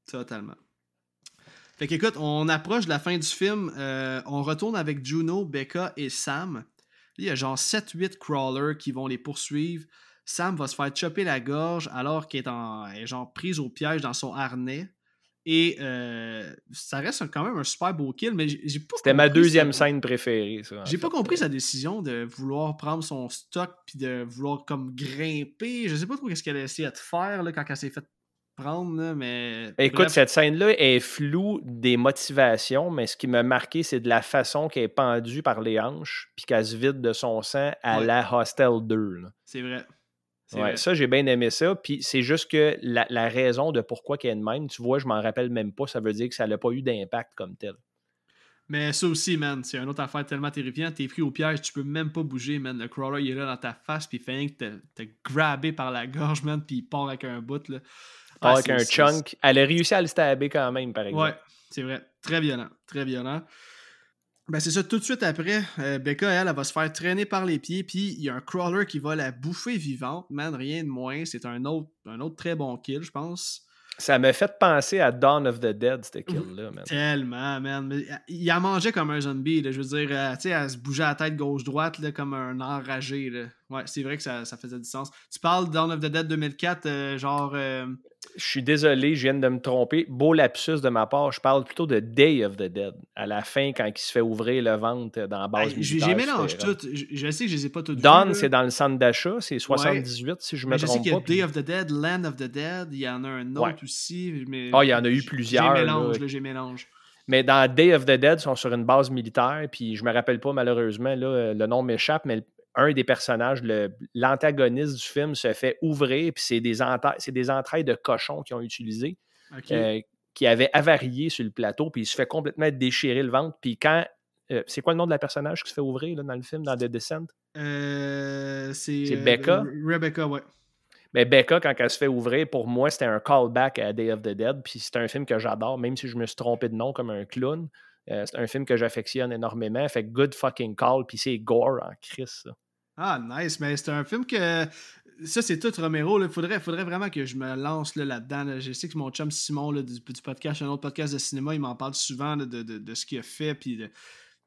Totalement. Fait qu'écoute, on approche de la fin du film. euh, on retourne avec Juno, Becca et Sam. Il y a genre 7-8 crawlers qui vont les poursuivre. Sam va se faire chopper la gorge alors qu'elle est, en, prise au piège dans son harnais. Et euh, ça reste quand même un super beau kill, mais j'ai pas C'était ma deuxième sa- scène préférée, ça. J'ai pas compris sa décision de vouloir prendre son stock puis de vouloir comme grimper. Je sais pas trop qu'est-ce qu'elle a essayé de faire là, quand elle s'est fait prendre, là, mais. Écoute, bref. cette scène-là est floue des motivations, mais ce qui m'a marqué, c'est de la façon qu'elle est pendue par les hanches, puis qu'elle se vide de son sang à Ouais. la Hostel 2. là. C'est vrai. Ouais, ça, j'ai bien aimé ça. Puis c'est juste que la, la raison de pourquoi qu'elle est de même, tu vois, je m'en rappelle même pas. Ça veut dire que ça n'a pas eu d'impact comme tel. Mais ça aussi, man, c'est une autre affaire tellement terrifiante. T'es pris au piège, tu peux même pas bouger, man. Le crawler, il est là dans ta face, puis il fait rien que te, te grabber par la gorge, man, puis il part avec un bout, là. Ah, avec un chunk. Elle a réussi à le stabber quand même, par exemple. Ouais, c'est vrai. Très violent. Très violent. Ben c'est ça, tout de suite après, euh, Becca, elle, elle va se faire traîner par les pieds, puis il y a un crawler qui va la bouffer vivante, man, rien de moins. C'est un autre, un autre très bon kill, je pense. Ça m'a fait penser à Dawn of the Dead, cette kill-là, man. Tellement, man. Il en mangeait comme un zombie, là. je veux dire, euh, tu sais, elle se bougeait la tête gauche-droite, là, comme un enragé, là. Ouais, c'est vrai que ça, ça faisait du sens. Tu parles de Dawn of the Dead 2004, euh, genre... Je suis désolé, je viens de me tromper. Beau lapsus de ma part. Je parle plutôt de Day of the Dead. À la fin, quand il se fait ouvrir le ventre dans la base hey, j'ai militaire j'ai mélange toutes. Je, je sais que je les ai pas toutes Dawn, c'est dans le centre d'achat. C'est 78, si je me Mais je sais qu'il y a puis- Day of the Dead, Land of the Dead, il y en a un autre Ouais. aussi. Mais Ah, il y en a eu plusieurs, J'ai mélange, là. j'ai mélange. Mais dans Day of the Dead, ils sont sur une base militaire, puis je me rappelle pas malheureusement, là, le nom m'échappe, mais un des personnages, l'antagoniste du film, se fait ouvrir, puis c'est des, entrailles de cochon qu'ils ont utilisées, euh, qui avaient avarié sur le plateau, puis il se fait complètement déchirer le ventre. Puis quand. euh, c'est quoi le nom de la personnage qui se fait ouvrir là, dans le film, dans The Descent? Euh, c'est euh, Becca? Re- Rebecca, ouais. Mais Becca, quand elle se fait ouvrir, pour moi, c'était un callback à Day of the Dead. Puis c'est un film que j'adore, même si je me suis trompé de nom comme un clown. Euh, c'est un film que j'affectionne énormément. Fait good fucking call. Puis c'est gore en crise. Ah, nice. Mais c'est un film que. Ça, c'est tout Romero. Il faudrait, faudrait vraiment que je me lance là, là-dedans. là. Je sais que mon chum Simon là, du, du podcast, un autre podcast de cinéma, il m'en parle souvent de, de, de ce qu'il a fait. Puis de-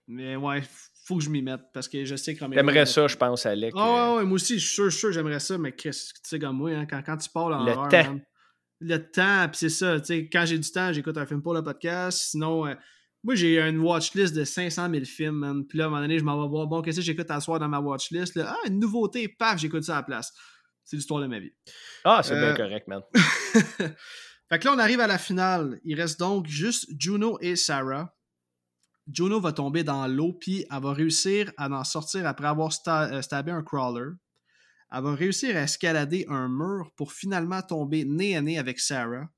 Mais ouais, faut que je m'y mette parce que je sais que Romero. T'aimerais ça, je pense, Alec. Ah ouais, ouais, moi aussi, je suis sûr, sûr j'aimerais ça, mais Chris, tu sais comme moi, hein, quand, quand tu parles en Le horreur, temps. man, le temps, puis c'est ça, tu sais, quand j'ai du temps, j'écoute un film pour le podcast, sinon, euh, moi j'ai une watchlist de 500 000 films, man, puis là, à un moment donné, je m'en vais voir, bon, qu'est-ce que j'écoute à soir dans ma watchlist, là, ah, une nouveauté, paf, j'écoute ça à la place. C'est l'histoire de ma vie. Ah, c'est Euh, bien correct, man. fait que là, on arrive à la finale. Il reste donc juste Juno et Sarah. Juno va tomber dans l'eau, puis elle va réussir à en sortir après avoir sta- euh, stabé un crawler. Elle va réussir à escalader un mur pour finalement tomber nez à nez avec Sarah.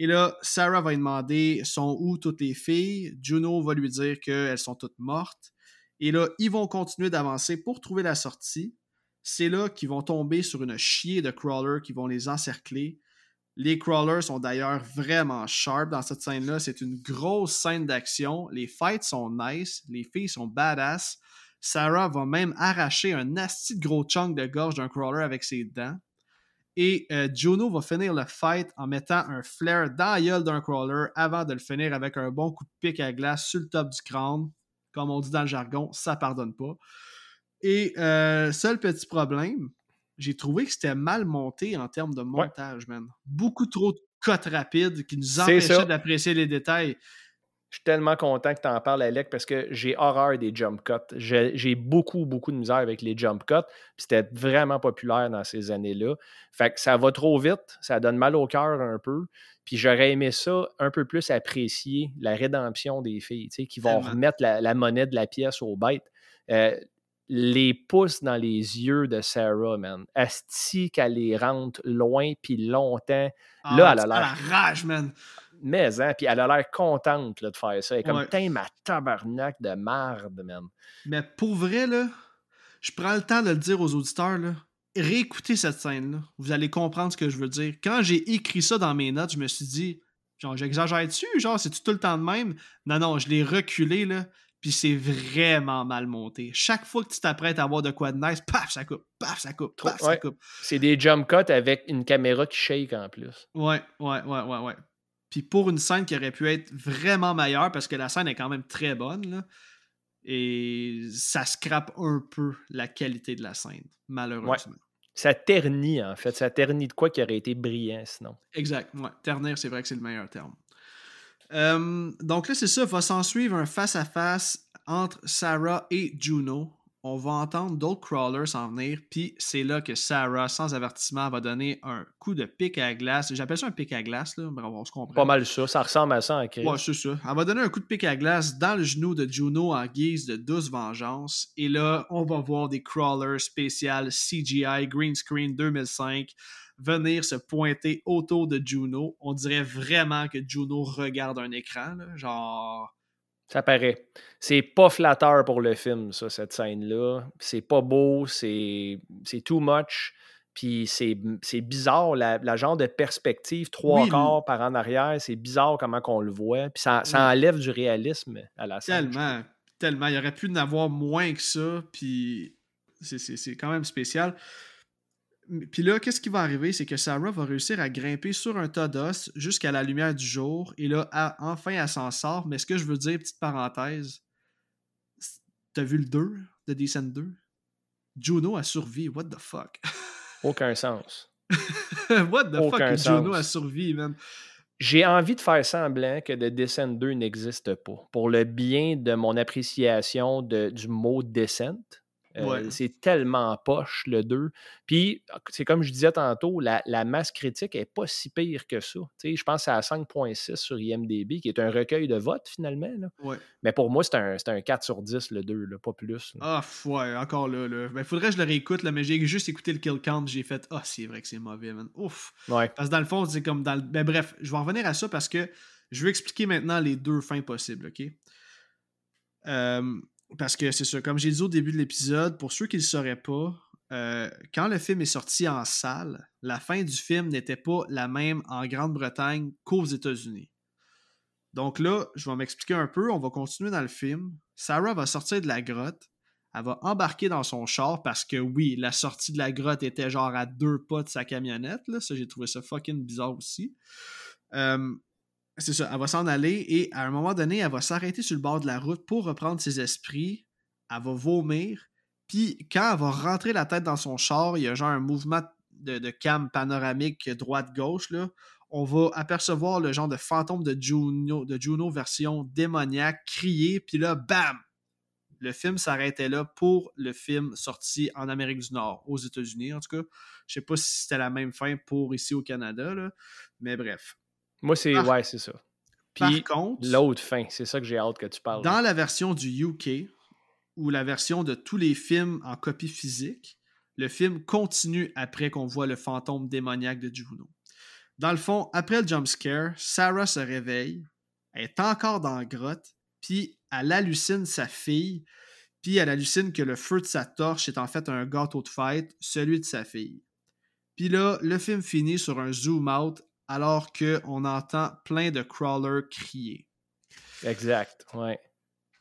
Et là, Sarah va lui demander sont où toutes les filles. Juno va lui dire qu'elles sont toutes mortes. Et là, ils vont continuer d'avancer pour trouver la sortie. C'est là qu'ils vont tomber sur une chier de crawlers qui vont les encercler. Les crawlers sont d'ailleurs vraiment sharp dans cette scène-là. C'est une grosse scène d'action. Les fights sont nice. Les filles sont badass. Sarah va même arracher un asti gros chunk de gorge d'un crawler avec ses dents. Et euh, Juno va finir le fight en mettant un flare dans la gueule d'un crawler avant de le finir avec un bon coup de pic à glace sur le top du crâne. Comme on dit dans le jargon, ça pardonne pas. Et euh, seul petit problème, j'ai trouvé que c'était mal monté en termes de montage, man. Beaucoup trop de cotes rapides qui nous empêchaient d'apprécier les détails. Je suis tellement content que tu en parles, Alec, parce que j'ai horreur des jump cuts. J'ai beaucoup, beaucoup de misère avec les jump cuts. C'était vraiment populaire dans ces années-là. Fait que ça va trop vite, ça donne mal au cœur un peu. Puis j'aurais aimé ça un peu plus apprécier la rédemption des filles, qui vont remettre la, monnaie de la pièce aux bêtes. Euh, les pouces dans les yeux de Sarah, man. Asti qu'elle les rentre loin puis longtemps. là, ah, elle a l'air. rage, man. Mais, hein, puis elle a l'air contente de faire ça. Elle est comme, ouais. ma tabarnak de marde, man. Mais pour vrai, là, je prends le temps de le dire aux auditeurs, là. Réécoutez cette scène-là. Vous allez comprendre ce que je veux dire. Quand j'ai écrit ça dans mes notes, je me suis dit, genre, j'exagère dessus, genre, c'est tout le temps de même? Non, non, je l'ai reculé, là. Puis c'est vraiment mal monté. Chaque fois que tu t'apprêtes à avoir de quoi de nice, paf, ça coupe, paf, ça coupe, paf, ça coupe. C'est des jump cuts avec une caméra qui shake en plus. Ouais, ouais, ouais, ouais, ouais. Puis pour une scène qui aurait pu être vraiment meilleure, parce que la scène est quand même très bonne, là, et ça scrape un peu la qualité de la scène, malheureusement. Ça ternit, en fait. Ça ternit de quoi qui aurait été brillant, sinon. Exact, ouais. Ternir, c'est vrai que c'est le meilleur terme. Euh, donc là, c'est ça, va s'en suivre un face-à-face entre Sarah et Juno. On va entendre d'autres crawlers s'en venir, puis c'est là que Sarah, sans avertissement, va donner un coup de pic à glace. J'appelle ça un pic à glace, là, on se comprend. Pas mal ça, ça ressemble à ça en Ouais, c'est ça. Elle va donner un coup de pic à glace dans le genou de Juno en guise de douce vengeance. Et là, on va voir des crawlers spéciales CGI Green Screen 2005 venir se pointer autour de Juno. On dirait vraiment que Juno regarde un écran, genre. Ça paraît. C'est pas flatteur pour le film, ça, cette scène-là. C'est pas beau, c'est too much. Puis c'est bizarre, la, genre de perspective, trois quarts par en arrière, c'est bizarre comment qu'on le voit. Puis ça, ça, enlève du réalisme à la scène. Tellement, tellement. Il aurait pu en avoir moins que ça. Puis c'est quand même spécial. Puis là, qu'est-ce qui va arriver? C'est que Sarah va réussir à grimper sur un tas d'os jusqu'à la lumière du jour. Et là, enfin, elle s'en sort. Mais ce que je veux dire, petite parenthèse, t'as vu le 2 de Descent 2? Juno a survécu. What the fuck? Aucun sens. What the fuck? Juno a survécu, man. J'ai envie de faire semblant que The Descent 2 n'existe pas. Pour le bien de mon appréciation de, du mot Descent, euh, c'est tellement poche, le 2. Puis, c'est comme je disais tantôt, la, masse critique n'est pas si pire que ça. je pense à 5.6 sur IMDB, qui est un recueil de votes finalement. Mais pour moi, c'est un, un, 4 sur 10, le 2, pas plus. Ah, ouais, encore là. Il ben, faudrait que je le réécoute, là, mais j'ai juste écouté le kill count, j'ai fait Ah, c'est vrai que c'est mauvais, man. Ouf. Parce que dans le fond, c'est comme dans le. Ben, bref, je vais en revenir à ça parce que je veux expliquer maintenant les deux fins possibles, OK? Euh, parce que c'est ça, comme j'ai dit au début de l'épisode, pour ceux qui ne le sauraient pas, euh, quand le film est sorti en salle, la fin du film n'était pas la même en Grande-Bretagne qu'aux États-Unis. Donc là, je vais m'expliquer un peu, on va continuer dans le film. Sarah va sortir de la grotte, elle va embarquer dans son char parce que oui, la sortie de la grotte était genre à deux pas de sa camionnette. Là. Ça, j'ai trouvé ça fucking bizarre aussi. Euh, c'est ça, elle va s'en aller et à un moment donné, elle va s'arrêter sur le bord de la route pour reprendre ses esprits. Elle va vomir. Puis quand elle va rentrer la tête dans son char, il y a genre un mouvement de, cam panoramique droite-gauche. On va apercevoir le genre de fantôme de Juno, version démoniaque crier. Puis là, bam! Le film s'arrêtait là pour le film sorti en Amérique du Nord, aux États-Unis en tout cas. Je sais pas si c'était la même fin pour ici au Canada, mais bref. Moi, c'est. ouais, c'est ça. Puis Par contre. L'autre fin, c'est ça que j'ai hâte que tu parles. Dans la version du UK, ou la version de tous les films en copie physique, le film continue après qu'on voit le fantôme démoniaque de Juno. Dans le fond, après le jump scare, Sarah se réveille, elle est encore dans la grotte, puis elle hallucine sa fille, puis elle hallucine que le feu de sa torche est en fait un gâteau de fête, celui de sa fille. Puis là, le film finit sur un zoom out alors qu'on entend plein de crawlers crier. Exact, ouais.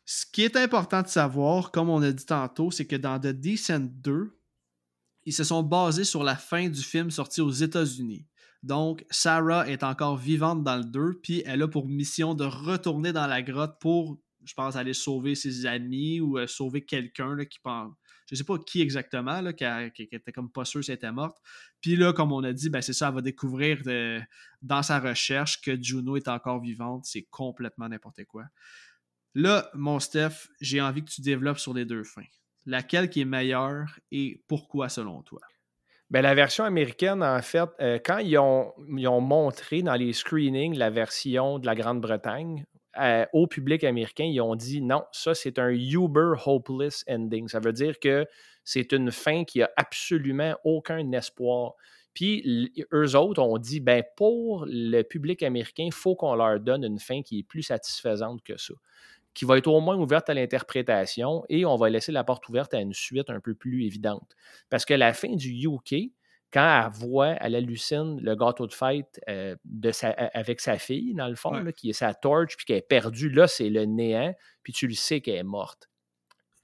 Ce qui est important de savoir, comme on a dit tantôt, c'est que dans The Descent 2, ils se sont basés sur la fin du film sorti aux États-Unis. Donc, Sarah est encore vivante dans le 2, puis elle a pour mission de retourner dans la grotte pour, je pense, aller sauver ses amis ou euh, sauver quelqu'un qui pense. Je sais pas qui exactement, là, qui, était comme pas sûr si elle était morte. Puis là, comme on a dit, ben c'est ça, elle va découvrir dans sa recherche que Juno est encore vivante. C'est complètement n'importe quoi. Là, mon Steph, j'ai envie que tu développes sur les deux fins. Laquelle qui est meilleure et pourquoi selon toi? Ben, la version américaine, en fait, euh, quand ils ont, montré dans les screenings la version de la Grande-Bretagne au public américain, ils ont dit non, ça c'est un uber hopeless ending. Ça veut dire que c'est une fin qui a absolument aucun espoir. Puis eux autres ont dit ben pour le public américain, il faut qu'on leur donne une fin qui est plus satisfaisante que ça qui va être au moins ouverte à l'interprétation et on va laisser la porte ouverte à une suite un peu plus évidente. Parce que la fin du UK, quand elle voit, elle hallucine le gâteau de fête euh, de avec sa fille, dans le fond, qui est sa torche, puis qu'elle est perdue, là, c'est le néant, puis tu le sais qu'elle est morte.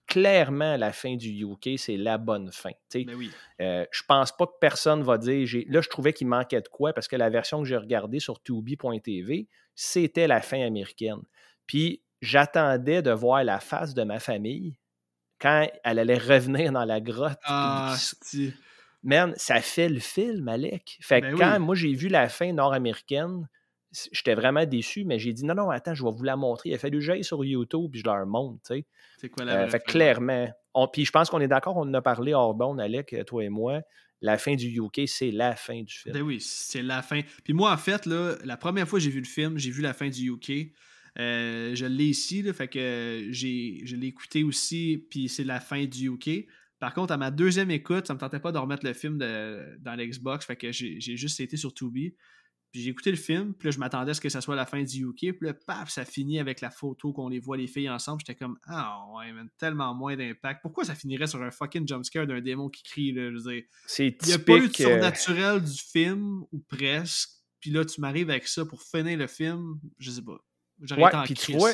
Clairement, la fin du UK, c'est la bonne fin. Ben oui. Euh, je pense pas que personne va dire. Là, je trouvais qu'il manquait de quoi parce que la version que j'ai regardée sur Tubi.tv, c'était la fin américaine. Puis j'attendais de voir la face de ma famille quand elle allait revenir dans la grotte. Ah, Man, ça fait le film, Alec. Fait que ben quand moi j'ai vu la fin nord-américaine, j'étais vraiment déçu, mais j'ai dit non, non, attends, je vais vous la montrer. Il a fallu que j'aille sur YouTube puis je leur montre, tu sais. C'est quoi la euh, Fait clairement, puis je pense qu'on est d'accord, on en a parlé hors bond, Alec, toi et moi. La fin du UK, c'est la fin du film. Ben oui, c'est la fin. Puis moi, en fait, là, la première fois que j'ai vu le film, j'ai vu la fin du UK. Euh, je l'ai ici, là, fait que j'ai, je l'ai écouté aussi, puis c'est la fin du UK. Par contre, à ma deuxième écoute, ça me tentait pas de remettre le film dans l'Xbox, fait que j'ai, juste été sur Tubi. Puis j'ai écouté le film, puis là, je m'attendais à ce que ça soit la fin du UK, puis là, paf, ça finit avec la photo qu'on les voit les filles ensemble. J'étais comme, ah ouais, mais tellement moins d'impact. Pourquoi ça finirait sur un fucking jumpscare d'un démon qui crie, là, je veux dire. C'est Il n'y a pas eu de euh, surnaturel du film, ou presque. Puis là, tu m'arrives avec ça pour finir le film, je sais pas. Ouais, puis tu vois,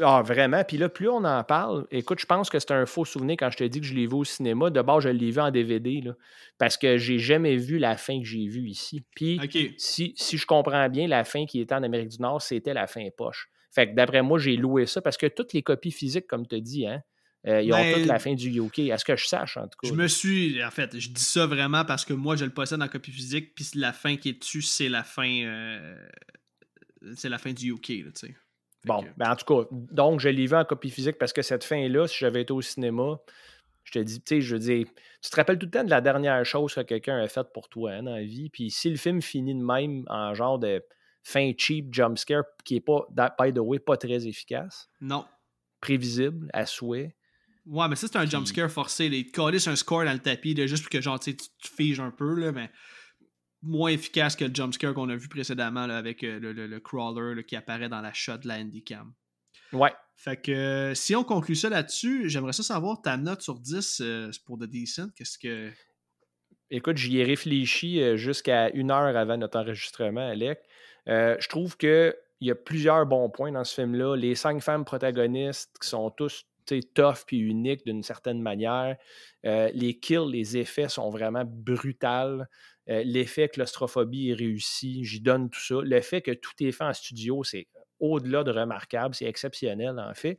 ah, vraiment. Puis là, plus on en parle, écoute, je pense que c'est un faux souvenir quand je te dis que je l'ai vu au cinéma. De base, je l'ai vu en DVD, là, parce que j'ai jamais vu la fin que j'ai vue ici. Puis, si, si, je comprends bien, la fin qui était en Amérique du Nord, c'était la fin poche. Fait que d'après moi, j'ai loué ça parce que toutes les copies physiques, comme tu as dit, hein, euh, ils ont toutes la fin du UK. Est-ce que je sache, en tout cas? Je me suis. En fait, je dis ça vraiment parce que moi, je le possède en copie physique, puis la fin qui est dessus, c'est la fin. Euh, c'est la fin du UK, tu sais. Bon, ben en tout cas, donc je l'ai vu en copie physique parce que cette fin-là, si j'avais été au cinéma, je te dis, tu sais, je veux dire, tu te rappelles tout le temps de la dernière chose que quelqu'un a faite pour toi hein, dans la vie? Puis si le film finit de même en genre de fin cheap, jumpscare, qui n'est pas, by the way, pas très efficace? Non. Prévisible, à souhait. Ouais, mais ça, c'est un jumpscare forcé. Il te un score dans le tapis, juste pour que genre, tu, tu figes un peu, là, mais moins efficace que le jumpscare qu'on a vu précédemment avec euh, le, crawler qui apparaît dans la shot de la Handycam. Ouais. Fait que euh, si on conclut ça là-dessus, j'aimerais ça savoir ta note sur 10 euh, pour The Decent. Qu'est-ce que. Écoute, j'y ai réfléchi jusqu'à une heure avant notre enregistrement, Alec. je trouve qu'il y a plusieurs bons points dans ce film-là. Les cinq femmes protagonistes qui sont tous tough puis uniques d'une certaine manière. les kills, les effets sont vraiment brutals. Euh, l'effet claustrophobie est réussi, j'y donne tout ça. Le fait que tout est fait en studio, c'est au-delà de remarquable, c'est exceptionnel en fait.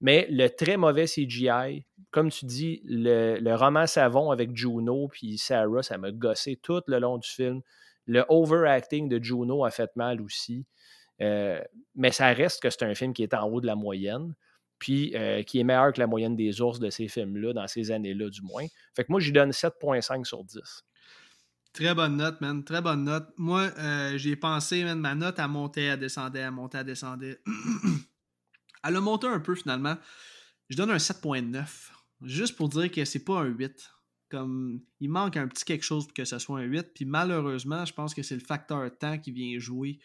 Mais le très mauvais CGI, comme tu dis, le, roman savon avec Juno puis Sarah, ça m'a gossé tout le long du film. Le overacting de Juno a fait mal aussi. Euh, mais ça reste que c'est un film qui est en haut de la moyenne, puis euh, qui est meilleur que la moyenne des ours de ces films-là, dans ces années-là du moins. Fait que moi, j'y donne 7.5 sur 10. Très bonne note, man. Très bonne note. Moi, euh, j'ai pensé, man, ma note, a monté, elle descendait, elle montait, elle descendait. elle a monté un peu finalement. Je donne un 7.9. Juste pour dire que c'est pas un 8. Comme il manque un petit quelque chose pour que ce soit un 8. Puis malheureusement, je pense que c'est le facteur temps qui vient jouer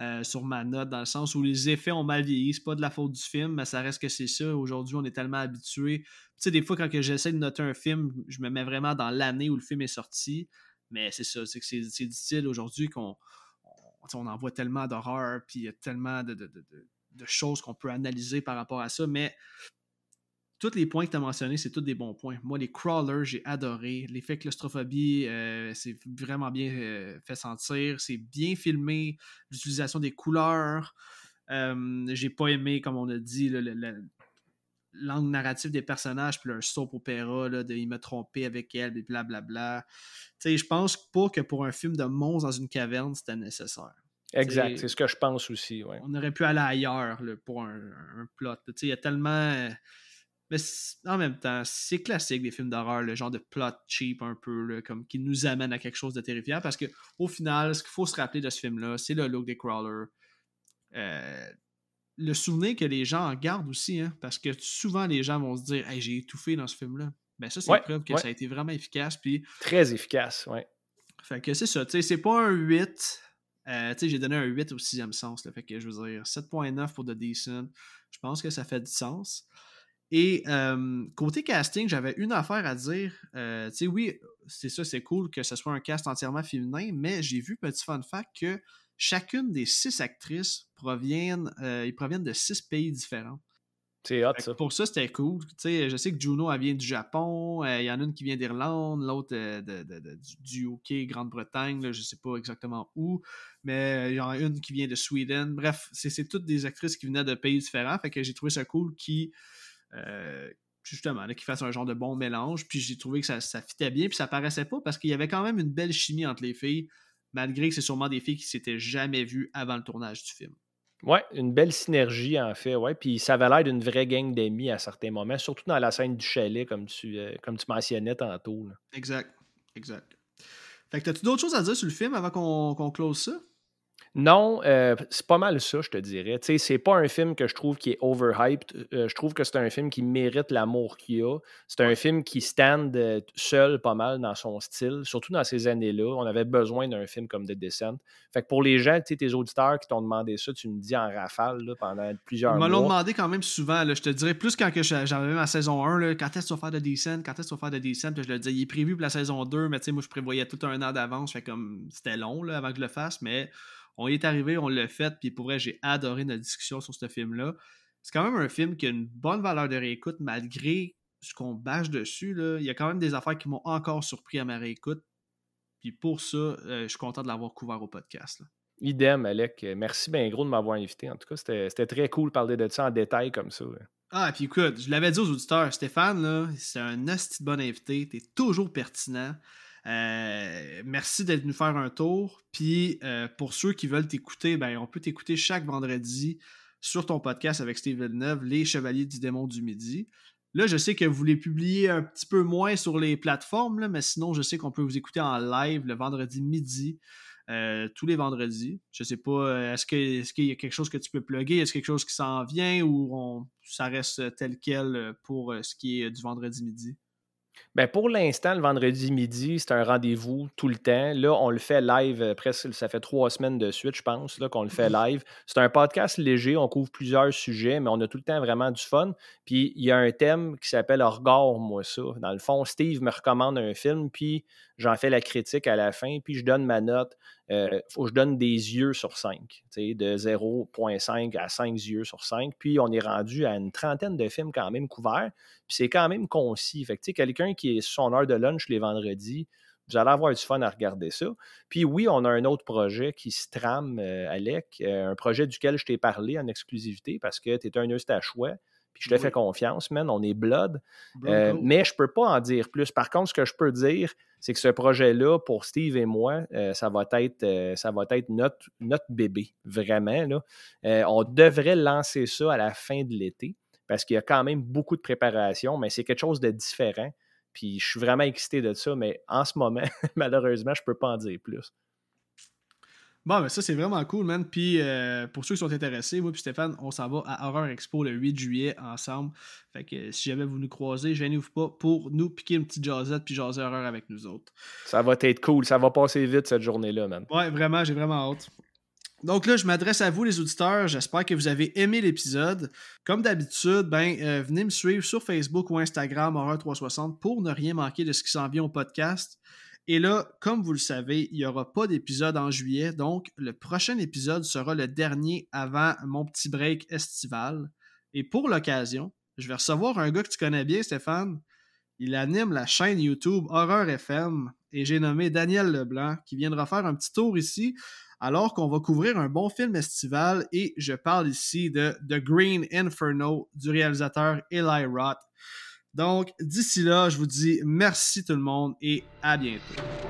euh, sur ma note, dans le sens où les effets ont mal vieilli. C'est pas de la faute du film, mais ça reste que c'est ça. Aujourd'hui, on est tellement habitué. Tu sais, des fois, quand j'essaie de noter un film, je me mets vraiment dans l'année où le film est sorti. Mais c'est ça, c'est que c'est difficile aujourd'hui qu'on on, en voit tellement d'horreur, puis il y a tellement de, choses qu'on peut analyser par rapport à ça. Mais tous les points que tu as mentionnés, c'est tous des bons points. Moi, les crawlers, j'ai adoré. L'effet claustrophobie, euh, c'est vraiment bien euh, fait sentir. C'est bien filmé. L'utilisation des couleurs. Euh, j'ai pas aimé, comme on a dit, le, l'angle narratif des personnages, puis leur soap opéra, là, de il m'a trompé avec elle, puis blablabla. Tu sais, je pense pas que pour un film de monstres dans une caverne, c'était nécessaire. Exact, c'est ce que je pense aussi. Ouais. On aurait pu aller ailleurs pour un, plot. Tu sais, il y a tellement. Mais en même temps, c'est classique des films d'horreur, le genre de plot cheap un peu, comme qui nous amène à quelque chose de terrifiant. Parce que au final, ce qu'il faut se rappeler de ce film-là, c'est le look des crawlers. Euh, le souvenir que les gens en gardent aussi, hein, parce que souvent les gens vont se dire hey, j'ai étouffé dans ce film-là. Ben ça, c'est une preuve que ça a été vraiment efficace. Puis... Très efficace, oui. Fait que c'est ça, tu sais, c'est pas un 8. Euh, tu sais, j'ai donné un 8 au sixième sens. Là, fait que je veux dire, 7.9 pour The Decent. Je pense que ça fait du sens. Et euh, côté casting, j'avais une affaire à dire. Euh, tu sais, oui, c'est ça, c'est cool que ce soit un cast entièrement féminin, mais j'ai vu, petit fun fact, que chacune des six actrices proviennent, euh, ils proviennent de six pays différents. C'est hot, ça. Pour ça, c'était cool. je sais que Juno, elle vient du Japon. Euh, il y en a une qui vient d'Irlande, l'autre euh, du, UK, Grande-Bretagne, je ne sais pas exactement où. Mais il y en a une qui vient de Sweden. Bref, c'est toutes des actrices qui venaient de pays différents. Fait que j'ai trouvé ça cool qui. justement, qui fassent un genre de bon mélange. Puis j'ai trouvé que ça, ça fitait bien. Puis ça paraissait pas parce qu'il y avait quand même une belle chimie entre les filles malgré que c'est sûrement des filles qui s'étaient jamais vues avant le tournage du film. Ouais, une belle synergie en fait, ouais. Puis ça avait l'air d'une vraie gang d'amis à certains moments, surtout dans la scène du chalet, comme tu, euh, comme tu mentionnais tantôt. Exact, exact. Fait que as-tu d'autres choses à dire sur le film avant qu'on close ça? Non, euh, c'est pas mal ça, je te dirais. Tu sais, c'est pas un film que je trouve qui est overhyped. Euh, je trouve que c'est un film qui mérite l'amour qu'il a. C'est un film qui stand euh, seul pas mal dans son style, surtout dans ces années-là. On avait besoin d'un film comme The Descent. Fait que pour les gens, tu sais, tes auditeurs qui t'ont demandé ça, tu me dis en rafale pendant plusieurs mois. Ils me l'ont demandé quand même souvent. je te dirais plus quand j'avais ma saison 1, quand est-ce que tu vas faire The Descent, quand est-ce que tu vas faire The Descent, je le disais, il est prévu pour la saison 2, mais tu sais, moi je prévoyais tout un an d'avance, fait comme c'était long là, avant que je le fasse, mais on y est arrivé, on l'a fait, puis pour vrai, j'ai adoré notre discussion sur ce film-là. C'est quand même un film qui a une bonne valeur de réécoute, malgré ce qu'on bâche dessus. Là. Il y a quand même des affaires qui m'ont encore surpris à ma réécoute. Puis pour ça, euh, je suis content de l'avoir couvert au podcast. Idem, Alec. Merci bien gros de m'avoir invité. En tout cas, c'était très cool de parler de ça en détail comme ça. Ah, puis écoute, je l'avais dit aux auditeurs, Stéphane, c'est un hostie de bon invité. T'es toujours pertinent. Euh, merci d'être venu faire un tour. Puis euh, pour ceux qui veulent t'écouter, ben, on peut t'écouter chaque vendredi sur ton podcast avec Steve Villeneuve, Les Chevaliers du Démon du Midi. Là, je sais que vous les publiez un petit peu moins sur les plateformes, mais sinon, je sais qu'on peut vous écouter en live le vendredi midi. Euh, tous les vendredis. Je sais pas, est-ce qu'il y a quelque chose que tu peux plugger? Est-ce quelque chose qui s'en vient ou ça reste tel quel pour ce qui est du vendredi midi? Ben pour l'instant, le vendredi midi, c'est un rendez-vous tout le temps. Là, on le fait live euh, presque, ça fait trois semaines de suite, je pense, qu'on le fait live. C'est un podcast léger, on couvre plusieurs sujets, mais on a tout le temps vraiment du fun. Puis il y a un thème qui s'appelle Regard, moi, ça. Dans le fond, Steve me recommande un film, puis j'en fais la critique à la fin, puis je donne ma note. Il euh, faut que je donne des yeux sur 5, de 0.5 à 5 yeux sur 5. Puis on est rendu à une trentaine de films quand même couverts. Puis c'est quand même concis. Fait que quelqu'un qui est sur son heure de lunch les vendredis, vous allez avoir du fun à regarder ça. Puis oui, on a un autre projet qui se trame, euh, Alec, euh, un projet duquel je t'ai parlé en exclusivité parce que tu es un Eustachois. Puis je te fais confiance, man. On est blood. mais je peux pas en dire plus. Par contre, ce que je peux dire, c'est que ce projet-là, pour Steve et moi, euh, ça va être, euh, ça va être notre, notre bébé, vraiment. Là. Euh, on devrait lancer ça à la fin de l'été parce qu'il y a quand même beaucoup de préparation, mais c'est quelque chose de différent. Puis je suis vraiment excité de ça, mais en ce moment, malheureusement, je ne peux pas en dire plus. Bon, ben ça, c'est vraiment cool, man. Puis euh, pour ceux qui sont intéressés, moi et Stéphane, on s'en va à Horror Expo le 8 juillet ensemble. Fait que si jamais vous nous croisez, gênez-vous pas pour nous piquer une petite jasette puis jaser horreur avec nous autres. Ça va être cool. Ça va passer vite cette journée-là, man. Ouais, vraiment, j'ai vraiment hâte. Donc là, je m'adresse à vous, les auditeurs. J'espère que vous avez aimé l'épisode. Comme d'habitude, ben, euh, venez me suivre sur Facebook ou Instagram Horror360 pour ne rien manquer de ce qui s'en vient au podcast. Et là, comme vous le savez, il n'y aura pas d'épisode en juillet, donc le prochain épisode sera le dernier avant mon petit break estival. Et pour l'occasion, je vais recevoir un gars que tu connais bien, Stéphane. Il anime la chaîne YouTube Horreur FM et j'ai nommé Daniel Leblanc qui viendra faire un petit tour ici alors qu'on va couvrir un bon film estival et je parle ici de The Green Inferno du réalisateur Eli Roth. Donc, d'ici là, je vous dis merci tout le monde et à bientôt.